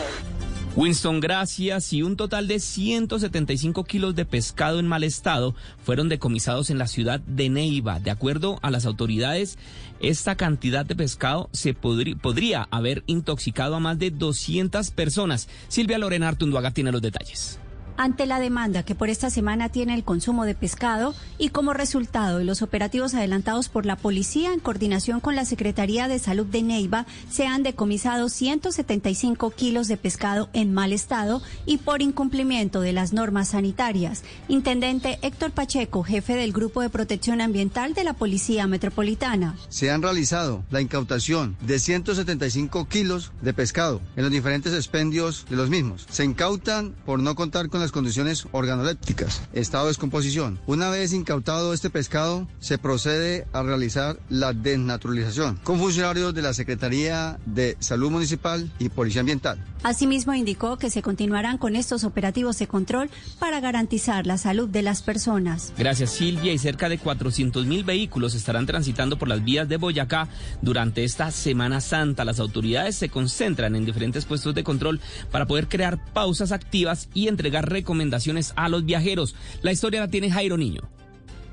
Winston, gracias. Y un total de 175 kilos de pescado en mal estado fueron decomisados en la ciudad de Neiva. De acuerdo a las autoridades, esta cantidad de pescado se podría, haber intoxicado a más de 200 personas. Silvia Lorena Artunduaga tiene los detalles ante la demanda que por esta semana tiene el consumo de pescado y como resultado de los operativos adelantados por la policía en coordinación con la Secretaría de Salud de Neiva, se han decomisado 175 kilos de pescado en mal estado y por incumplimiento de las normas sanitarias. Intendente Héctor Pacheco, jefe del Grupo de Protección Ambiental de la Policía Metropolitana. Se han realizado la incautación de 175 kilos de pescado en los diferentes expendios de los mismos. Se incautan por no contar con condiciones organolépticas, estado de descomposición. Una vez incautado este pescado, se procede a realizar la desnaturalización con funcionarios de la Secretaría de Salud Municipal y Policía Ambiental. Asimismo, indicó que se continuarán con estos operativos de control para garantizar la salud de las personas. Gracias, Silvia. Y cerca de 400 mil vehículos estarán transitando por las vías de Boyacá durante esta Semana Santa. Las autoridades se concentran en diferentes puestos de control para poder crear pausas activas y entregar recomendaciones a los viajeros. La historia la tiene Jairo Niño.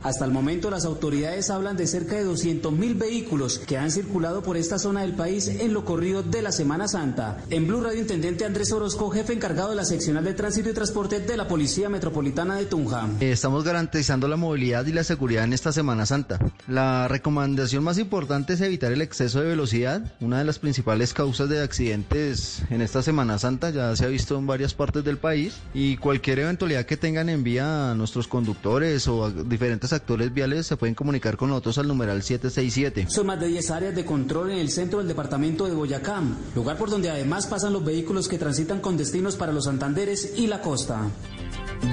Hasta el momento las autoridades hablan de cerca de 200 mil vehículos que han circulado por esta zona del país en lo corrido de la Semana Santa. En Blue Radio, Intendente Andrés Orozco, jefe encargado de la seccional de tránsito y transporte de la Policía Metropolitana de Tunja. Estamos garantizando la movilidad y la seguridad en esta Semana Santa. La recomendación más importante es evitar el exceso de velocidad, una de las principales causas de accidentes en esta Semana Santa, ya se ha visto en varias partes del país, y cualquier eventualidad que tengan en vía a nuestros conductores o a diferentes actores viales se pueden comunicar con nosotros al numeral 767. Son más de 10 áreas de control en el centro del departamento de Boyacá, lugar por donde además pasan los vehículos que transitan con destinos para los Santanderes y la costa.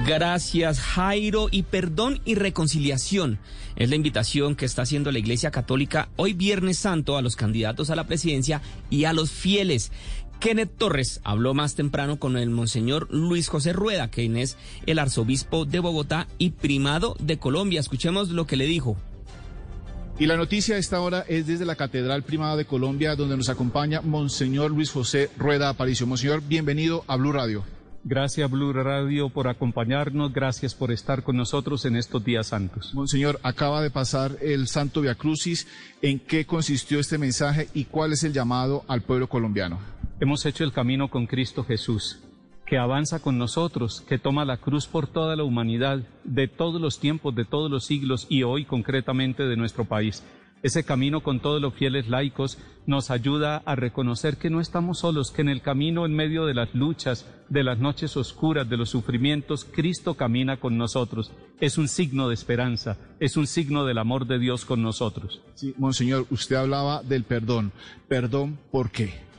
Gracias, Jairo. Y perdón y reconciliación es la invitación que está haciendo la Iglesia Católica hoy Viernes Santo a los candidatos a la presidencia y a los fieles. Kenneth Torres habló más temprano con el monseñor Luis José Rueda, quien es el arzobispo de Bogotá y primado de Colombia. Escuchemos lo que le dijo. Y la noticia a esta hora es desde la Catedral Primada de Colombia, donde nos acompaña Monseñor Luis José Rueda Aparicio. Monseñor, bienvenido a Blue Radio. Gracias Blue Radio por acompañarnos, gracias por estar con nosotros en estos días santos. Monseñor, acaba de pasar el Santo Via Crucis. ¿En qué consistió este mensaje y cuál es el llamado al pueblo colombiano? Hemos hecho el camino con Cristo Jesús, que avanza con nosotros, que toma la cruz por toda la humanidad, de todos los tiempos, de todos los siglos y hoy concretamente de nuestro país. Ese camino con todos los fieles laicos nos ayuda a reconocer que no estamos solos, que en el camino en medio de las luchas, de las noches oscuras, de los sufrimientos, Cristo camina con nosotros. Es un signo de esperanza, es un signo del amor de Dios con nosotros. Sí, Monseñor, usted hablaba del perdón. ¿Perdón por qué?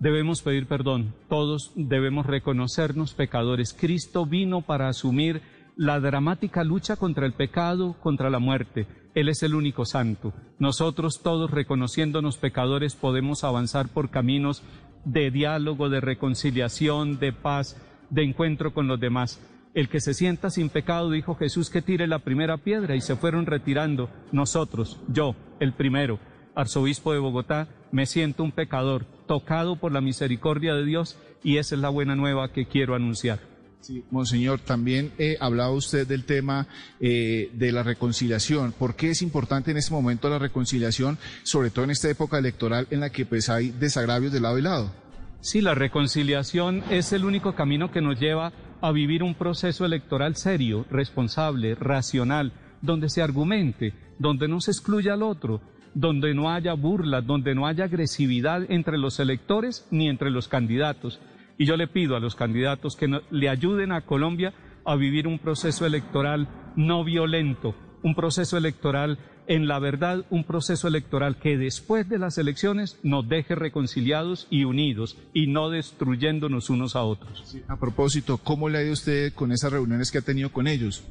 Debemos pedir perdón, todos debemos reconocernos pecadores. Cristo vino para asumir la dramática lucha contra el pecado, contra la muerte. Él es el único santo. Nosotros todos reconociéndonos pecadores podemos avanzar por caminos de diálogo, de reconciliación, de paz, de encuentro con los demás. El que se sienta sin pecado, dijo Jesús, que tire la primera piedra y se fueron retirando nosotros, yo, el primero, arzobispo de Bogotá, me siento un pecador, tocado por la misericordia de Dios y esa es la buena nueva que quiero anunciar. Sí, Monseñor, también eh, hablaba usted del tema eh, de la reconciliación. ¿Por qué es importante en este momento la reconciliación, sobre todo en esta época electoral en la que pues hay desagravios de lado y lado? Sí, la reconciliación es el único camino que nos lleva a vivir un proceso electoral serio, responsable, racional, donde se argumente, donde no se excluya al otro, donde no haya burlas, donde no haya agresividad entre los electores ni entre los candidatos. Y yo le pido a los candidatos que le ayuden a Colombia a vivir un proceso electoral no violento, un proceso electoral en la verdad, un proceso electoral que después de las elecciones nos deje reconciliados y unidos y no destruyéndonos unos a otros. a propósito, ¿cómo le ha ido usted con esas reuniones que ha tenido con ellos?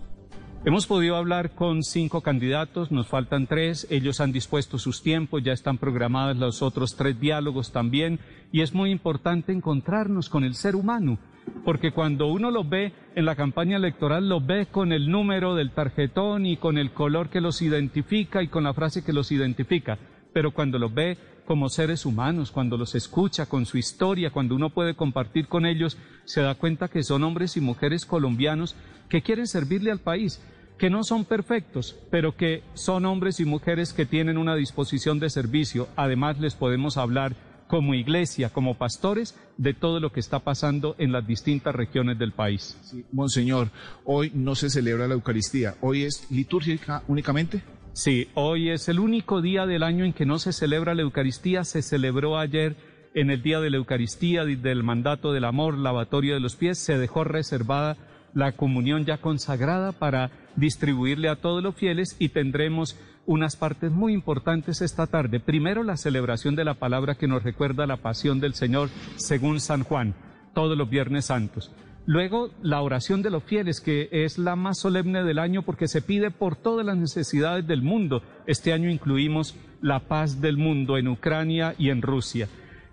Hemos podido hablar con cinco candidatos, nos faltan tres, ellos han dispuesto sus tiempos, ya están programados los otros tres diálogos también, y es muy importante encontrarnos con el ser humano, porque cuando uno lo ve en la campaña electoral, lo ve con el número del tarjetón y con el color que los identifica y con la frase que los identifica, pero cuando lo ve como seres humanos, cuando los escucha con su historia, cuando uno puede compartir con ellos, se da cuenta que son hombres y mujeres colombianos que quieren servirle al país, que no son perfectos, pero que son hombres y mujeres que tienen una disposición de servicio. Además, les podemos hablar como iglesia, como pastores, de todo lo que está pasando en las distintas regiones del país. Monseñor, hoy no se celebra la Eucaristía, hoy es litúrgica únicamente. Sí, hoy es el único día del año en que no se celebra la Eucaristía, se celebró ayer en el día de la Eucaristía, del mandato del amor, lavatorio de los pies, se dejó reservada la comunión ya consagrada para distribuirle a todos los fieles y tendremos unas partes muy importantes esta tarde. Primero, la celebración de la palabra que nos recuerda la pasión del Señor según San Juan, todos los viernes santos. Luego, la oración de los fieles, que es la más solemne del año porque se pide por todas las necesidades del mundo. Este año incluimos la paz del mundo en Ucrania y en Rusia.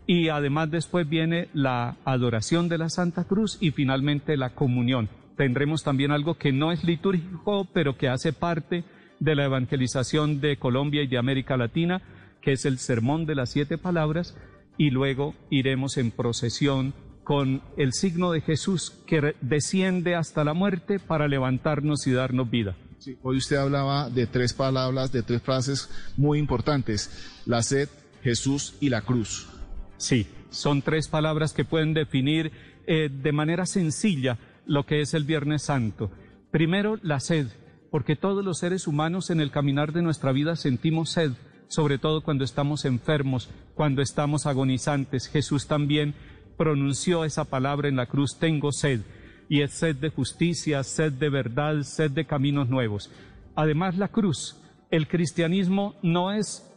Y además después viene la adoración de la Santa Cruz y finalmente la comunión tendremos también algo que no es litúrgico, pero que hace parte de la evangelización de Colombia y de América Latina, que es el Sermón de las Siete Palabras, y luego iremos en procesión con el signo de Jesús que desciende hasta la muerte para levantarnos y darnos vida. hoy usted hablaba de tres palabras, de tres frases muy importantes, la sed, Jesús y la cruz. Sí, son tres palabras que pueden definir eh, de manera sencilla lo que es el Viernes Santo. Primero, la sed, porque todos los seres humanos en el caminar de nuestra vida sentimos sed, sobre todo cuando estamos enfermos, cuando estamos agonizantes. Jesús también pronunció esa palabra en la cruz, tengo sed, y es sed de justicia, sed de verdad, sed de caminos nuevos. Además, la cruz, el cristianismo no es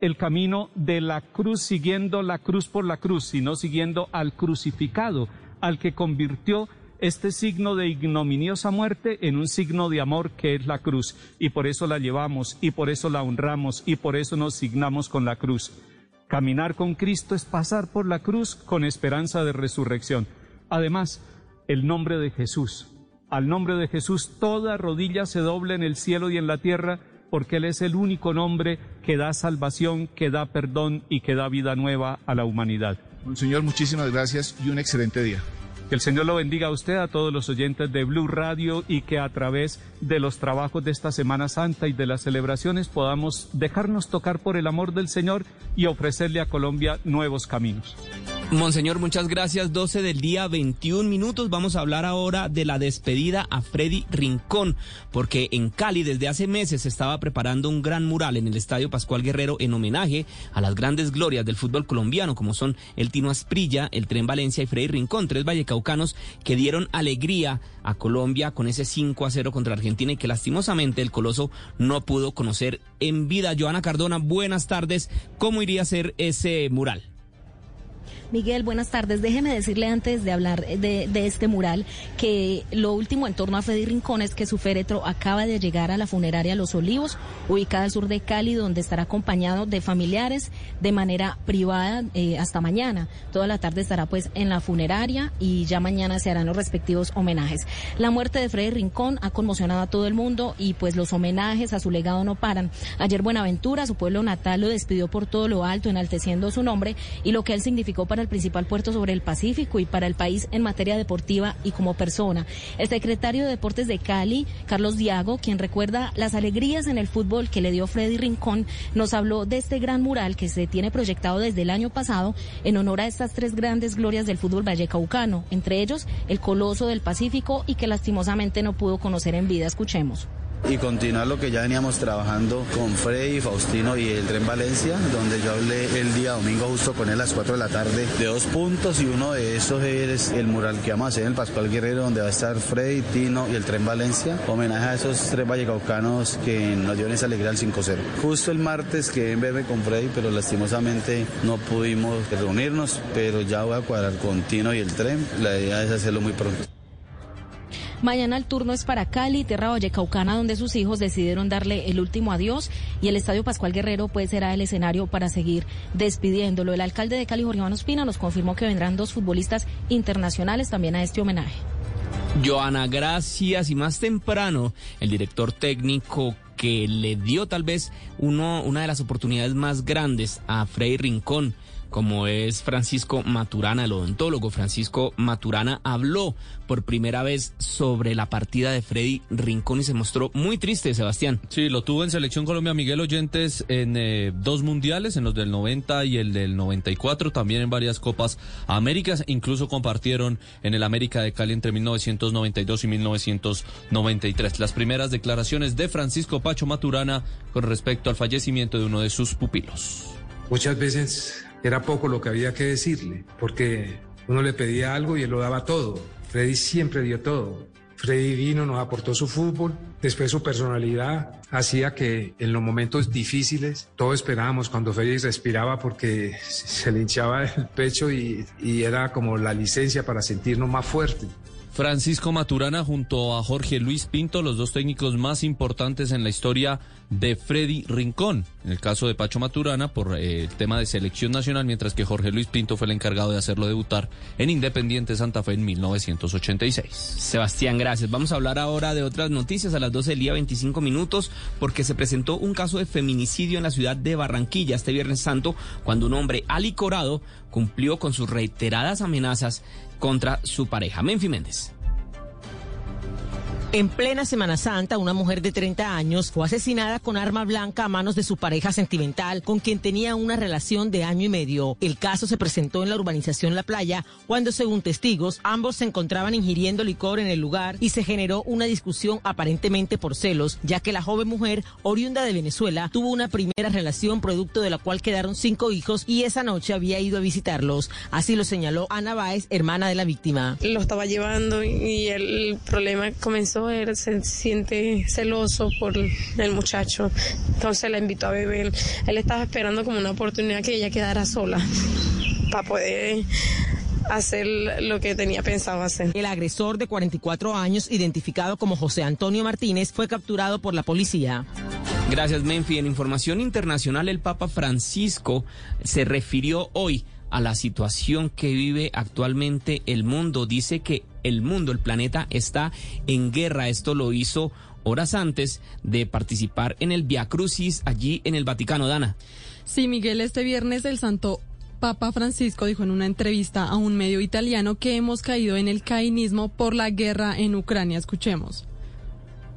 el camino de la cruz siguiendo la cruz por la cruz, sino siguiendo al crucificado, al que convirtió este signo de ignominiosa muerte en un signo de amor que es la cruz. Y por eso la llevamos, y por eso la honramos, y por eso nos signamos con la cruz. Caminar con Cristo es pasar por la cruz con esperanza de resurrección. Además, el nombre de Jesús. Al nombre de Jesús toda rodilla se doble en el cielo y en la tierra, porque Él es el único nombre que da salvación, que da perdón y que da vida nueva a la humanidad. Señor, muchísimas gracias y un excelente día. Que el Señor lo bendiga a usted, a todos los oyentes de Blue Radio y que a través de los trabajos de esta Semana Santa y de las celebraciones podamos dejarnos tocar por el amor del Señor y ofrecerle a Colombia nuevos caminos. Monseñor, muchas gracias. 12 del día, 21 minutos. Vamos a hablar ahora de la despedida a Freddy Rincón, porque en Cali desde hace meses se estaba preparando un gran mural en el Estadio Pascual Guerrero en homenaje a las grandes glorias del fútbol colombiano, como son el Tino Asprilla, el Tren Valencia y Freddy Rincón, tres vallecaucanos que dieron alegría a Colombia con ese 5 a 0 contra Argentina y que lastimosamente el Coloso no pudo conocer en vida. Joana Cardona, buenas tardes. ¿Cómo iría a ser ese mural? Miguel, buenas tardes. Déjeme decirle antes de hablar de, este mural que lo último en torno a Freddy Rincón es que su féretro acaba de llegar a la funeraria Los Olivos, ubicada al sur de Cali, donde estará acompañado de familiares de manera privada eh, hasta mañana. Toda la tarde estará pues en la funeraria y ya mañana se harán los respectivos homenajes. La muerte de Freddy Rincón ha conmocionado a todo el mundo y pues los homenajes a su legado no paran. Ayer Buenaventura, su pueblo natal, lo despidió por todo lo alto, enalteciendo su nombre y lo que él significó para el principal puerto sobre el Pacífico y para el país en materia deportiva y como persona. El secretario de Deportes de Cali, Carlos Diago, quien recuerda las alegrías en el fútbol que le dio Freddy Rincón, nos habló de este gran mural que se tiene proyectado desde el año pasado en honor a estas tres grandes glorias del fútbol vallecaucano, entre ellos el Coloso del Pacífico y que lastimosamente no pudo conocer en vida. Escuchemos y continuar lo que ya veníamos trabajando con Freddy, Faustino y el Tren Valencia, donde yo hablé el día domingo justo con él a las 4 de la tarde de dos puntos y uno de esos es el mural que vamos a hacer en el Pascual Guerrero, donde va a estar Freddy, Tino y el Tren Valencia, homenaje a esos tres vallecaucanos que nos dieron esa alegría al 5-0. Justo el martes que en verme con Freddy, pero lastimosamente no pudimos reunirnos, pero ya voy a cuadrar con Tino y el Tren, la idea es hacerlo muy pronto. Mañana el turno es para Cali, Tierra Vallecaucana, donde sus hijos decidieron darle el último adiós y el Estadio Pascual Guerrero pues será el escenario para seguir despidiéndolo. El alcalde de Cali, Jorge Iván Ospina, nos confirmó que vendrán dos futbolistas internacionales también a este homenaje. Joana, gracias. Y más temprano, el director técnico que le dio tal vez una de las oportunidades más grandes a Frei Rincón como es Francisco Maturana, el odontólogo Francisco Maturana, habló por primera vez sobre la partida de Freddy Rincón y se mostró muy triste, Sebastián. Sí, lo tuvo en Selección Colombia Miguel Oyentes en eh, dos mundiales, en los del 90 y el del 94, también en varias Copas Américas, incluso compartieron en el América de Cali entre 1992 y 1993. Las primeras declaraciones de Francisco Pacho Maturana con respecto al fallecimiento de uno de sus pupilos. Muchas veces era poco lo que había que decirle, porque uno le pedía algo y él lo daba todo. Freddy siempre dio todo. Freddy vino, nos aportó su fútbol, después su personalidad hacía que en los momentos difíciles todos esperábamos cuando Freddy respiraba porque se le hinchaba el pecho y era como la licencia para sentirnos más fuertes. Francisco Maturana junto a Jorge Luis Pinto, los dos técnicos más importantes en la historia de Freddy Rincón. En el caso de Pacho Maturana por eh, el tema de selección nacional, mientras que Jorge Luis Pinto fue el encargado de hacerlo debutar en Independiente Santa Fe en 1986. Sebastián, gracias. Vamos a hablar ahora de otras noticias a las 12 del día 25 minutos porque se presentó un caso de feminicidio en la ciudad de Barranquilla este Viernes Santo cuando un hombre alicorado cumplió con sus reiteradas amenazas contra su pareja. Menfi Méndez. En plena Semana Santa, una mujer de 30 años fue asesinada con arma blanca a manos de su pareja sentimental, con quien tenía una relación de año y medio. El caso se presentó en la urbanización La Playa, cuando, según testigos, ambos se encontraban ingiriendo licor en el lugar y se generó una discusión aparentemente por celos, ya que la joven mujer, oriunda de Venezuela, tuvo una primera relación producto de la cual quedaron cinco hijos y esa noche había ido a visitarlos. Así lo señaló Ana Báez, hermana de la víctima. Lo estaba llevando y el problema comenzó él se siente celoso por el muchacho, entonces la invitó a beber. Él estaba esperando como una oportunidad que ella quedara sola para poder hacer lo que tenía pensado hacer. El agresor de 44 años, identificado como José Antonio Martínez, fue capturado por la policía. Gracias, Menfi. En información internacional, el Papa Francisco se refirió hoy a la situación que vive actualmente el mundo. Dice que el mundo, el planeta está en guerra. Esto lo hizo horas antes de participar en el Via Crucis allí en el Vaticano, Dana. Sí, Miguel, este viernes el Santo Papa Francisco dijo en una entrevista a un medio italiano que hemos caído en el cainismo por la guerra en Ucrania. Escuchemos.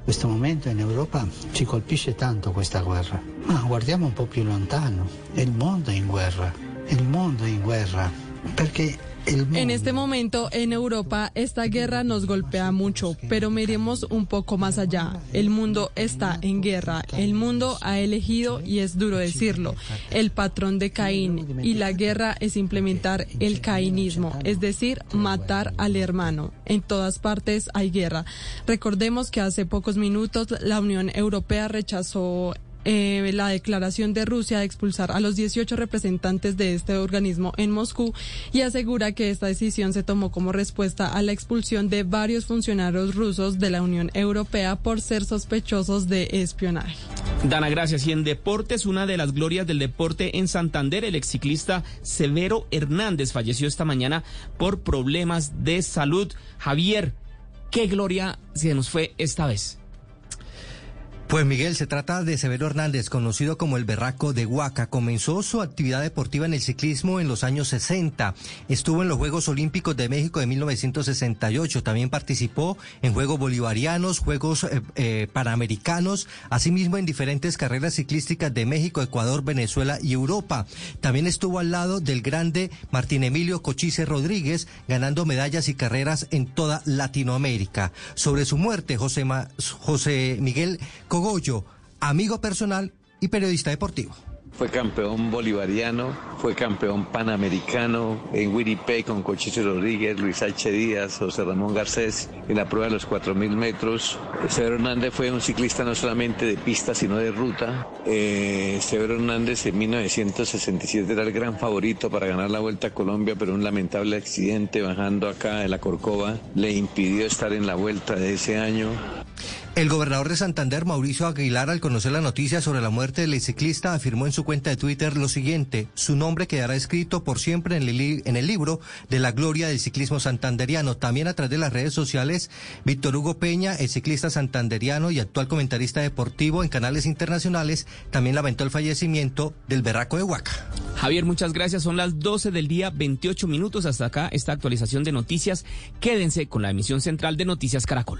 Questo momento in Europa ci colpisce tanto questa guerra, ma guardiamo un po' più lontano, il mondo è in guerra, il mondo è in guerra, perché en este momento en Europa esta guerra nos golpea mucho, pero miremos un poco más allá. El mundo está en guerra. El mundo ha elegido, y es duro decirlo, el patrón de Caín. Y la guerra es implementar el cainismo, es decir, matar al hermano. En todas partes hay guerra. Recordemos que hace pocos minutos la Unión Europea rechazó eh, la declaración de Rusia de expulsar a los 18 representantes de este organismo en Moscú y asegura que esta decisión se tomó como respuesta a la expulsión de varios funcionarios rusos de la Unión Europea por ser sospechosos de espionaje. Dana, gracias. Y en deportes, una de las glorias del deporte en Santander, el exciclista Severo Hernández falleció esta mañana por problemas de salud. Javier, ¿qué gloria se nos fue esta vez? Pues Miguel, se trata de Severo Hernández, conocido como el Berraco de Huaca. Comenzó su actividad deportiva en el ciclismo en los años 60. Estuvo en los Juegos Olímpicos de México de 1968. También participó en Juegos Bolivarianos, Juegos eh, eh, Panamericanos, asimismo en diferentes carreras ciclísticas de México, Ecuador, Venezuela y Europa. También estuvo al lado del grande Martín Emilio Cochise Rodríguez, ganando medallas y carreras en toda Latinoamérica. Sobre su muerte, José, José Miguel Goyo, amigo personal y periodista deportivo. Fue campeón bolivariano, fue campeón panamericano en Winnipeg con Cochise Rodríguez, Luis H. Díaz, José Ramón Garcés en la prueba de los 4.000 metros. Severo Hernández fue un ciclista no solamente de pista, sino de ruta. Eh, Severo Hernández en 1967 era el gran favorito para ganar la Vuelta a Colombia, pero un lamentable accidente bajando acá de la Corcova le impidió estar en la Vuelta de ese año. El gobernador de Santander, Mauricio Aguilar, al conocer la noticia sobre la muerte del ciclista, afirmó en su cuenta de Twitter lo siguiente, su nombre quedará escrito por siempre en el, libro de la gloria del ciclismo santanderiano. También a través de las redes sociales, Víctor Hugo Peña, el ciclista santanderiano y actual comentarista deportivo en canales internacionales, también lamentó el fallecimiento del berraco de Huaca. Javier, muchas gracias. Son las 12 del día, 28 minutos hasta acá esta actualización de noticias. Quédense con la emisión central de Noticias Caracol.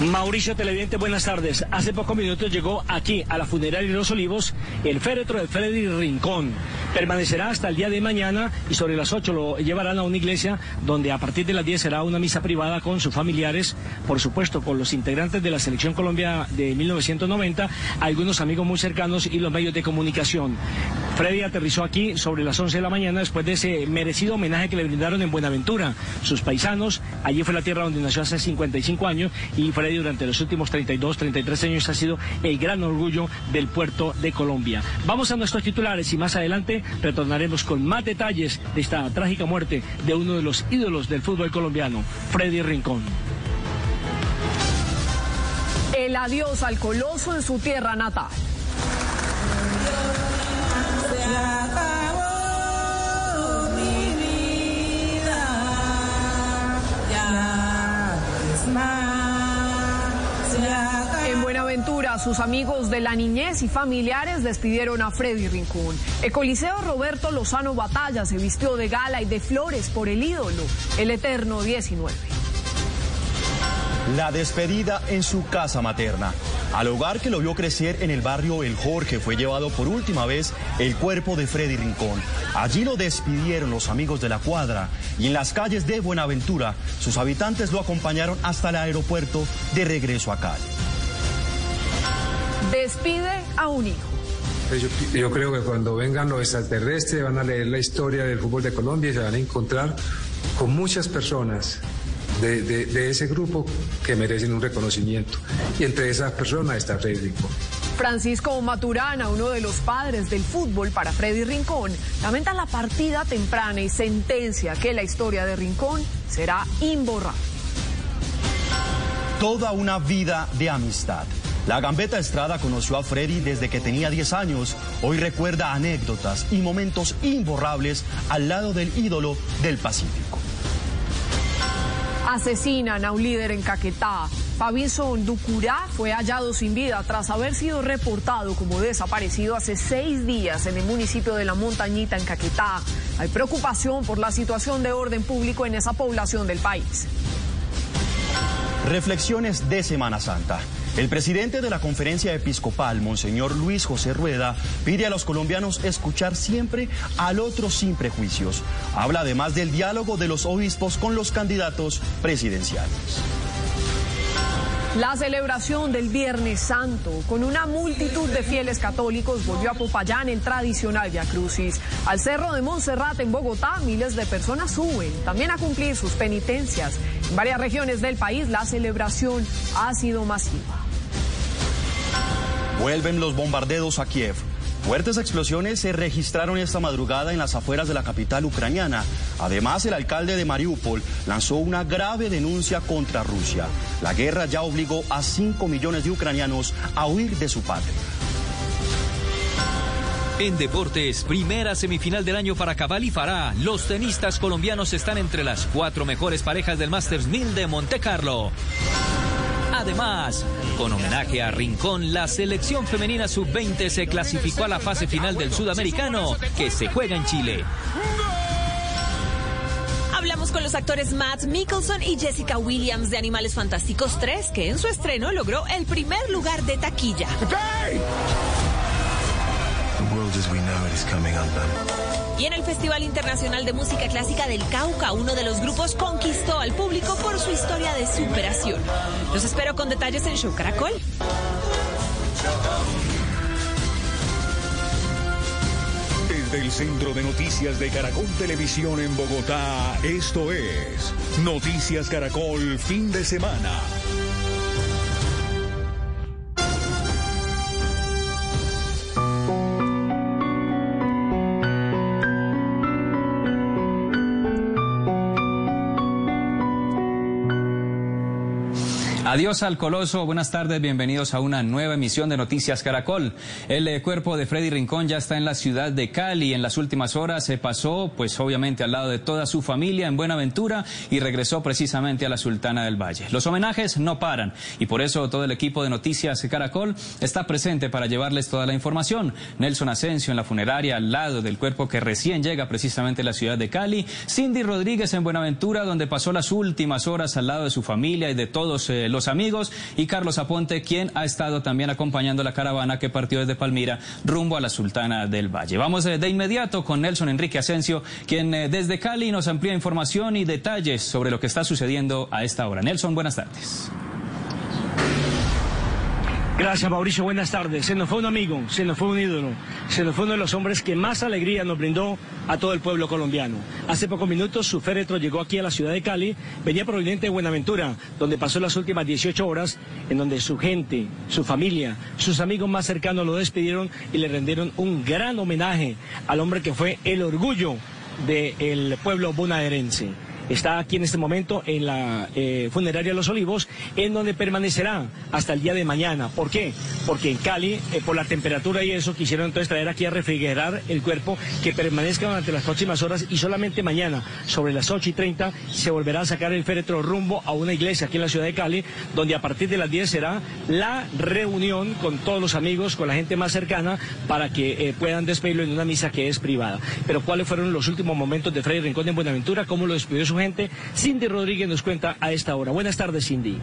Mauricio Televidente, buenas tardes. Hace pocos minutos llegó aquí, a la funeraria de Los Olivos, el féretro de Freddy Rincón. Permanecerá hasta el día de mañana y sobre las 8 lo llevarán a una iglesia donde a partir de las 10 será una misa privada con sus familiares, por supuesto con los integrantes de la Selección Colombia de 1990, algunos amigos muy cercanos y los medios de comunicación. Freddy aterrizó aquí sobre las 11 de la mañana después de ese merecido homenaje que le brindaron en Buenaventura, sus paisanos. Allí fue la tierra donde nació hace 55 años y Freddy durante los últimos 32, 33 años ha sido el gran orgullo del puerto de Colombia. Vamos a nuestros titulares y más adelante retornaremos con más detalles de esta trágica muerte de uno de los ídolos del fútbol colombiano, Freddy Rincón. El adiós al coloso en su tierra natal. Sus amigos de la niñez y familiares despidieron a Freddy Rincón. El Coliseo Roberto Lozano Batalla se vistió de gala y de flores por el ídolo, el eterno 19. La despedida en su casa materna. Al hogar que lo vio crecer en el barrio El Jorge fue llevado por última vez el cuerpo de Freddy Rincón. Allí lo despidieron los amigos de la cuadra y en las calles de Buenaventura sus habitantes lo acompañaron hasta el aeropuerto de regreso a Cali. Despide a un hijo. Yo, yo, creo que cuando vengan los extraterrestres van a leer la historia del fútbol de Colombia y se van a encontrar con muchas personas de, de, de ese grupo que merecen un reconocimiento. Y entre esas personas está Freddy Rincón. Francisco Maturana, uno de los padres del fútbol para Freddy Rincón, lamenta la partida temprana y sentencia que la historia de Rincón será imborrable. Toda una vida de amistad. La Gambeta Estrada conoció a Freddy desde que tenía 10 años. Hoy recuerda anécdotas y momentos imborrables al lado del ídolo del Pacífico. Asesinan a un líder en Caquetá. Fabinson Ducurá fue hallado sin vida tras haber sido reportado como desaparecido hace seis días en el municipio de La Montañita, en Caquetá. Hay preocupación por la situación de orden público en esa población del país. Reflexiones de Semana Santa. El presidente de la conferencia episcopal, Monseñor Luis José Rueda, pide a los colombianos escuchar siempre al otro sin prejuicios. Habla además del diálogo de los obispos con los candidatos presidenciales. La celebración del Viernes Santo con una multitud de fieles católicos volvió a Popayán el tradicional Via Crucis. Al Cerro de Monserrate en Bogotá, miles de personas suben también a cumplir sus penitencias. En varias regiones del país la celebración ha sido masiva. Vuelven los bombardeos a Kiev. Fuertes explosiones se registraron esta madrugada en las afueras de la capital ucraniana. Además, el alcalde de Mariupol lanzó una grave denuncia contra Rusia. La guerra ya obligó a 5 millones de ucranianos a huir de su patria. En deportes, primera semifinal del año para Cabal y Farah. Los tenistas colombianos están entre las cuatro mejores parejas del Masters 1000 de Monte Carlo. Además, con homenaje a Rincón, la selección femenina sub-20 se clasificó a la fase final del sudamericano que se juega en Chile. Hablamos con los actores Matt Mickelson y Jessica Williams de Animales Fantásticos 3, que en su estreno logró el primer lugar de taquilla. Y en el Festival Internacional de Música Clásica del Cauca, uno de los grupos conquistó al público por su historia de superación. Los espero con detalles en Show Caracol. Desde el Centro de Noticias de Caracol Televisión en Bogotá, esto es Noticias Caracol Fin de Semana. Adiós al Coloso, buenas tardes, bienvenidos a una nueva emisión de Noticias Caracol. El eh, cuerpo de Freddy Rincón ya está en la ciudad de Cali. En las últimas horas se pasó, pues obviamente al lado de toda su familia en Buenaventura y regresó precisamente a la Sultana del Valle. Los homenajes no paran y por eso todo el equipo de Noticias Caracol está presente para llevarles toda la información. Nelson Asensio en la funeraria al lado del cuerpo que recién llega precisamente a la ciudad de Cali. Cindy Rodríguez en Buenaventura donde pasó las últimas horas al lado de su familia y de todos eh, los amigos y Carlos Aponte, quien ha estado también acompañando la caravana que partió desde Palmira rumbo a la Sultana del Valle. Vamos eh, de inmediato con Nelson Enrique Asensio, quien eh, desde Cali nos amplía información y detalles sobre lo que está sucediendo a esta hora. Nelson, buenas tardes. Gracias, Mauricio. Buenas tardes. Se nos fue un amigo, se nos fue un ídolo, se nos fue uno de los hombres que más alegría nos brindó a todo el pueblo colombiano. Hace pocos minutos su féretro llegó aquí a la ciudad de Cali, venía proveniente de Buenaventura, donde pasó las últimas 18 horas, en donde su gente, su familia, sus amigos más cercanos lo despidieron y le rendieron un gran homenaje al hombre que fue el orgullo del pueblo bonaerense está aquí en este momento en la eh, funeraria Los Olivos, en donde permanecerá hasta el día de mañana. ¿Por qué? Porque en Cali, eh, por la temperatura y eso, quisieron entonces traer aquí a refrigerar el cuerpo, que permanezca durante las próximas horas y solamente mañana, sobre las 8 y 30, se volverá a sacar el féretro rumbo a una iglesia aquí en la ciudad de Cali, donde a partir de las 10 será la reunión con todos los amigos, con la gente más cercana, para que eh, puedan despedirlo en una misa que es privada. Pero ¿cuáles fueron los últimos momentos de Freddy Rincón en Buenaventura? ¿Cómo lo despidió su Cindy Rodríguez nos cuenta a esta hora. Buenas tardes, Cindy.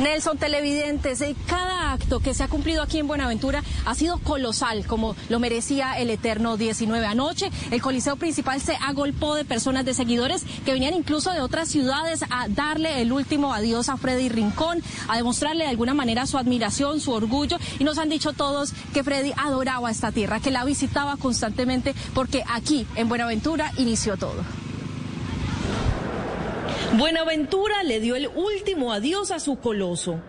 Nelson, televidentes, eh, cada acto que se ha cumplido aquí en Buenaventura ha sido colosal, como lo merecía el eterno 19 anoche. El coliseo principal se agolpó de personas, de seguidores que venían incluso de otras ciudades a darle el último adiós a Freddy Rincón, a demostrarle de alguna manera su admiración, su orgullo. Y nos han dicho todos que Freddy adoraba esta tierra, que la visitaba constantemente porque aquí en Buenaventura inició todo. Buenaventura le dio el último adiós a su coloso.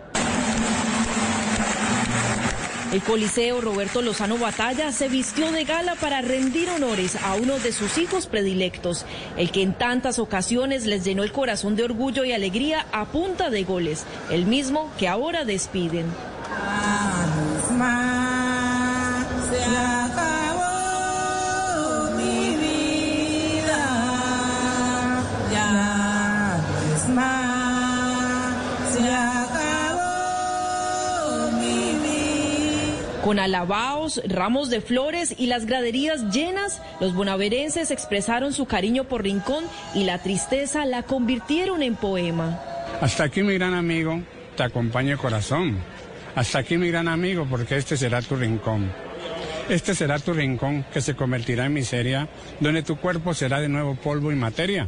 El Coliseo Roberto Lozano Batalla se vistió de gala para rendir honores a uno de sus hijos predilectos, el que en tantas ocasiones les llenó el corazón de orgullo y alegría a punta de goles, el mismo que ahora despiden. Con alabaos, ramos de flores y las graderías llenas, los bonaverenses expresaron su cariño por Rincón y la tristeza la convirtieron en poema. Hasta aquí mi gran amigo, te acompaña el corazón. Hasta aquí mi gran amigo, porque este será tu rincón. Este será tu rincón que se convertirá en miseria, donde tu cuerpo será de nuevo polvo y materia.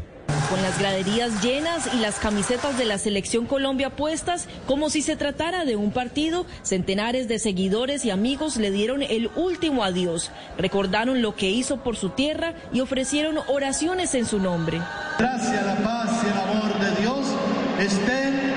Con las graderías llenas y las camisetas de la selección Colombia puestas como si se tratara de un partido, centenares de seguidores y amigos le dieron el último adiós, recordaron lo que hizo por su tierra y ofrecieron oraciones en su nombre. Gracias, la paz y el amor de Dios estén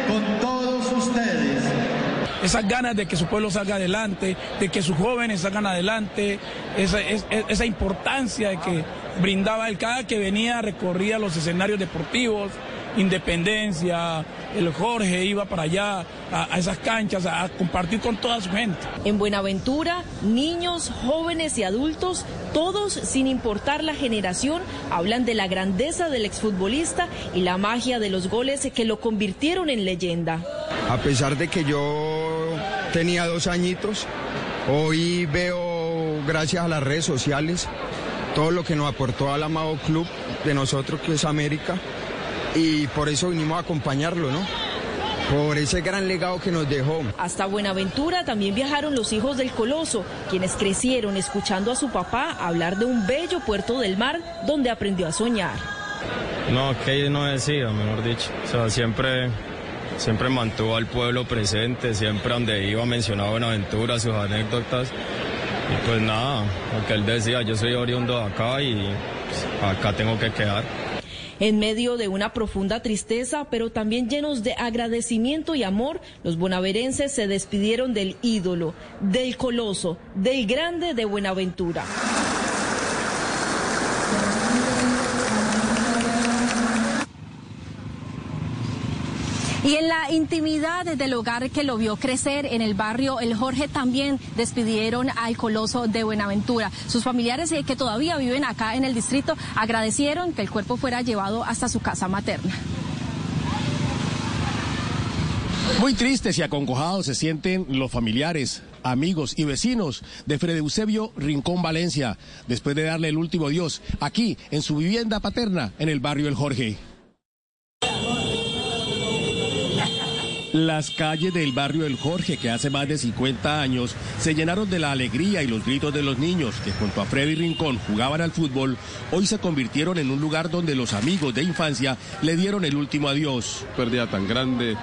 esas ganas de que su pueblo salga adelante, de que sus jóvenes salgan adelante, esa, esa importancia que brindaba él cada que venía, recorría los escenarios deportivos, Independencia, el Jorge iba para allá a, esas canchas a, compartir con toda su gente. En Buenaventura, niños, jóvenes y adultos, todos sin importar la generación, hablan de la grandeza del exfutbolista y la magia de los goles que lo convirtieron en leyenda. A pesar de que yo tenía dos añitos, hoy veo, gracias a las redes sociales, todo lo que nos aportó al amado club de nosotros que es América y por eso vinimos a acompañarlo, ¿no? Por ese gran legado que nos dejó. Hasta Buenaventura también viajaron los hijos del Coloso, quienes crecieron escuchando a su papá hablar de un bello puerto del mar donde aprendió a soñar. No, que no decía, mejor dicho. O sea, siempre, siempre mantuvo al pueblo presente, siempre donde iba mencionaba Buenaventura, sus anécdotas. Y pues nada, lo que él decía, yo soy oriundo de acá y acá tengo que quedar. En medio de una profunda tristeza, pero también llenos de agradecimiento y amor, los bonaverenses se despidieron del ídolo, del coloso, del grande de Buenaventura. Y en la intimidad del hogar que lo vio crecer en el barrio El Jorge también despidieron al coloso de Buenaventura. Sus familiares eh, que todavía viven acá en el distrito agradecieron que el cuerpo fuera llevado hasta su casa materna. Muy tristes y acongojados se sienten los familiares, amigos y vecinos de Fred Eusebio Rincón Valencia, después de darle el último adiós aquí en su vivienda paterna en el barrio El Jorge. Las calles del barrio El Jorge, que hace más de 50 años, se llenaron de la alegría y los gritos de los niños que junto a Freddy Rincón jugaban al fútbol, hoy se convirtieron en un lugar donde los amigos de infancia le dieron el último adiós. Pérdida tan grande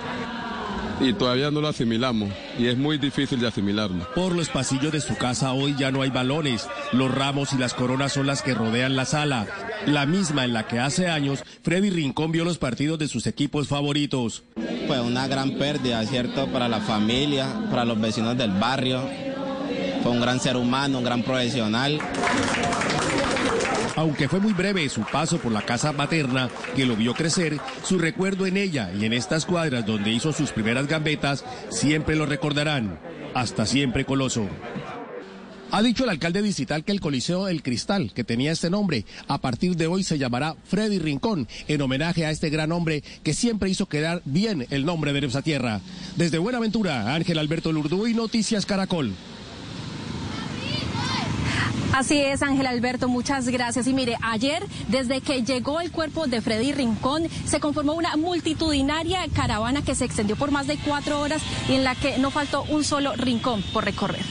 y todavía no lo asimilamos y es muy difícil de asimilarlo. Por los pasillos de su casa hoy ya no hay balones, los ramos y las coronas son las que rodean la sala, la misma en la que hace años Freddy Rincón vio los partidos de sus equipos favoritos. Fue una gran pérdida, ¿cierto? Para la familia, para los vecinos del barrio. Fue un gran ser humano, un gran profesional. Aunque fue muy breve su paso por la casa materna que lo vio crecer, su recuerdo en ella y en estas cuadras donde hizo sus primeras gambetas siempre lo recordarán. Hasta siempre, Coloso. Ha dicho el alcalde distrital que el Coliseo El Cristal, que tenía este nombre, a partir de hoy se llamará Freddy Rincón, en homenaje a este gran hombre que siempre hizo quedar bien el nombre de nuestra tierra. Desde Buenaventura, Ángel Alberto y Noticias Caracol. Así es, Ángel Alberto, muchas gracias. Y mire, ayer, desde que llegó el cuerpo de Freddy Rincón, se conformó una multitudinaria caravana que se extendió por más de cuatro horas y en la que no faltó un solo rincón por recorrer.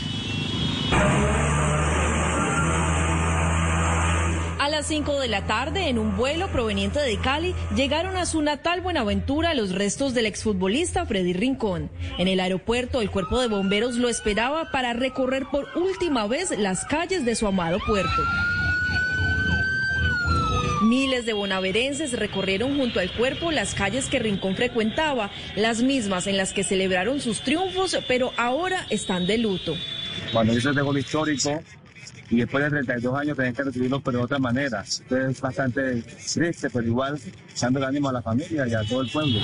A las 5 de la tarde, en un vuelo proveniente de Cali, llegaron a su natal Buenaventura los restos del exfutbolista Freddy Rincón. En el aeropuerto, el cuerpo de bomberos lo esperaba para recorrer por última vez las calles de su amado puerto. Miles de bonaverenses recorrieron junto al cuerpo las calles que Rincón frecuentaba, las mismas en las que celebraron sus triunfos, pero ahora están de luto. Cuando dices de gol histórico, y después de 32 años tener que recibirlo, pero de otra manera. Entonces es bastante triste, pero igual echando el ánimo a la familia y a todo el pueblo.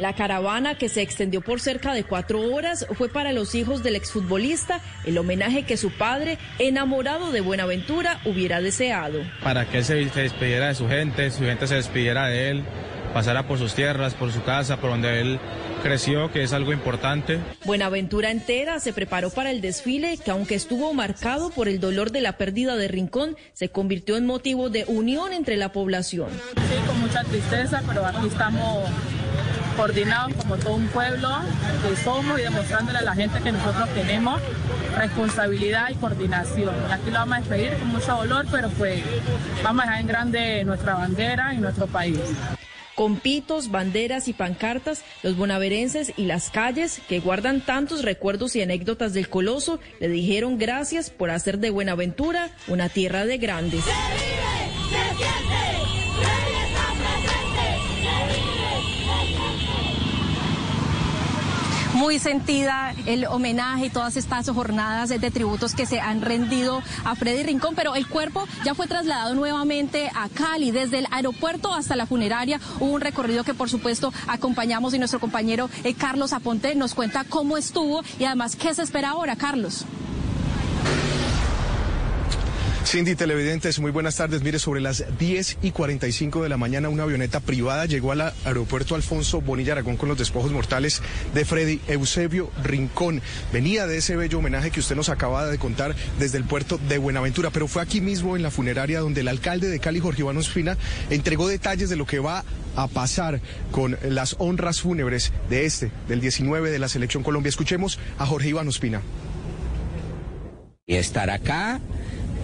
La caravana, que se extendió por cerca de cuatro horas, fue para los hijos del exfutbolista el homenaje que su padre, enamorado de Buenaventura, hubiera deseado. Para que él se despidiera de su gente, su gente se despidiera de él, pasara por sus tierras, por su casa, por donde él creció, que es algo importante. Buenaventura entera se preparó para el desfile que aunque estuvo marcado por el dolor de la pérdida de Rincón, se convirtió en motivo de unión entre la población. Sí, con mucha tristeza, pero aquí estamos coordinados como todo un pueblo que somos y demostrándole a la gente que nosotros tenemos responsabilidad y coordinación. Aquí lo vamos a despedir con mucho dolor, pero pues vamos a dejar en grande nuestra bandera y nuestro país. Con pitos, banderas y pancartas, los bonaverenses y las calles que guardan tantos recuerdos y anécdotas del coloso le dijeron gracias por hacer de Buenaventura una tierra de grandes. Muy sentida el homenaje y todas estas jornadas de tributos que se han rendido a Freddy Rincón, pero el cuerpo ya fue trasladado nuevamente a Cali, desde el aeropuerto hasta la funeraria. Hubo un recorrido que por supuesto acompañamos y nuestro compañero eh, Carlos Aponte nos cuenta cómo estuvo y además qué se espera ahora, Carlos. Cindy, televidentes, muy buenas tardes. Mire, sobre las 10 y 45 de la mañana, una avioneta privada llegó al aeropuerto Alfonso Bonilla Aragón con los despojos mortales de Freddy Eusebio Rincón. Venía de ese bello homenaje que usted nos acaba de contar desde el puerto de Buenaventura, pero fue aquí mismo en la funeraria donde el alcalde de Cali, Jorge Iván Ospina, entregó detalles de lo que va a pasar con las honras fúnebres de este, del 19 de la Selección Colombia. Escuchemos a Jorge Iván Ospina. Y estar acá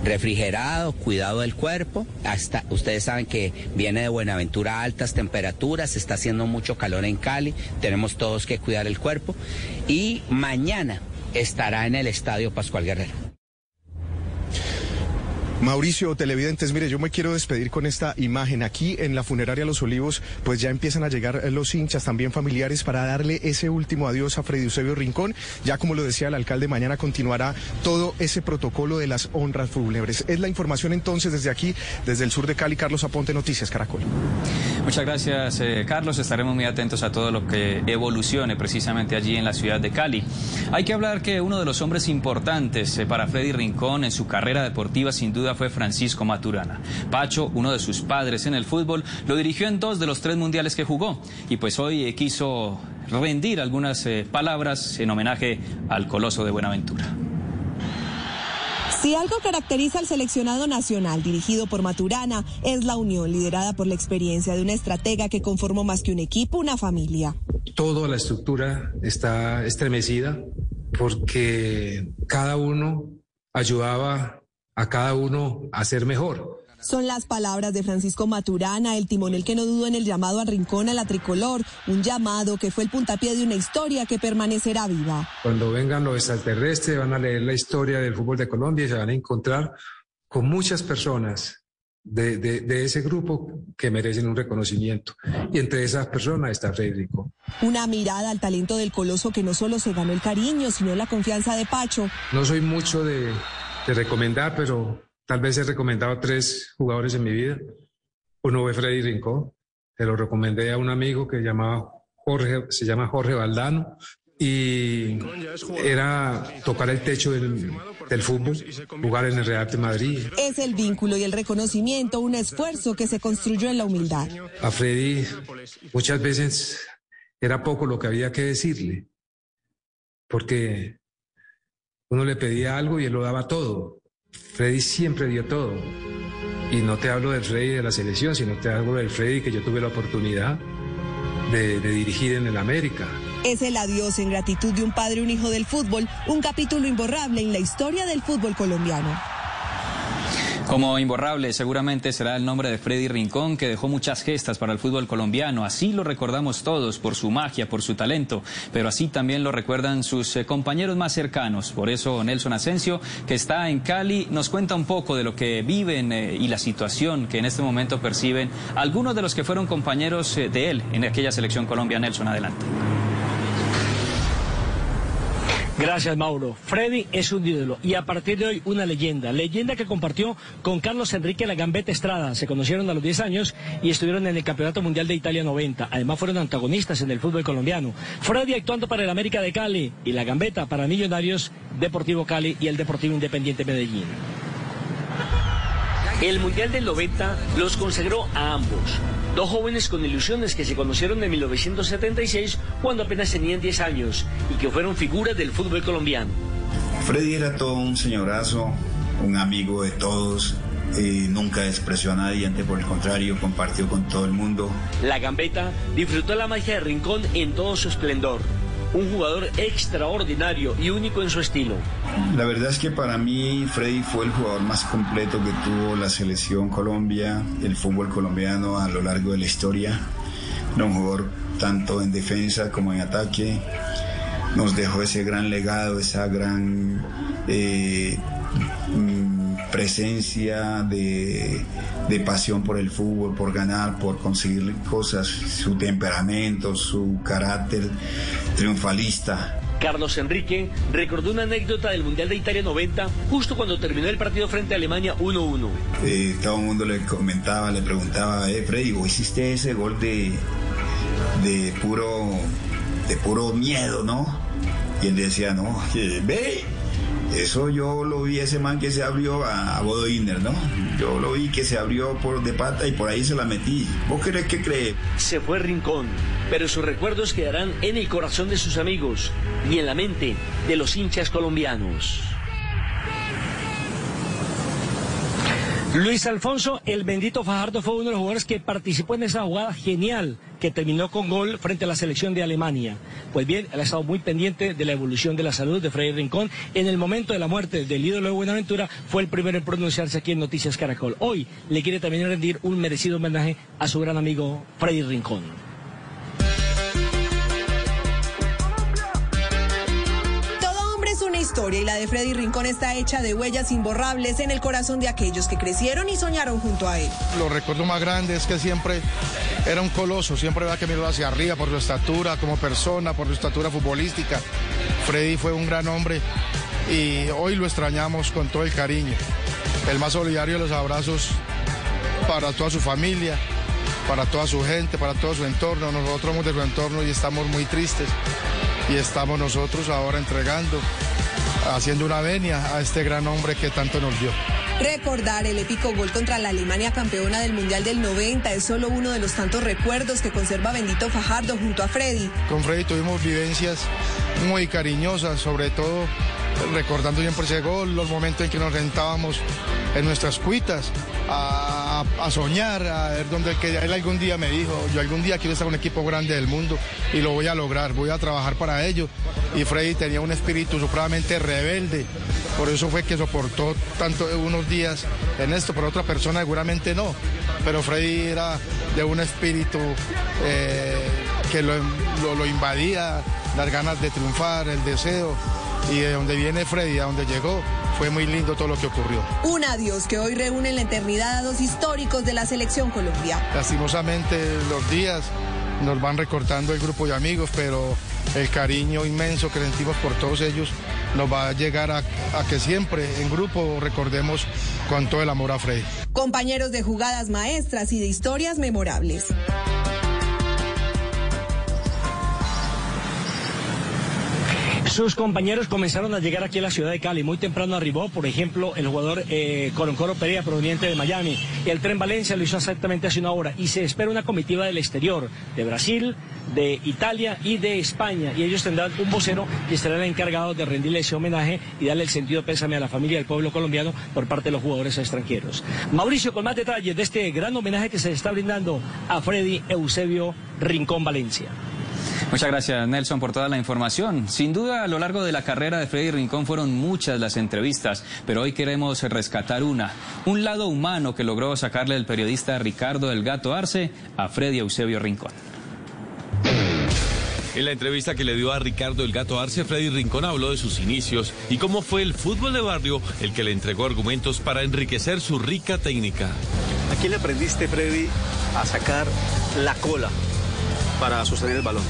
refrigerado, cuidado del cuerpo. Hasta ustedes saben que viene de Buenaventura altas temperaturas, está haciendo mucho calor en Cali, tenemos todos que cuidar el cuerpo y mañana estará en el Estadio Pascual Guerrero. Mauricio, televidentes, mire, yo me quiero despedir con esta imagen. Aquí en la funeraria Los Olivos, pues ya empiezan a llegar los hinchas, también familiares, para darle ese último adiós a Freddy Eusebio Rincón. Ya como lo decía el alcalde, mañana continuará todo ese protocolo de las honras fúnebres. Es la información entonces desde aquí, desde el sur de Cali. Carlos Aponte, Noticias Caracol. Muchas gracias, eh, Carlos. Estaremos muy atentos a todo lo que evolucione precisamente allí en la ciudad de Cali. Hay que hablar que uno de los hombres importantes eh, para Freddy Rincón en su carrera deportiva, sin duda, fue Francisco Maturana. Pacho, uno de sus padres en el fútbol, lo dirigió en dos de los tres mundiales que jugó y pues hoy eh, quiso rendir algunas eh, palabras en homenaje al Coloso de Buenaventura. Si algo caracteriza al seleccionado nacional dirigido por Maturana es la unión liderada por la experiencia de una estratega que conformó más que un equipo, una familia. Toda la estructura está estremecida porque cada uno ayudaba a cada uno a ser mejor. Son las palabras de Francisco Maturana, el timonel que no dudó en el llamado a Rincón a la tricolor, un llamado que fue el puntapié de una historia que permanecerá viva. Cuando vengan los extraterrestres van a leer la historia del fútbol de Colombia y se van a encontrar con muchas personas de, de, ese grupo que merecen un reconocimiento. Y entre esas personas está Federico. Una mirada al talento del coloso que no solo se ganó el cariño, sino la confianza de Pacho. No soy mucho de, de recomendar, pero tal vez he recomendado tres jugadores en mi vida. Uno fue Freddy Rincón, se lo recomendé a un amigo que llamaba Jorge, se llama Jorge Valdano, y era tocar el techo del, del, fútbol, jugar en el Real de Madrid. Es el vínculo y el reconocimiento, un esfuerzo que se construyó en la humildad. A Freddy muchas veces era poco lo que había que decirle, porque uno le pedía algo y él lo daba todo. Freddy siempre dio todo. Y no te hablo del Freddy de la selección, sino te hablo del Freddy que yo tuve la oportunidad de, de dirigir en el América. Es el adiós en gratitud de un padre y un hijo del fútbol, un capítulo imborrable en la historia del fútbol colombiano. Como imborrable seguramente será el nombre de Freddy Rincón, que dejó muchas gestas para el fútbol colombiano. Así lo recordamos todos por su magia, por su talento, pero así también lo recuerdan sus eh, compañeros más cercanos. Por eso Nelson Asensio, que está en Cali, nos cuenta un poco de lo que viven eh, y la situación que en este momento perciben algunos de los que fueron compañeros eh, de él en aquella selección Colombia. Nelson, adelante. Gracias, Mauro. Freddy es un ídolo y a partir de hoy una leyenda. Leyenda que compartió con Carlos Enrique La Gambetta Estrada. Se conocieron a los 10 años y estuvieron en el Campeonato Mundial de Italia 90. Además fueron antagonistas en el fútbol colombiano. Freddy actuando para el América de Cali y La Gambetta para Millonarios, Deportivo Cali y el Deportivo Independiente Medellín. El Mundial del 90 los consagró a ambos. Dos jóvenes con ilusiones que se conocieron en 1976 cuando apenas tenían 10 años y que fueron figuras del fútbol colombiano. Freddy era todo un señorazo, un amigo de todos, eh, nunca despreció a nadie, antes por el contrario, compartió con todo el mundo. La gambeta disfrutó la magia de Rincón en todo su esplendor. Un jugador extraordinario y único en su estilo. La verdad es que para mí Freddy fue el jugador más completo que tuvo la selección Colombia, el fútbol colombiano a lo largo de la historia. Un jugador tanto en defensa como en ataque. Nos dejó ese gran legado, esa gran eh, presencia de, de pasión por el fútbol, por ganar, por conseguir cosas, su temperamento, su carácter triunfalista. Carlos Enrique recordó una anécdota del Mundial de Italia 90 justo cuando terminó el partido frente a Alemania 1-1. Eh, todo el mundo le comentaba, le preguntaba, eh, Freddy, ¿vos hiciste ese gol de, de puro de puro miedo, ¿no? Y él decía, no, ve, eso yo lo vi ese man que se abrió a, a Bodo Inner, ¿no? Yo lo vi que se abrió por de pata y por ahí se la metí. ¿Vos crees que cree? Se fue Rincón, pero sus recuerdos quedarán en el corazón de sus amigos y en la mente de los hinchas colombianos. Luis Alfonso, el bendito Fajardo, fue uno de los jugadores que participó en esa jugada genial que terminó con gol frente a la selección de Alemania. Pues bien, él ha estado muy pendiente de la evolución de la salud de Freddy Rincón. En el momento de la muerte del ídolo de Buenaventura, fue el primero en pronunciarse aquí en Noticias Caracol. Hoy le quiere también rendir un merecido homenaje a su gran amigo Freddy Rincón. Historia y la de Freddy Rincón está hecha de huellas imborrables en el corazón de aquellos que crecieron y soñaron junto a él. Lo recuerdo más grande es que siempre era un coloso, siempre va que miró hacia arriba por su estatura como persona, por su estatura futbolística. Freddy fue un gran hombre y hoy lo extrañamos con todo el cariño. El más solidario de los abrazos para toda su familia, para toda su gente, para todo su entorno. Nosotros somos de su entorno y estamos muy tristes. Y estamos nosotros ahora entregando, haciendo una venia a este gran hombre que tanto nos dio. Recordar el épico gol contra la Alemania campeona del Mundial del 90 es solo uno de los tantos recuerdos que conserva Bendito Fajardo junto a Freddy. Con Freddy tuvimos vivencias muy cariñosas, sobre todo recordando siempre ese gol, los momentos en que nos rentábamos en nuestras cuitas a, soñar, a ver dónde que él algún día me dijo, yo algún día quiero estar un equipo grande del mundo y lo voy a lograr, voy a trabajar para ello. Y Freddy tenía un espíritu supremamente rebelde, por eso fue que soportó tanto unos días en esto, pero otra persona seguramente no. Pero Freddy era de un espíritu eh, que lo, lo invadía, las ganas de triunfar, el deseo y de donde viene Freddy, a donde llegó, fue muy lindo todo lo que ocurrió. Un adiós que hoy reúne en la eternidad a dos históricos de la selección Colombia. Lastimosamente los días nos van recortando el grupo de amigos, pero el cariño inmenso que sentimos por todos ellos nos va a llegar a, a que siempre en grupo recordemos con todo el amor a Freddy. Compañeros de jugadas maestras y de historias memorables. Sus compañeros comenzaron a llegar aquí a la ciudad de Cali. Muy temprano arribó, por ejemplo, el jugador eh, Coroncoro Perea, proveniente de Miami. El tren Valencia lo hizo exactamente hace una hora. Y se espera una comitiva del exterior, de Brasil, de Italia y de España. Y ellos tendrán un vocero y estarán encargados de rendirle ese homenaje y darle el sentido pésame a la familia del pueblo colombiano por parte de los jugadores extranjeros. Mauricio, con más detalles de este gran homenaje que se está brindando a Freddy Eusebio Rincón Valencia. Muchas gracias Nelson por toda la información. Sin duda a lo largo de la carrera de Freddy Rincón fueron muchas las entrevistas, pero hoy queremos rescatar una, un lado humano que logró sacarle el periodista Ricardo del Gato Arce a Freddy Eusebio Rincón. En la entrevista que le dio a Ricardo el Gato Arce, Freddy Rincón habló de sus inicios y cómo fue el fútbol de barrio el que le entregó argumentos para enriquecer su rica técnica. ¿A quién le aprendiste, Freddy, a sacar la cola para sostener el balón?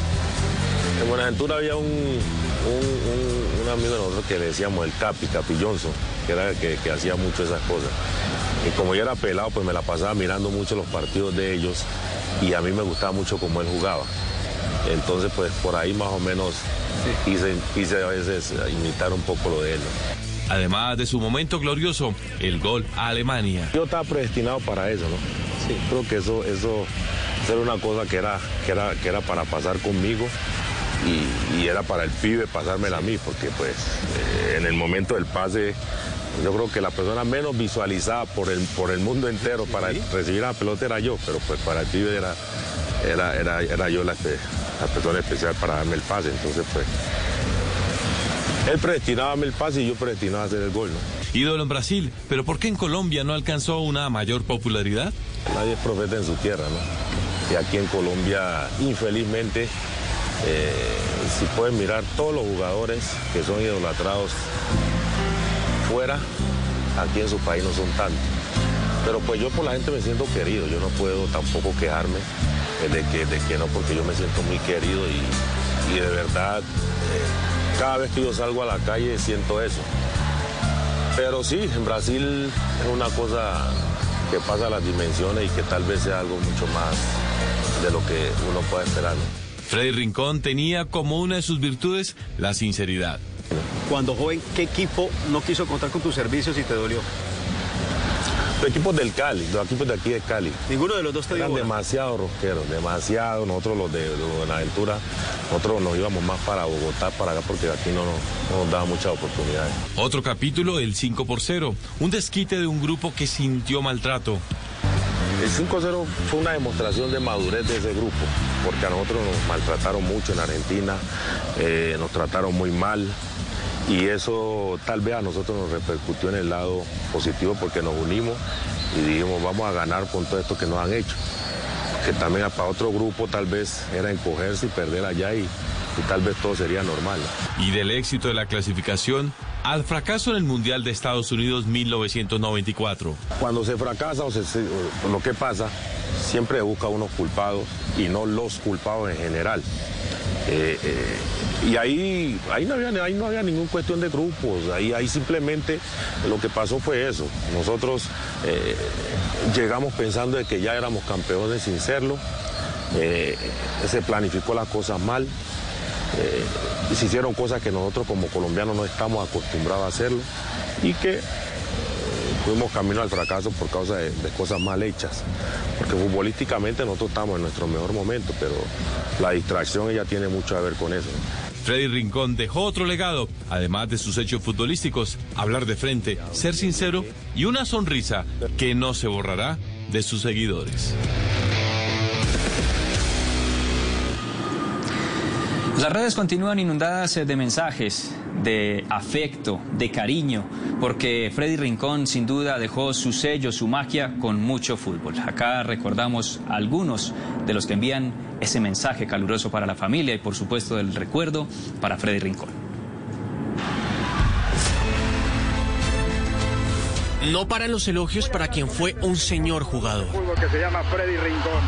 En Buenaventura había un, un, un, un, amigo de nosotros que le decíamos el Capi, Capi Johnson, que, era, que, que hacía mucho esas cosas. Y como yo era pelado, pues me la pasaba mirando mucho los partidos de ellos y a mí me gustaba mucho cómo él jugaba. Entonces, pues por ahí más o menos quise, quise a veces imitar un poco lo de él. ¿no? Además de su momento glorioso, el gol a Alemania. Yo estaba predestinado para eso, ¿no? Sí. Creo que eso, eso, eso era una cosa que era, que era, que era para pasar conmigo. Y, y, era para el pibe pasármela a mí, porque pues eh, en el momento del pase Yo creo que la persona menos visualizada por el, por el mundo entero para recibir la pelota era yo, pero pues para el pibe era, era, era, era yo la, la persona especial para darme el pase. Entonces, pues, él predestinaba el pase y yo predestinaba a hacer el gol, ¿no? Ídolo en Brasil, pero ¿por qué en Colombia no alcanzó una mayor popularidad? Nadie es profeta en su tierra, ¿no? Y aquí en Colombia, infelizmente, eh, si pueden mirar todos los jugadores que son idolatrados fuera, aquí en su país no son tantos. Pero pues yo por la gente me siento querido, yo no puedo tampoco quejarme de que, de que no, porque yo me siento muy querido y, de verdad, eh, cada vez que yo salgo a la calle siento eso. Pero sí, en Brasil es una cosa que pasa las dimensiones y que tal vez sea algo mucho más de lo que uno puede esperar. Freddy Rincón tenía como una de sus virtudes la sinceridad. Cuando joven, ¿qué equipo no quiso contar con tus servicios y te dolió? Los equipos del Cali, los equipos de aquí de Cali. Ninguno de los dos te dio Eran bola? demasiado rosqueros, demasiado. Nosotros los de, de Buenaventura, nosotros nos íbamos más para Bogotá, para acá, porque aquí no, nos- no nos daba muchas oportunidades. Otro capítulo, el 5 por 0, un desquite de un grupo que sintió maltrato. El 5-0 fue una demostración de madurez de ese grupo, porque a nosotros nos maltrataron mucho en Argentina, eh, nos trataron muy mal y eso tal vez a nosotros nos repercutió en el lado positivo porque nos unimos y dijimos vamos a ganar con todo esto que nos han hecho. Que también para otro grupo tal vez era encogerse y perder allá y, y tal vez todo sería normal. Y del éxito de la clasificación al fracaso en el Mundial de Estados Unidos 1994. Cuando se fracasa o, se- lo que pasa, siempre busca unos culpados y no los culpados en general. Eh, eh, y ahí, ahí, no había, ahí no había ninguna cuestión de grupos, ahí, ahí simplemente lo que pasó fue eso. Nosotros eh, llegamos pensando de que ya éramos campeones sin serlo, se planificó las cosas mal, eh, se hicieron cosas que nosotros como colombianos no estamos acostumbrados a hacerlo y que fuimos camino al fracaso por causa de, de cosas mal hechas. Porque futbolísticamente nosotros estamos en nuestro mejor momento, pero la distracción ella tiene mucho que ver con eso. Freddy Rincón dejó otro legado, además de sus hechos futbolísticos, hablar de frente, ser sincero y una sonrisa que no se borrará de sus seguidores. Las redes continúan inundadas eh, de mensajes, de afecto, de cariño, porque Freddy Rincón sin duda dejó su sello, su magia con mucho fútbol. Acá recordamos algunos de los que envían ese mensaje caluroso para la familia y por supuesto el recuerdo para Freddy Rincón. No paran los elogios para quien fue un señor jugador. fútbol que se llama Freddy Rincón.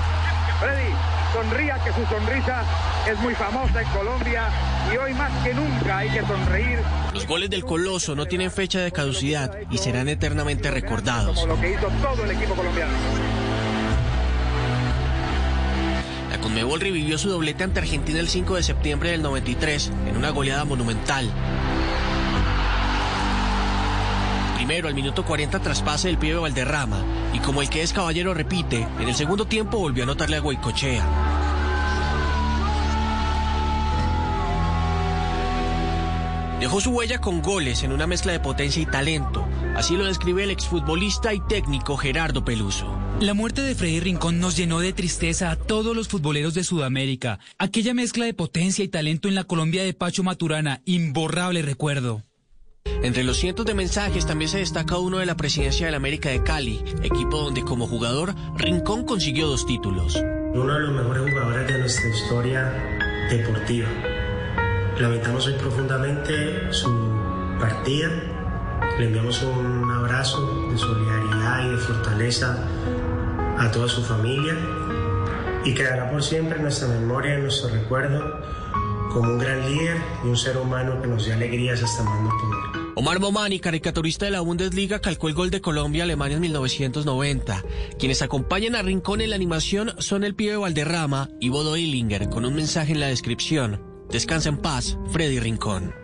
Freddy, sonría que su sonrisa es muy famosa en Colombia y hoy más que nunca hay que sonreír Los goles del Coloso no tienen fecha de caducidad y serán eternamente recordados. como lo que hizo todo el equipo colombiano. La Conmebol revivió su doblete ante Argentina el 5 de septiembre del 93 en una goleada monumental. Primero, al minuto 40 traspase del pibe Valderrama y como el que es caballero repite, en el segundo tiempo volvió a anotarle a Goicochea. Dejó su huella con goles en una mezcla de potencia y talento. Así lo describe el exfutbolista y técnico Gerardo Peluso. La muerte de Freddy Rincón nos llenó de tristeza a todos los futboleros de Sudamérica. Aquella mezcla de potencia y talento en la Colombia de Pacho Maturana, imborrable recuerdo. Entre los cientos de mensajes también se destaca uno de la presidencia del América de Cali, equipo donde como jugador Rincón consiguió dos títulos. uno de los mejores jugadores de nuestra historia deportiva. Lamentamos hoy profundamente su partida. Le enviamos un abrazo de solidaridad y de fortaleza a toda su familia y quedará por siempre en nuestra memoria, en nuestro recuerdo, como un gran líder y un ser humano que nos dio alegrías hasta más no poder. Omar Momani, caricaturista de la Bundesliga, calcó el gol de Colombia Alemania en 1990. Quienes acompañan a Rincón en la animación son el pibe Valderrama y Bodo Illinger, con un mensaje en la descripción. Descansa en paz, Freddy Rincón.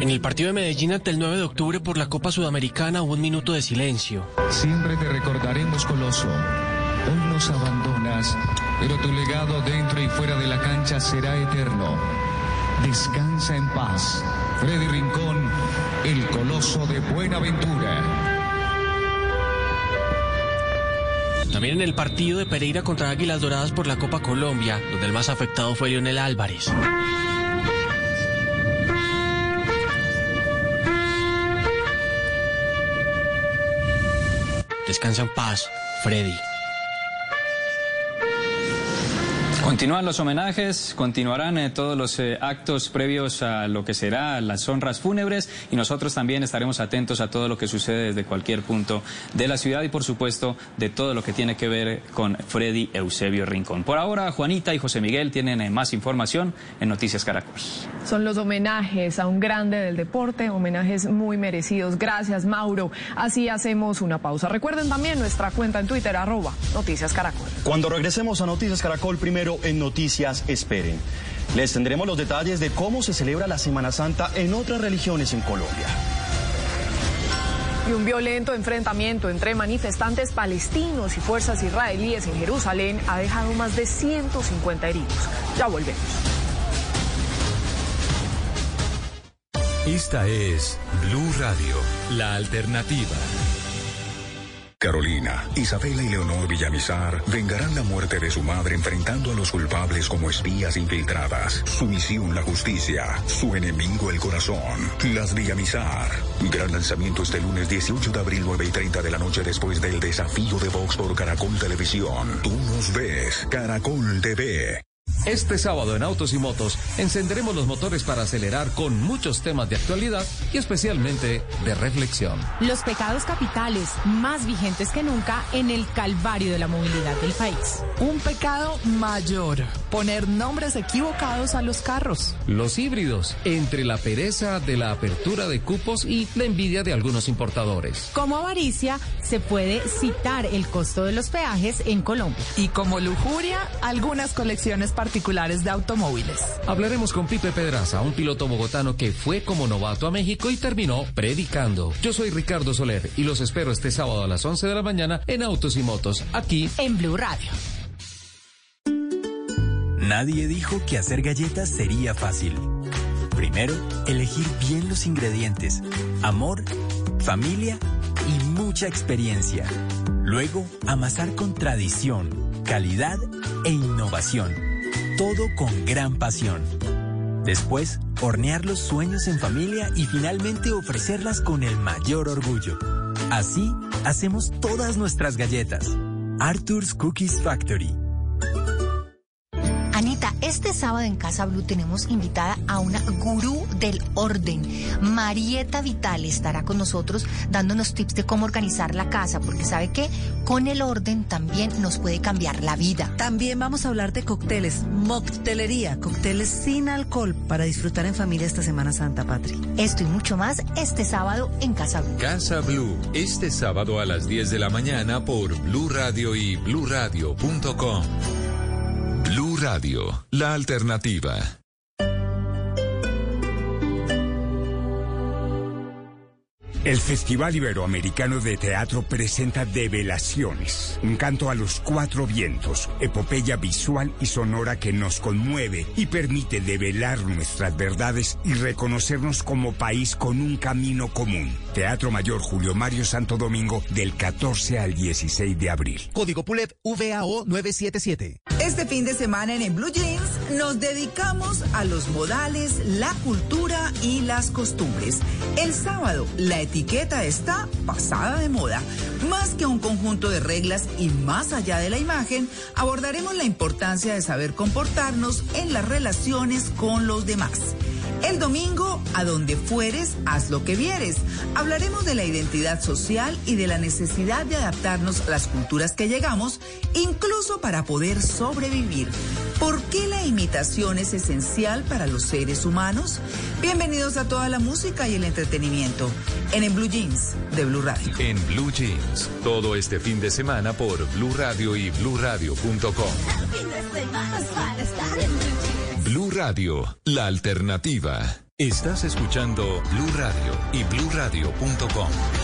En el partido de Medellín ante el 9 de octubre por la Copa Sudamericana hubo un minuto de silencio. Siempre te recordaremos, Coloso. Hoy nos abandonas, pero tu legado dentro y fuera de la cancha será eterno. Descansa en paz, Freddy Rincón, el coloso de Buenaventura. También en el partido de Pereira contra Águilas Doradas por la Copa Colombia, donde el más afectado fue Lionel Álvarez. Descansa en paz, Freddy. Continúan los homenajes, continuarán eh, todos los eh, actos previos a lo que será las honras fúnebres y nosotros también estaremos atentos a todo lo que sucede desde cualquier punto de la ciudad y por supuesto de todo lo que tiene que ver con Freddy Eusebio Rincón. Por ahora, Juanita y José Miguel tienen eh, más información en Noticias Caracol. Son los homenajes a un grande del deporte, homenajes muy merecidos. Gracias, Mauro. Así hacemos una pausa. Recuerden también nuestra cuenta en Twitter, arroba Noticias Caracol. Cuando regresemos a Noticias Caracol, primero en Noticias Esperen. Les tendremos los detalles de cómo se celebra la Semana Santa en otras religiones en Colombia. Y un violento enfrentamiento entre manifestantes palestinos y fuerzas israelíes en Jerusalén ha dejado más de 150 heridos. Ya volvemos. Esta es Blue Radio, la alternativa. Carolina, Isabela y Leonor Villamizar vengarán la muerte de su madre enfrentando a los culpables como espías infiltradas. Su misión la justicia, su enemigo el corazón. Las Villamizar. Gran lanzamiento este lunes 18 de abril 9 y 30 de la noche después del desafío de Vox por Caracol Televisión. Tú nos ves, Caracol TV. Este sábado en Autos y Motos encenderemos los motores para acelerar con muchos temas de actualidad y especialmente de reflexión. Los pecados capitales más vigentes que nunca en el calvario de la movilidad del país. Un pecado mayor, poner nombres equivocados a los carros. Los híbridos, entre la pereza de la apertura de cupos y la envidia de algunos importadores. Como avaricia, se puede citar el costo de los peajes en Colombia. Y como lujuria, algunas colecciones particulares de automóviles. Hablaremos con Pipe Pedraza, un piloto bogotano que fue como novato a México y terminó predicando. Yo soy Ricardo Soler y los espero este sábado a las 11 de la mañana en Autos y Motos, aquí en Blue Radio. Nadie dijo que hacer galletas sería fácil. Primero, elegir bien los ingredientes, amor, familia y mucha experiencia. Luego, amasar con tradición, calidad e innovación. Todo con gran pasión. Después, hornear los sueños en familia y finalmente ofrecerlas con el mayor orgullo. Así, hacemos todas nuestras galletas. Arthur's Cookies Factory. Este sábado en Casa Blue tenemos invitada a una gurú del orden. Marieta Vital estará con nosotros dándonos tips de cómo organizar la casa, porque sabe que con el orden también nos puede cambiar la vida. También vamos a hablar de cócteles, moctelería, cócteles sin alcohol para disfrutar en familia esta Semana Santa, Patri. Esto y mucho más este sábado en Casa Blue. Casa Blue, este sábado a las 10 de la mañana por Blue Radio y bluradio.com. Blue Radio, la alternativa. El Festival Iberoamericano de Teatro presenta Develaciones, un canto a los cuatro vientos, epopeya visual y sonora que nos conmueve y permite develar nuestras verdades y reconocernos como país con un camino común. Teatro Mayor Julio Mario Santo Domingo del 14 al 16 de abril. Código PULEP VAO 977. Este fin de semana en, en Blue Jeans nos dedicamos a los modales, la cultura y las costumbres. El sábado, la etiqueta está pasada de moda. Más que un conjunto de reglas y más allá de la imagen, abordaremos la importancia de saber comportarnos en las relaciones con los demás. El domingo, a donde fueres, haz lo que vieres. Hablaremos de la identidad social y de la necesidad de adaptarnos a las culturas que llegamos, incluso para poder sobrevivir. ¿Por qué la imitación es esencial para los seres humanos? Bienvenidos a toda la música y el entretenimiento en En Blue Jeans de Blue Radio. En Blue Jeans, todo este fin de semana por Blue Radio y bluradio.com. Blue Radio, la alternativa. Estás escuchando Blue Radio y bluradio.com.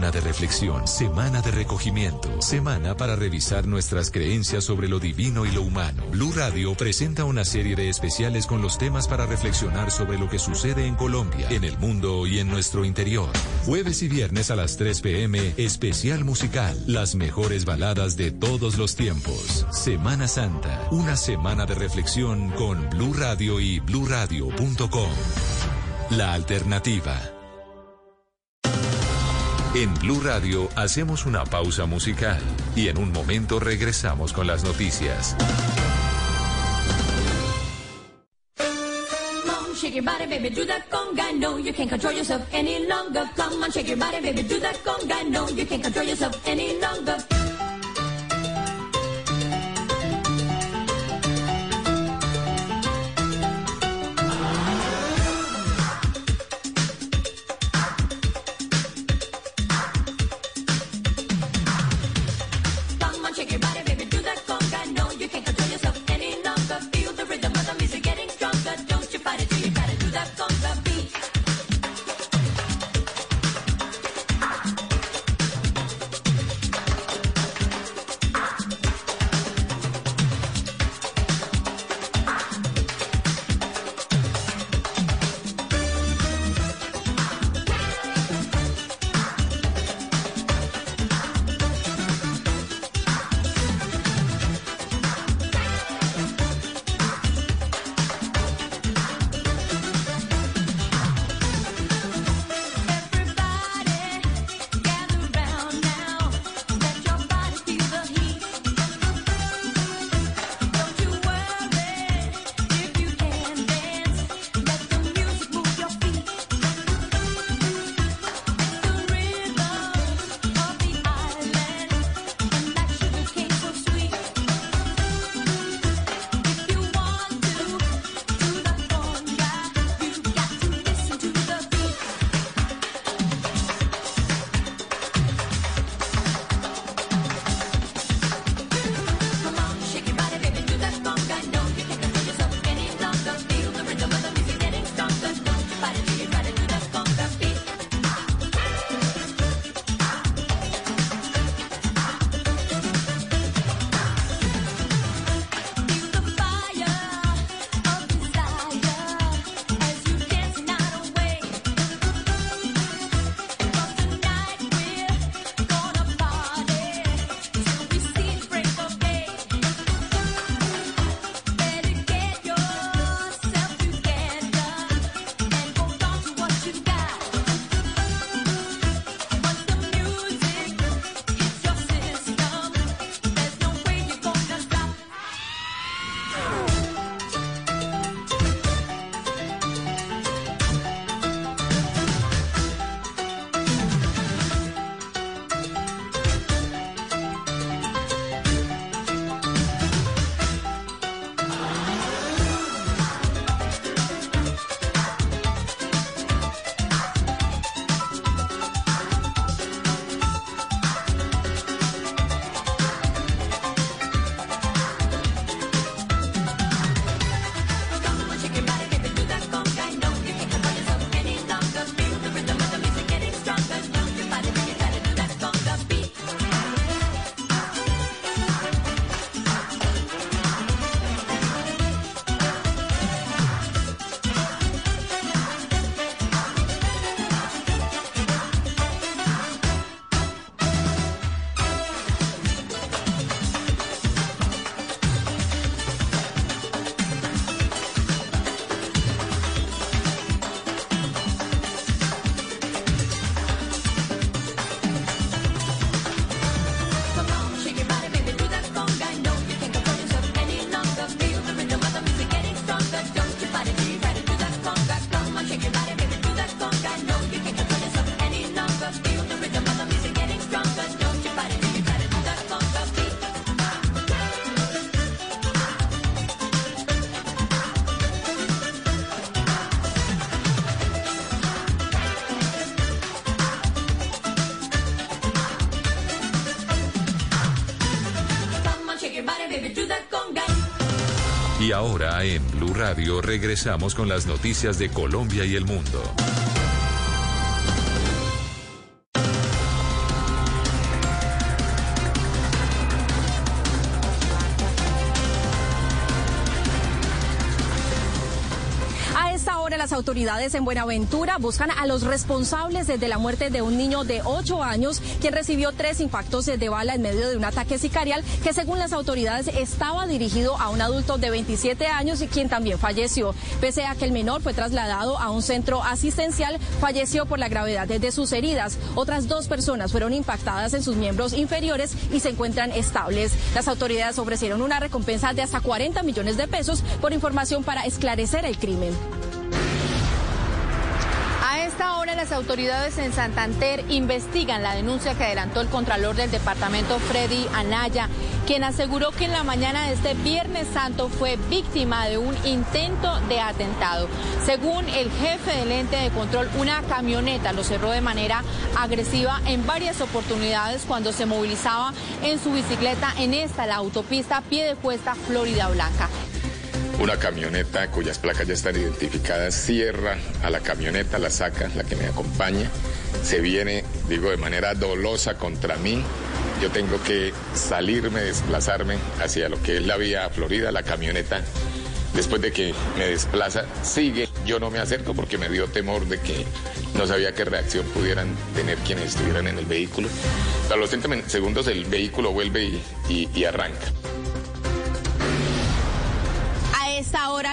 Semana de reflexión, semana de recogimiento, semana para revisar nuestras creencias sobre lo divino y lo humano. Blue Radio presenta una serie de especiales con los temas para reflexionar sobre lo que sucede en Colombia, en el mundo y en nuestro interior. Jueves y viernes a las 3 pm, especial musical, las mejores baladas de todos los tiempos. Semana Santa, una semana de reflexión con Blue Radio y bluradio.com. La alternativa. En Blue Radio hacemos una pausa musical y en un momento regresamos con las noticias. shake your body, baby, do that conga. No, you can't control yourself any longer. Come on, shake your body, baby, do that conga. No, you can't control yourself any longer. En Blue Radio regresamos con las noticias de Colombia y el mundo. Autoridades en Buenaventura buscan a los responsables de la muerte de un niño de 8 años quien recibió tres impactos de bala en medio de un ataque sicarial que según las autoridades estaba dirigido a un adulto de 27 años y quien también falleció. Pese a que el menor fue trasladado a un centro asistencial, falleció por la gravedad de sus heridas. Otras dos personas fueron impactadas en sus miembros inferiores y se encuentran estables. Las autoridades ofrecieron una recompensa de hasta 40 millones de pesos por información para esclarecer el crimen. Las autoridades en Santander investigan la denuncia que adelantó el Contralor del Departamento Freddy Anaya, quien aseguró que en la mañana de este Viernes Santo fue víctima de un intento de atentado. Según el jefe del ente de control, una camioneta lo cerró de manera agresiva en varias oportunidades cuando se movilizaba en su bicicleta en esta, la autopista Piedecuesta, Florida Blanca. Una camioneta cuyas placas ya están identificadas cierra a la camioneta, la saca, la que me acompaña, se viene, digo, de manera dolosa contra mí. Yo tengo que salirme, desplazarme hacia lo que es la vía Florida, la camioneta. Después de que me desplaza, sigue. Yo no me acerco porque me dio temor de que no sabía qué reacción pudieran tener quienes estuvieran en el vehículo. A los 30 segundos el vehículo vuelve y, arranca.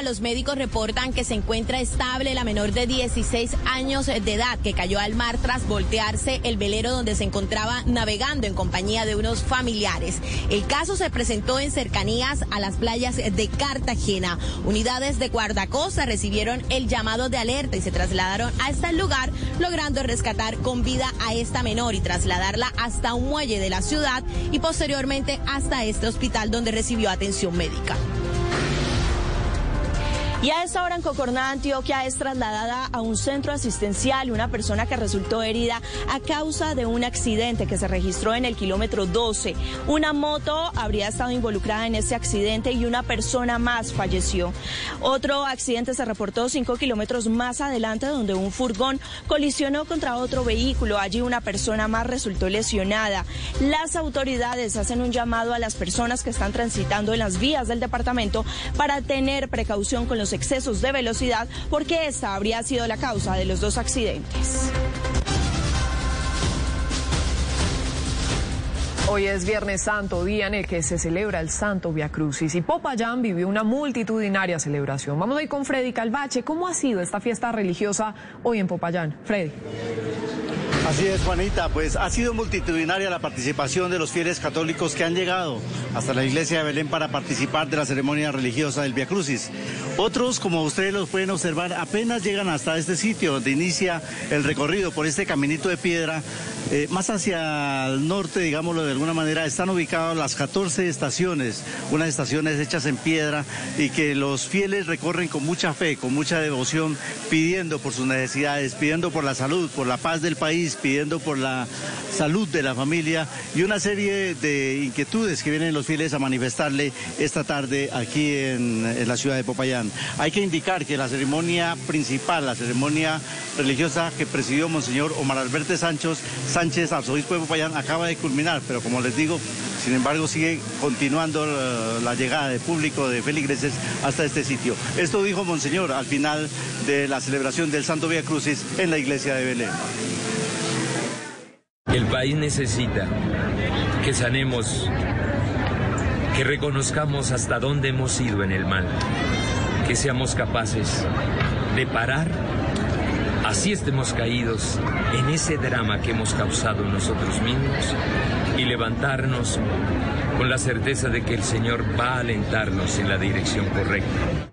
Los médicos reportan que se encuentra estable la menor de 16 años de edad que cayó al mar tras voltearse el velero donde se encontraba navegando en compañía de unos familiares. El caso se presentó en cercanías a las playas de Cartagena. Unidades de guardacosta recibieron el llamado de alerta y se trasladaron a este lugar logrando rescatar con vida a esta menor y trasladarla hasta un muelle de la ciudad y posteriormente hasta este hospital donde recibió atención médica. Y a esta hora en Cocorná, Antioquia, es trasladada a un centro asistencial una persona que resultó herida a causa de un accidente que se registró en el kilómetro 12. Una moto habría estado involucrada en este accidente y una persona más falleció. Otro accidente se reportó cinco kilómetros más adelante donde un furgón colisionó contra otro vehículo. Allí una persona más resultó lesionada. Las autoridades hacen un llamado a las personas que están transitando en las vías del departamento para tener precaución con los excesos de velocidad porque esta habría sido la causa de los dos accidentes. Hoy es Viernes Santo, día en el que se celebra el Santo Via Crucis y Popayán vivió una multitudinaria celebración. Vamos ir con Freddy Calvache. ¿Cómo ha sido esta fiesta religiosa hoy en Popayán? Freddy. Así es, Juanita, pues ha sido multitudinaria la participación de los fieles católicos que han llegado hasta la iglesia de Belén para participar de la ceremonia religiosa del Via Crucis. Otros, como ustedes los pueden observar, apenas llegan hasta este sitio donde inicia el recorrido por este caminito de piedra. Eh, más hacia el norte, digámoslo de alguna manera, están ubicadas las 14 estaciones, unas estaciones hechas en piedra y que los fieles recorren con mucha fe, con mucha devoción, pidiendo por sus necesidades, pidiendo por la salud, por la paz del país, pidiendo por la salud de la familia y una serie de inquietudes que vienen los fieles a manifestarle esta tarde aquí en, la ciudad de Popayán. Hay que indicar que la ceremonia principal, la ceremonia religiosa que presidió Monseñor Omar Alberto Sánchez, Sánchez, arzobispo de Popayán, acaba de culminar, pero como les digo, sin embargo sigue continuando la, la llegada de público de feligreses hasta este sitio. Esto dijo Monseñor al final de la celebración del Santo Vía Crucis en la iglesia de Belén. El país necesita que sanemos, que reconozcamos hasta dónde hemos ido en el mal, que seamos capaces de parar, así estemos caídos en ese drama que hemos causado nosotros mismos y levantarnos con la certeza de que el Señor va a alentarnos en la dirección correcta.